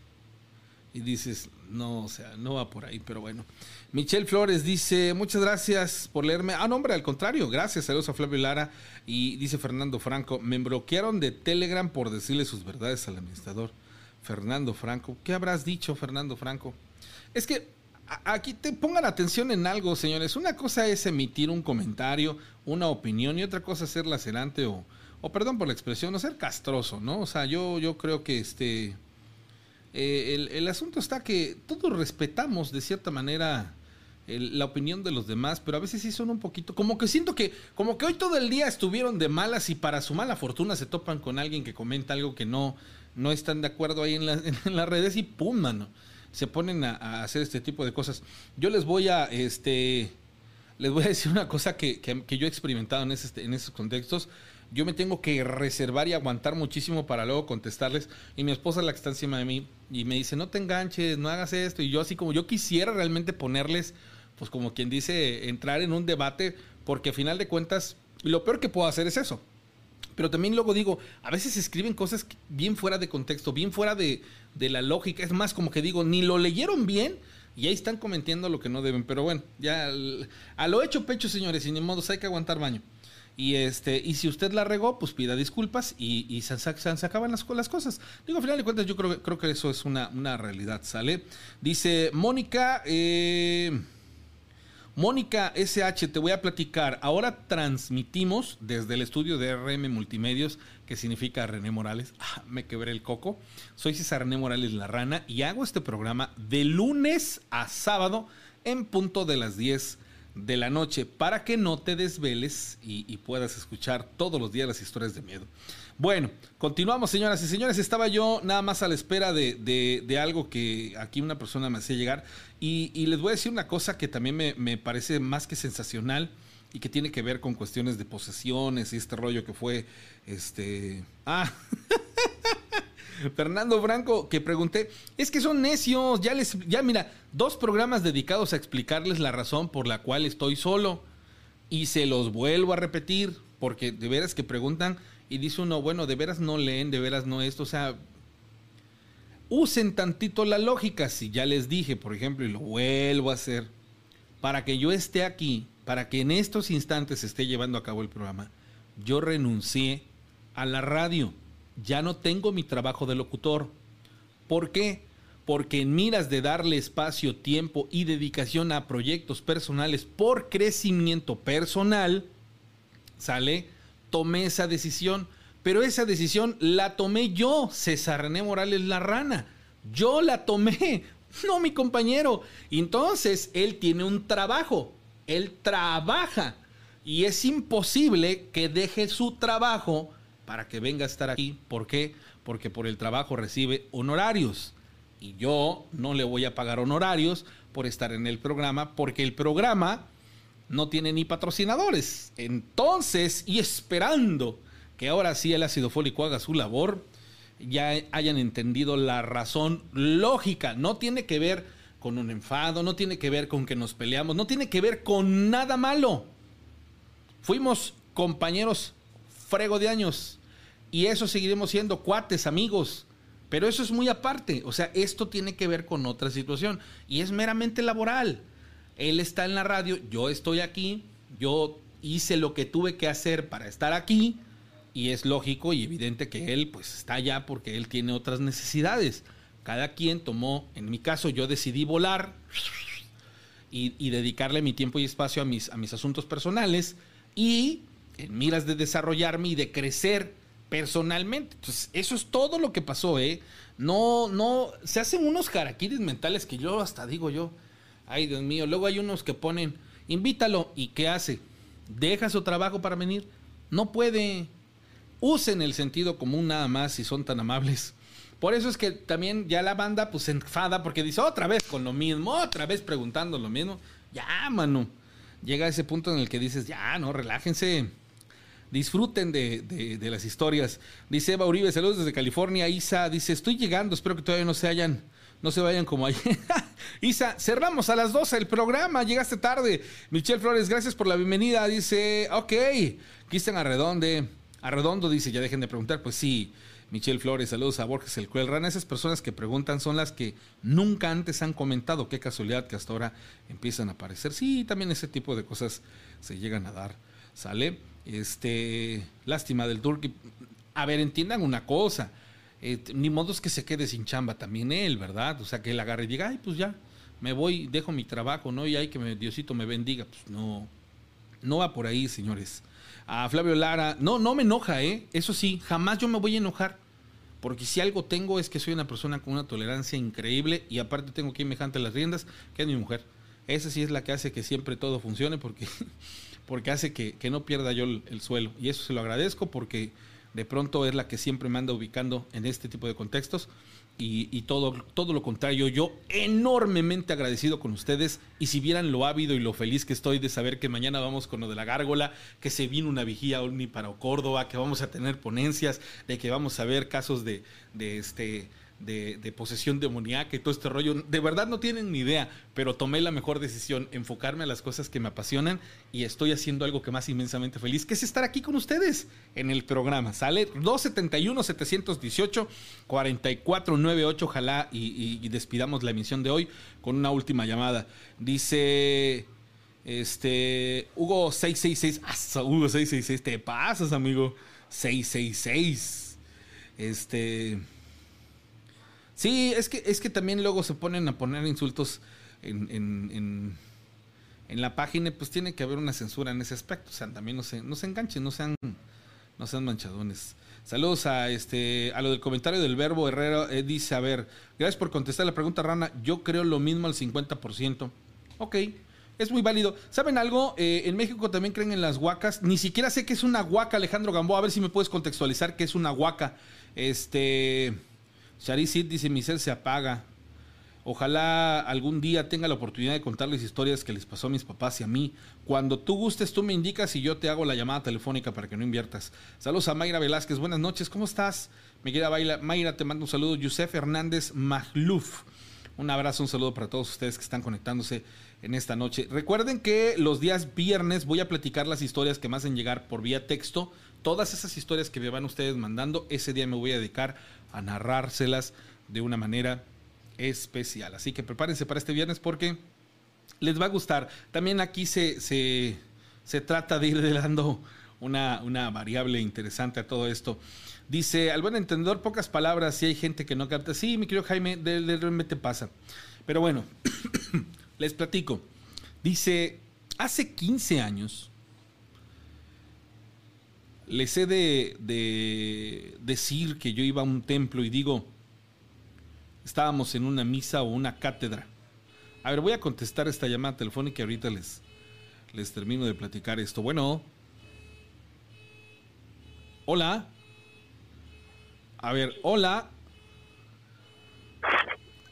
Y dices, no, o sea, no va por ahí, pero bueno. Michelle Flores dice, muchas gracias por leerme. Ah, no, hombre, al contrario, gracias. Saludos a Flavio Lara. Y dice Fernando Franco, me bloquearon de Telegram por decirle sus verdades al administrador. Fernando Franco, ¿qué habrás dicho, Fernando Franco? Es que aquí te pongan atención en algo, señores. Una cosa es emitir un comentario, una opinión, y otra cosa es ser lacerante o, o perdón por la expresión, o ser castroso, ¿no? O sea, yo, yo creo que este. Eh, el, el, asunto está que todos respetamos de cierta manera la opinión de los demás, pero a veces sí son un poquito, como que siento que, como que hoy todo el día estuvieron de malas y para su mala fortuna se topan con alguien que comenta algo que no, no están de acuerdo ahí en, las redes y pum, mano, se ponen a, hacer este tipo de cosas. Yo les voy a, este, les voy a decir una cosa que, que, yo he experimentado en, ese, en esos contextos. Yo me tengo que reservar y aguantar muchísimo para luego contestarles. Y mi esposa es la que está encima de mí y me dice, no te enganches, no hagas esto. Y yo así como yo quisiera realmente ponerles pues como quien dice, entrar en un debate, porque a final de cuentas, lo peor que puedo hacer es eso. Pero también luego digo, a veces escriben cosas bien fuera de contexto, bien fuera de, la lógica. Es más, como que digo, ni lo leyeron bien y ahí están comentando lo que no deben. Pero bueno, ya a lo hecho pecho, señores, sin modos hay que aguantar baño. Y este, y si usted la regó, pues pida disculpas y, y se, se, acaban las, las, cosas. Digo, al final de cuentas, yo creo, creo que eso es una, una realidad, ¿sale? Dice Mónica, eh. Mónica SH, te voy a platicar. Ahora transmitimos desde el estudio de RM Multimedios, que significa René Morales. Ah, me quebré el coco. Soy César René Morales La Rana y hago este programa de lunes a sábado en punto de las 10 de la noche para que no te desveles y, y puedas escuchar todos los días las historias de miedo. Bueno, continuamos, señoras y señores. Estaba yo nada más a la espera de, de- algo que aquí una persona me hacía llegar. Y, y les voy a decir una cosa que también me, me parece más que sensacional y que tiene que ver con cuestiones de posesiones y este rollo que fue este. Ah. Fernando Franco, que pregunté, es que son necios, ya les, ya mira, dos programas dedicados a explicarles la razón por la cual estoy solo. Y se los vuelvo a repetir, porque de veras que preguntan y dice uno, bueno, de veras no leen, de veras no esto, o sea, usen tantito la lógica, si ya les dije, por ejemplo, y lo vuelvo a hacer, para que yo esté aquí, para que en estos instantes esté llevando a cabo el programa, yo renuncié a la radio, ya no tengo mi trabajo de locutor. ¿Por qué? Porque en miras de darle espacio, tiempo y dedicación a proyectos personales por crecimiento personal, ¿sale? Tomé esa decisión, pero esa decisión la tomé yo, César René Morales La Rana. Yo la tomé, no mi compañero. Entonces él tiene un trabajo, él trabaja y es imposible que deje su trabajo para que venga a estar aquí. ¿Por qué? Porque por el trabajo recibe honorarios. Y yo no le voy a pagar honorarios por estar en el programa, porque el programa no tiene ni patrocinadores. Entonces, y esperando que ahora sí el ácido fólico haga su labor, ya hayan entendido la razón lógica. No tiene que ver con un enfado, no tiene que ver con que nos peleamos, no tiene que ver con nada malo. Fuimos compañeros frego de años y eso seguiremos siendo cuates, amigos. Pero eso es muy aparte. O sea, esto tiene que ver con otra situación y es meramente laboral. Él está en la radio, yo estoy aquí, yo hice lo que tuve que hacer para estar aquí y es lógico y evidente que él pues está allá porque él tiene otras necesidades. Cada quien tomó, en mi caso yo decidí volar y, dedicarle mi tiempo y espacio a mis, a mis asuntos personales y en miras de desarrollarme y de crecer personalmente. Entonces, eso es todo lo que pasó, ¿eh? No, no, se hacen unos jaraquiris mentales que yo hasta digo yo, ay Dios mío, luego hay unos que ponen, invítalo, ¿y qué hace? ¿Deja su trabajo para venir? No puede. Usen el sentido común nada más si son tan amables. Por eso es que también ya la banda pues se enfada porque dice otra vez con lo mismo, otra vez preguntando lo mismo. Ya, mano. Llega a ese punto en el que dices, ya, no, relájense. Disfruten de, de- de las historias. Dice Eva Uribe, saludos desde California. Isa dice, estoy llegando, espero que todavía no se hayan, no se vayan como ayer. Isa, cerramos a las 12 el programa, llegaste tarde. Michelle Flores, gracias por la bienvenida. Dice, ok. Cristian Arredonde, Arredondo dice, ya dejen de preguntar. Pues sí, Michelle Flores, saludos a Borges el Cruel Rana. Esas personas que preguntan son las que nunca antes han comentado. Qué casualidad que hasta ahora empiezan a aparecer. Sí, también ese tipo de cosas se llegan a dar. ¿Sale? Este, lástima del Turkey. A ver, entiendan una cosa. Eh, ni modo es que se quede sin chamba también él, ¿verdad? O sea, que él agarre y diga, ay, pues ya, me voy, dejo mi trabajo, ¿no? Y hay que me, Diosito me bendiga. Pues no, no va por ahí, señores. A Flavio Lara, no, no me enoja, ¿eh? Eso sí, jamás yo me voy a enojar. Porque si algo tengo es que soy una persona con una tolerancia increíble y aparte tengo quien me jante las riendas, que es mi mujer. Esa sí es la que hace que siempre todo funcione porque, porque hace que, que no pierda yo el suelo. Y eso se lo agradezco porque de pronto es la que siempre me anda ubicando en este tipo de contextos. Y, todo, todo lo contrario, yo enormemente agradecido con ustedes. Y si vieran lo ávido y lo feliz que estoy de saber que mañana vamos con lo de la gárgola, que se vino una vigía ovni para Córdoba, que vamos a tener ponencias, de que vamos a ver casos de, de este. De, posesión demoníaca y todo este rollo. De verdad no tienen ni idea, pero tomé la mejor decisión, enfocarme a las cosas que me apasionan y estoy haciendo algo que más inmensamente feliz, que es estar aquí con ustedes en el programa. Sale 271-718-4498. Ojalá y, y- despidamos la emisión de hoy con una última llamada. Dice este Hugo 666. ¡Asa, Hugo 666, te pasas, amigo. 666. Este. Sí, es que, es que también luego se ponen a poner insultos en, en- en- en la página, pues tiene que haber una censura en ese aspecto. O sea, también no se, no se enganchen, no sean, no sean manchadones. Saludos a este a lo del comentario del verbo Herrera. Eh, dice, a ver, gracias por contestar la pregunta, Rana. Yo creo lo mismo al 50%. Ok, es muy válido. ¿Saben algo? Eh, en México también creen en las huacas. Ni siquiera sé qué es una huaca, Alejandro Gamboa. A ver si me puedes contextualizar qué es una huaca. Este. Sharisit dice: Mi ser se apaga. Ojalá algún día tenga la oportunidad de contarles historias que les pasó a mis papás y a mí. Cuando tú gustes, tú me indicas y yo te hago la llamada telefónica para que no inviertas. Saludos a Mayra Velázquez, buenas noches, ¿cómo estás? Me querida Mayra, te mando un saludo. Yusef Hernández Magluf, un abrazo, un saludo para todos ustedes que están conectándose en esta noche. Recuerden que los días viernes voy a platicar las historias que me hacen llegar por vía texto. Todas esas historias que me van ustedes mandando, ese día me voy a dedicar a narrárselas de una manera especial. Así que prepárense para este viernes porque les va a gustar. También aquí se, se, se trata de ir dando una, una, variable interesante a todo esto. Dice, al buen entendedor, pocas palabras, si hay gente que no capta. Sí, mi querido Jaime, de, de, realmente pasa. Pero bueno, les platico. Dice, hace 15 años, les he de, de decir que yo iba a un templo y digo, estábamos en una misa o una cátedra. A ver, voy a contestar esta llamada telefónica y ahorita les, les termino de platicar esto. Bueno. Hola. A ver, hola.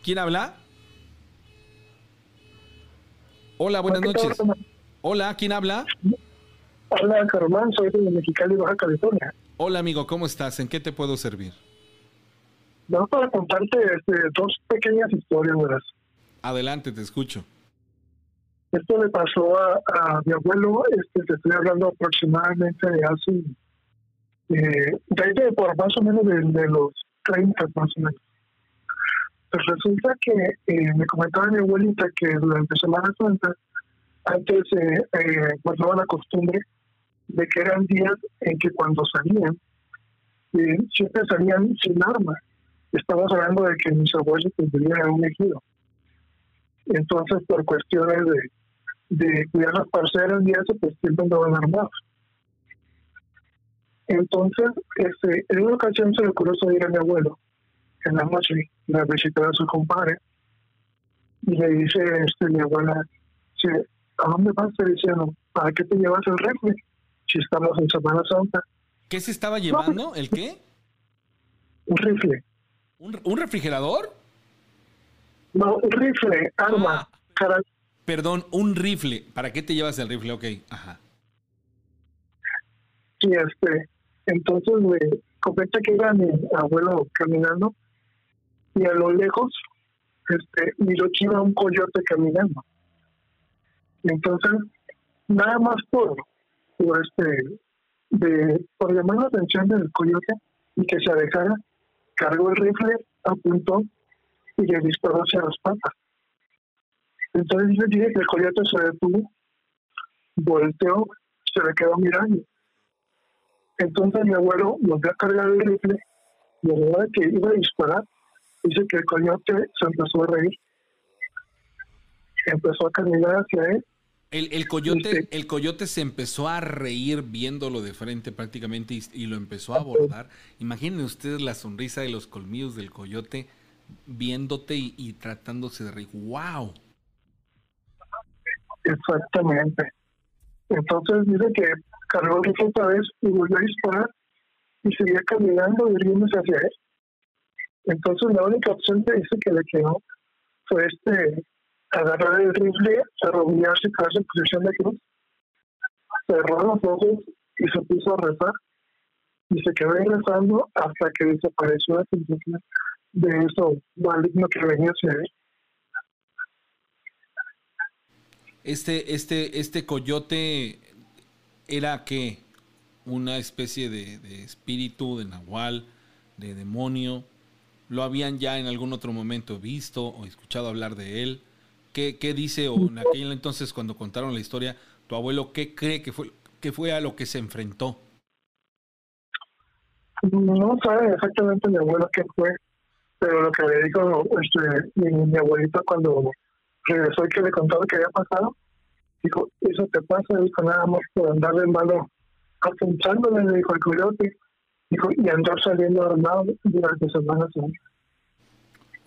¿Quién habla? Hola, buenas noches. Hola, ¿quién habla? Hola, Germán, soy de Mexicali, Baja California. Hola, amigo, ¿cómo estás? ¿En qué te puedo servir? Vamos para contarte este, dos pequeñas historias, ¿verdad? Adelante, te escucho. Esto le pasó a, mi abuelo, este, te estoy hablando aproximadamente de hace, eh, de, por más o menos de, los 30 más o menos. Pues resulta que eh, me comentaba mi abuelita que durante Semana Santa, antes eh, eh, guardaba la costumbre de que eran días en que cuando salían, eh, siempre salían sin armas estamos hablando de que mis abuelos en un ejido. Entonces, por cuestiones de, de cuidar las parcelas y eso, pues siempre andaban armados. Entonces, este, en una ocasión se le ocurrió salir a mi abuelo en la noche a visitar a su compadre y le dice este, mi abuela, ¿a dónde vas? Te diciendo, ¿para qué te llevas el rifle si estamos en Semana Santa? ¿Qué se estaba llevando? ¿El qué? Un rifle. ¿Un, refrigerador? No, un rifle, arma. Ah, perdón, un rifle. ¿Para qué te llevas el rifle? Ok, ajá. Sí, este, entonces me comenta que iba mi abuelo caminando y a lo lejos este, miró que iba un coyote caminando. Entonces, nada más por, por este, por llamar la atención del coyote y que se alejara, cargó el rifle, apuntó y le disparó hacia las patas. Entonces yo dije que el coyote se detuvo, volteó, se le quedó mirando. Entonces mi abuelo volvió a cargar el rifle y a la hora que iba a disparar, dice que el coyote se empezó a reír. Empezó a caminar hacia él el, el, coyote, el coyote se empezó a reír viéndolo de frente prácticamente y, lo empezó a abordar. Imaginen ustedes la sonrisa de los colmillos del coyote viéndote y, tratándose de reír. ¡Wow! Exactamente. Entonces dice que cargó el otra vez y volvió a disparar y seguía caminando dirigiéndose hacia él. Entonces la única opción que dice que le quedó fue este agarrar el rifle, arrodillarse, quedarse en posición de cruz, cerró los ojos y se puso a rezar. Y se quedó rezando hasta que desapareció la sensación de eso maligno que venía hacia él. Este, este, este coyote era que una especie de, de espíritu, de nahual, de demonio. ¿Lo habían ya en algún otro momento visto o escuchado hablar de él? ¿Qué, dice, o en aquel entonces cuando contaron la historia, tu abuelo, qué cree que fue, que fue a lo que se enfrentó? No sabe exactamente mi abuelo qué fue, pero lo que le dijo este, mi, abuelito cuando regresó y que le contó lo que había pasado, Dijo, eso te pasa, dijo, nada más por andar de malo apuntándole, le dijo el coyote. Dijo, y andar saliendo armado durante Semana Santa.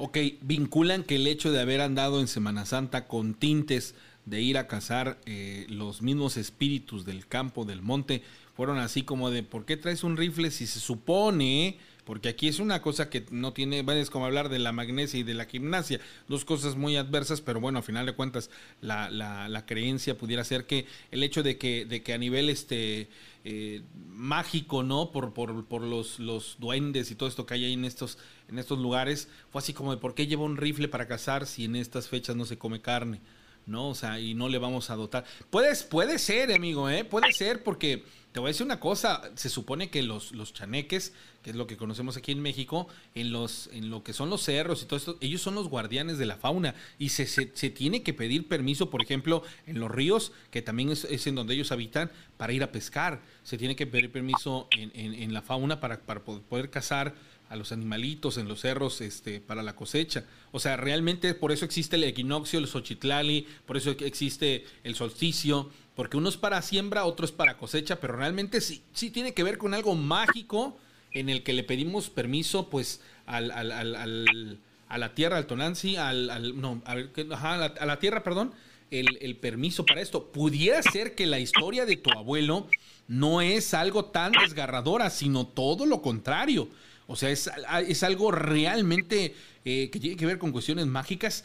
Ok, vinculan que el hecho de haber andado en Semana Santa con tintes de ir a cazar eh, los mismos espíritus del campo, del monte, fueron así como de, ¿por qué traes un rifle si se supone porque aquí es una cosa que no tiene, es como hablar de la magnesia y de la gimnasia, dos cosas muy adversas, pero bueno, a final de cuentas la, la, creencia pudiera ser que el hecho de que, de que a nivel este eh, mágico, ¿no? Por, por, por los, los duendes y todo esto que hay ahí en estos, en estos lugares, fue así como de ¿por qué lleva un rifle para cazar si en estas fechas no se come carne? ¿No? O sea, y no le vamos a dotar. Puedes, puede ser, amigo, ¿eh? Puede ser porque te voy a decir una cosa, se supone que los, los chaneques, que es lo que conocemos aquí en México, en, los, en lo que son los cerros y todo esto, ellos son los guardianes de la fauna y se, se, tiene que pedir permiso, por ejemplo, en los ríos, que también es, en donde ellos habitan, para ir a pescar. Se tiene que pedir permiso en, en, la fauna para, para poder cazar a los animalitos en los cerros este, para la cosecha. O sea, realmente por eso existe el equinoccio, el xochitlali, por eso existe el solsticio, porque uno es para siembra, otro es para cosecha, pero realmente sí, sí tiene que ver con algo mágico en el que le pedimos permiso, pues, al, al, al, a la tierra, al Tonanzi, al, no, a, a, la, tierra, perdón, el, el permiso para esto. Pudiera ser que la historia de tu abuelo no es algo tan desgarradora, sino todo lo contrario. O sea, es, es algo realmente eh, que tiene que ver con cuestiones mágicas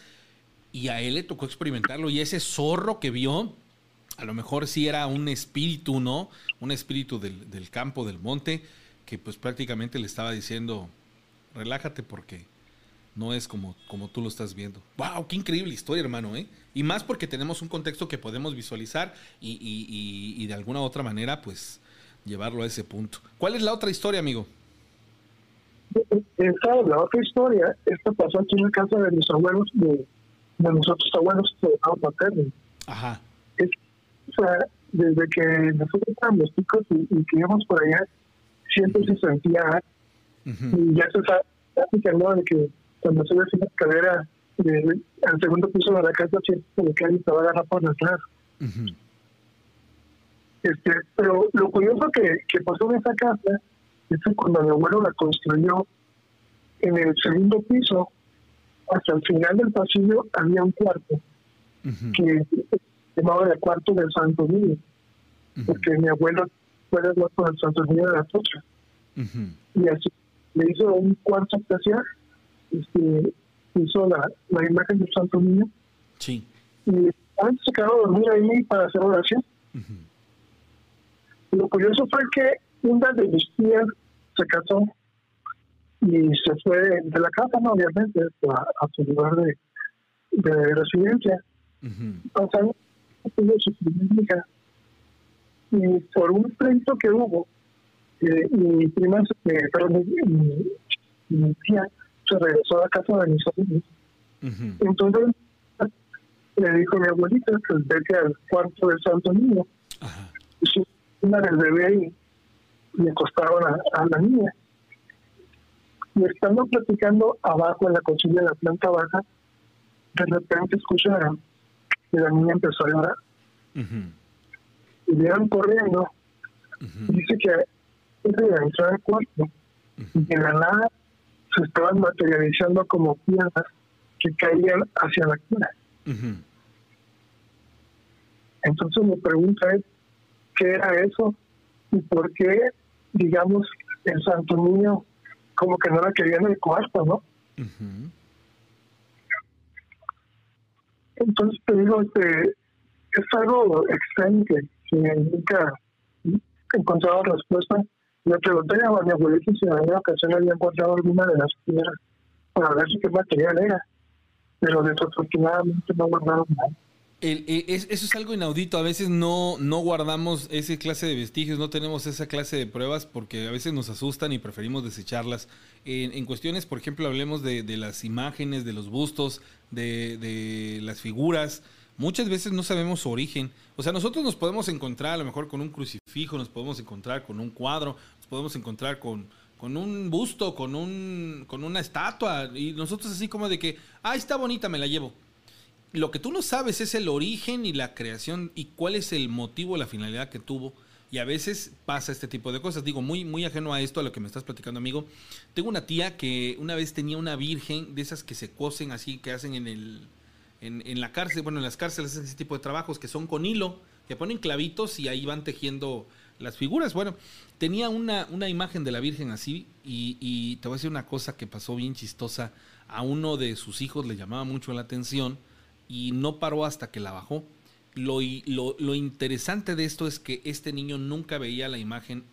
y a él le tocó experimentarlo y ese zorro que vio, a lo mejor sí era un espíritu, ¿no? Un espíritu del, del campo, del monte, que pues prácticamente le estaba diciendo, relájate porque no es como, como tú lo estás viendo. ¡Wow! ¡Qué increíble historia, hermano! ¿eh? Y más porque tenemos un contexto que podemos visualizar y, y, y, y de alguna u otra manera, pues, llevarlo a ese punto. ¿Cuál es la otra historia, amigo? Esta la otra historia, esta pasó aquí en la casa de mis abuelos, de, de nosotros abuelos de paterno. Ajá. o sea, desde que nosotros éramos chicos y, y que íbamos por allá, siempre se sentía, y ya se sabe, ya de que cuando se ve la escalera al segundo piso de la casa, siempre se va a agarrar por detrás. este, pero lo curioso que, que pasó en esa casa eso cuando mi abuelo la construyó, en el segundo piso, hasta el final del pasillo, había un cuarto que se llamaba el cuarto del Santo Niño, porque mi abuelo fue de con el Santo Niño de la Tocha. Y así le hizo un cuarto especial, este, hizo la, la imagen del Santo Niño. Sí. Y antes se quedó a dormir ahí para hacer oración. Lo curioso fue que una de mis tías se casó y se fue de la casa, no, obviamente, a, su lugar de, de residencia. Uh su primera hija. Y por un pleito que hubo, eh, mi prima, eh, perdón, mi, mi, tía se regresó a la casa de mis sobrinos. Entonces le dijo a mi abuelita, pues vete al cuarto del Santo Niño. Y una del bebé y le acostaron a, la niña. Y estando platicando abajo en la cocina de la planta baja, de repente escucharon que la niña empezó a llorar. Y vieron corriendo. Dice que entró al cuarto y en la nada se estaban materializando como piedras que caían hacia la cuna. Entonces mi pregunta es, ¿qué era eso? ¿Y por qué digamos, el Santo Niño como que no la quería en el cuarto, ¿no? Entonces te digo, este, es algo extraño que, nunca he encontrado respuesta. Le pregunté a mi abuelita si en alguna ocasión había encontrado alguna de las piedras para ver si qué material era, pero desafortunadamente no guardaron nada. E, eso es algo inaudito. A veces no, no guardamos esa clase de vestigios, no tenemos esa clase de pruebas porque a veces nos asustan y preferimos desecharlas. En, cuestiones, por ejemplo, hablemos de, las imágenes, de los bustos, de, las figuras. Muchas veces no sabemos su origen. O sea, nosotros nos podemos encontrar a lo mejor con un crucifijo, nos podemos encontrar con un cuadro, nos podemos encontrar con, con un busto, con, un, con una estatua. Y nosotros así como de que, ah, está bonita, me la llevo lo que tú no sabes es el origen y la creación y cuál es el motivo, la finalidad que tuvo. Y a veces pasa este tipo de cosas. Digo, muy, muy ajeno a esto, a lo que me estás platicando, amigo. Tengo una tía que una vez tenía una virgen de esas que se cosen así, que hacen en el. En, en la cárcel, bueno, en las cárceles hacen ese tipo de trabajos que son con hilo, que ponen clavitos y ahí van tejiendo las figuras. Bueno, tenía una, una imagen de la Virgen así y, y te voy a decir una cosa que pasó bien chistosa. A uno de sus hijos le llamaba mucho la atención y no paró hasta que la bajó. Lo, lo, lo interesante de esto es que este niño nunca veía la imagen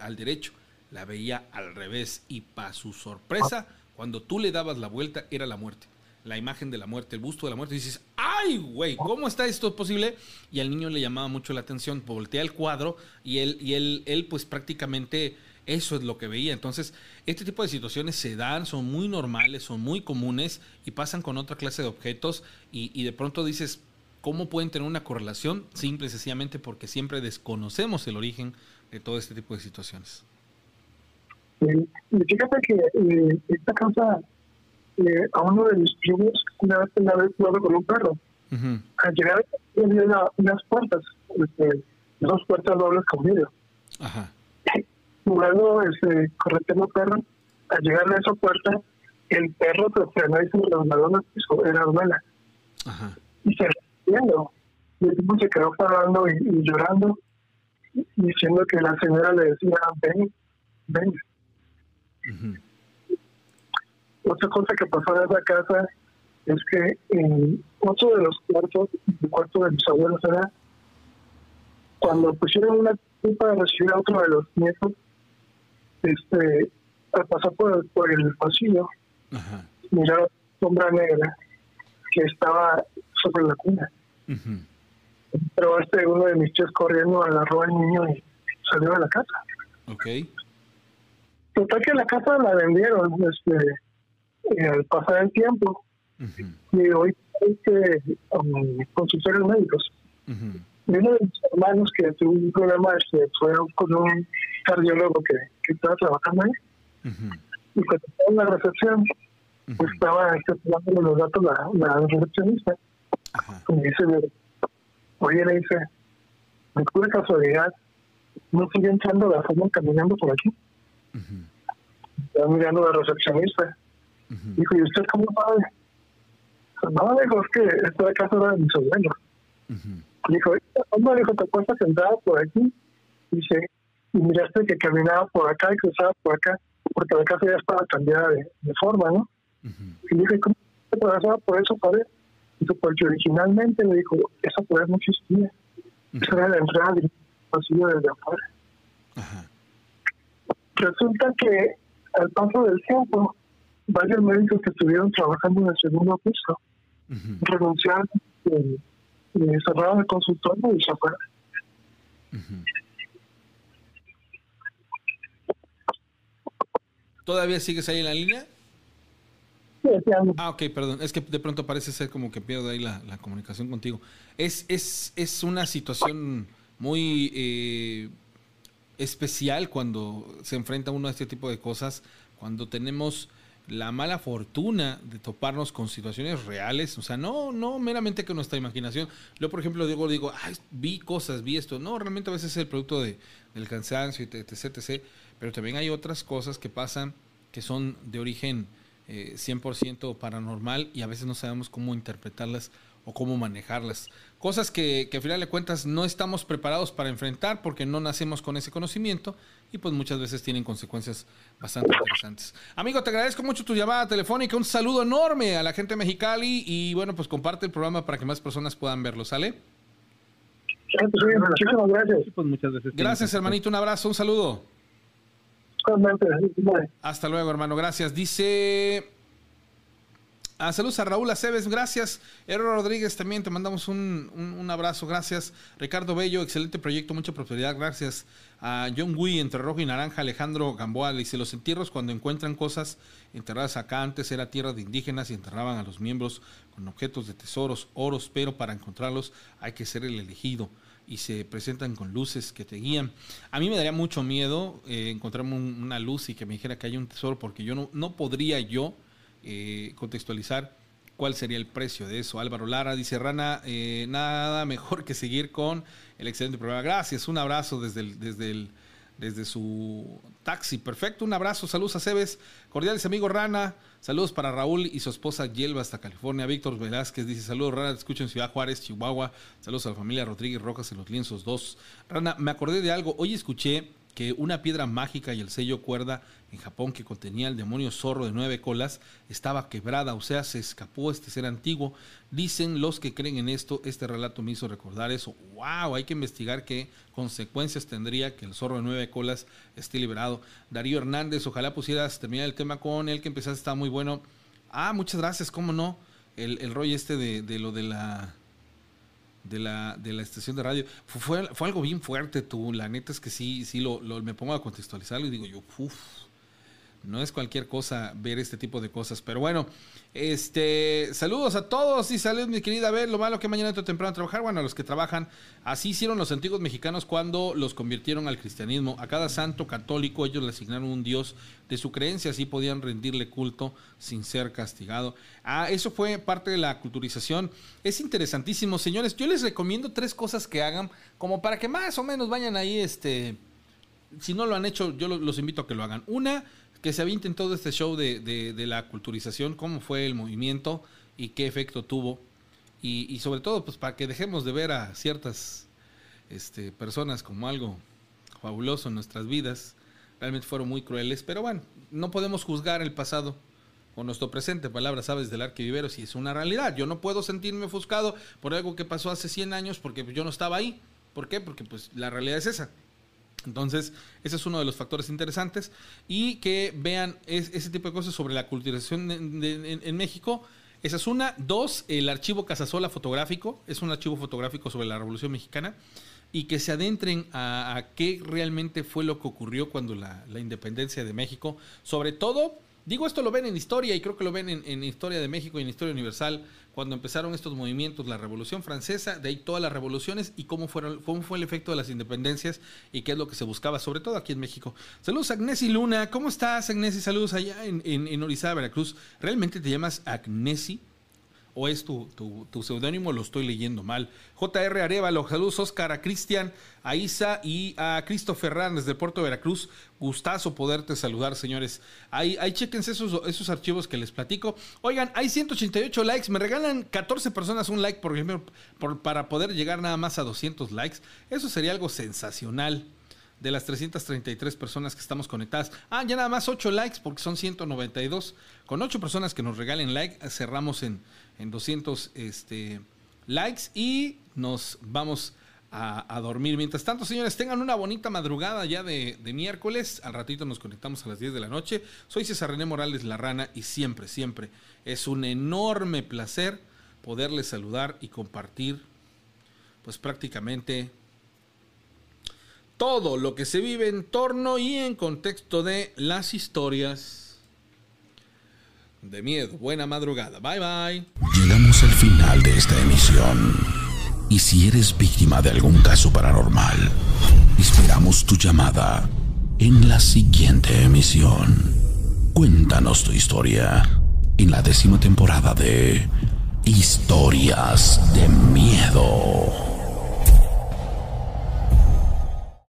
al derecho, la veía al revés y para su sorpresa, cuando tú le dabas la vuelta era la muerte, la imagen de la muerte, el busto de la muerte, y dices, ay güey, ¿cómo está esto posible? Y al niño le llamaba mucho la atención, voltea el cuadro y él, y él, él pues prácticamente eso es lo que veía. Entonces, este tipo de situaciones se dan, son muy normales, son muy comunes y pasan con otra clase de objetos y, y de pronto dices, ¿cómo pueden tener una correlación? Simple y sencillamente porque siempre desconocemos el origen de todo este tipo de situaciones. Eh, fíjate que eh, esta casa, eh, a uno de mis primos, una vez tenía haber jugado con un perro. Al llegar, había una- unas puertas, este, dos puertas dobles con vidrio. Ajá. Jugando, este, correteando perro, al llegar a esa puerta, el perro se frenó y se los balones piso, era. Ajá. Y se riendo. Y el tipo se quedó parando y, y llorando, diciendo que la señora le decía, ven, ven. Otra cosa que pasó en esa casa es que en otro de los cuartos, el cuarto de mis abuelos era cuando pusieron una pipa para recibir a otro de los nietos, este, al pasar por el, por el pasillo, Ajá. miraron sombra negra que estaba sobre la cuna. Pero este uno de mis tíos corriendo agarró al niño y salió de la casa. Ok. Total que la casa la vendieron este, eh, al pasar el tiempo. y hoy este, um, consultorios médicos. Y uno de mis hermanos que tuvo un problema este, fue con un cardiólogo que, que estaba trabajando ahí y cuando estaba en la recepción pues estaba este, dándole los datos la, la recepcionista y me dice, oye, le dice, de pura casualidad, no sigue entrando la forma caminando por aquí. Estaba mirando a la recepcionista. Dijo, ¿y usted cómo sabe? No, dijo, es que esta casa era de mis. Ujú. Dijo, ¿cómo dijo te acuerdas sentada por aquí? Dice, y miraste que caminaba por acá y cruzaba por acá, porque la casa ya estaba cambiada de, de forma, ¿no? Y dije, ¿cómo te pasaba por esa pared? Dijo, porque originalmente me dijo, esa pared no existía. Esa era la entrada del pasillo desde afuera. Ajá. Resulta que al paso del tiempo, varios médicos que estuvieron trabajando en el segundo piso renunciaron y, y cerraron el consultorio y se fueron. ¿Todavía sigues ahí en la línea? Sí, decían, Ah, ok, perdón. Es que de pronto parece ser como que pierdo ahí la, la comunicación contigo. Es, es, es una situación muy eh, especial cuando se enfrenta uno a este tipo de cosas, cuando tenemos la mala fortuna de toparnos con situaciones reales, o sea, no, no meramente con nuestra imaginación. Yo, por ejemplo, digo, digo, "Ay, vi cosas, vi esto. No, realmente a veces es el producto de, del cansancio, etc, etc. Pero también hay otras cosas que pasan que son de origen eh, 100% paranormal y a veces no sabemos cómo interpretarlas o cómo manejarlas. Cosas que, que al final de cuentas no estamos preparados para enfrentar porque no nacemos con ese conocimiento y pues muchas veces tienen consecuencias bastante interesantes. Amigo, te agradezco mucho tu llamada telefónica, un saludo enorme a la gente de Mexicali y bueno, pues comparte el programa para que más personas puedan verlo, ¿sale? "Sí, pues, sí, muchísimas gracias. Pues muchas veces. Gracias hermanito, un abrazo, un saludo. Hasta luego, hermano. Gracias. Dice. Ah, saludos a Raúl Aceves, gracias. Ero Rodríguez también, te mandamos un, un- un abrazo, gracias. Ricardo Bello, excelente proyecto, mucha prosperidad, gracias. A John Wee, entre rojo y naranja, Alejandro Gamboa, dice, los entierros cuando encuentran cosas enterradas acá, antes era tierra de indígenas y enterraban a los miembros con objetos de tesoros, oros, pero para encontrarlos hay que ser el elegido y se presentan con luces que te guían. A mí me daría mucho miedo eh, encontrarme un- una luz y que me dijera que hay un tesoro porque yo no, no podría yo eh, contextualizar cuál sería el precio de eso. Álvaro Lara dice, Rana, eh, nada mejor que seguir con el excelente programa. Gracias, un abrazo desde el, desde el, desde su taxi. Perfecto, un abrazo, saludos a Cebes, cordiales amigos Rana, saludos para Raúl y su esposa Yelva hasta California. Víctor Velázquez dice, saludos Rana, te escucho en Ciudad Juárez, Chihuahua. Saludos a la familia Rodríguez Rojas en los lienzos 2. Rana, me acordé de algo, hoy escuché que una piedra mágica y el sello cuerda en Japón que contenía el demonio zorro de nueve colas estaba quebrada, o sea, se escapó este ser antiguo. Dicen los que creen en esto, este relato me hizo recordar eso. ¡Wow! Hay que investigar qué consecuencias tendría que el zorro de nueve colas esté liberado. Darío Hernández, ojalá pusieras terminar el tema con él que empezaste, está muy bueno. Ah, muchas gracias, ¿cómo no? El, el rollo este de, de lo de la de la, de la estación de radio. Fue, fue, algo bien fuerte, tú. La neta es que sí, sí lo, me pongo a contextualizarlo y digo yo, uff, no es cualquier cosa ver este tipo de cosas. Pero bueno, este, saludos a todos y saludos, mi querida. A ver, lo malo que mañana entro temprano trabajar. Bueno, a los que trabajan, así hicieron los antiguos mexicanos cuando los convirtieron al cristianismo. A cada santo católico ellos le asignaron un dios de su creencia, así podían rendirle culto sin ser castigado. Ah, eso fue parte de la culturización. Es interesantísimo, señores. Yo les recomiendo tres cosas que hagan, como para que más o menos vayan ahí, este. Si no lo han hecho, yo los invito a que lo hagan. Una, que se avienten todo este show de, de, la culturización, cómo fue el movimiento y qué efecto tuvo. Y, sobre todo, pues para que dejemos de ver a ciertas este, personas como algo fabuloso en nuestras vidas. Realmente fueron muy crueles, pero bueno, no podemos juzgar el pasado o nuestro presente. Palabras sabes del arquivivero si es una realidad. Yo no puedo sentirme ofuscado por algo que pasó hace 100 años porque yo no estaba ahí. ¿Por qué? Porque pues la realidad es esa. Entonces, ese es uno de los factores interesantes. Y que vean ese tipo de cosas sobre la culturización en, México. Esa es una. Dos, el archivo Casasola fotográfico. Es un archivo fotográfico sobre la Revolución Mexicana. Y que se adentren a, qué realmente fue lo que ocurrió cuando la, la independencia de México. Sobre todo Digo, esto lo ven en historia y creo que lo ven en, Historia de México y en Historia Universal, cuando empezaron estos movimientos, la Revolución Francesa, de ahí todas las revoluciones y cómo, fueron, cómo fue el efecto de las independencias y qué es lo que se buscaba, sobre todo aquí en México. Saludos Agnesi Luna, ¿cómo estás Agnesi? Saludos allá en, en, en Orizaba, Veracruz. ¿Realmente te llamas Agnesi? O es tu, tu, lo estoy leyendo mal. JR Arevalo, saludos Oscar, a Cristian, a Isa y a Cristo Ferran desde Puerto Veracruz. Gustazo poderte saludar, señores. Ahí, ahí chequense esos, esos archivos que les platico. Oigan, hay 188 likes, me regalan 14 personas un like, por ejemplo, para poder llegar nada más a 200 likes. Eso sería algo sensacional de las 333 personas que estamos conectadas. Ah, ya nada más 8 likes porque son 192. Con 8 personas que nos regalen like, cerramos en, en 200 este, likes y nos vamos a, dormir. Mientras tanto, señores, tengan una bonita madrugada ya de, de, miércoles. Al ratito nos conectamos a las 10 de la noche. Soy César René Morales La Rana y siempre, siempre es un enorme placer poderles saludar y compartir pues prácticamente todo lo que se vive en torno y en contexto de las historias de miedo. Buena madrugada. Bye bye. Llegamos al final de esta emisión. Y si eres víctima de algún caso paranormal, esperamos tu llamada en la siguiente emisión. Cuéntanos tu historia en la décima temporada de Historias de Miedo.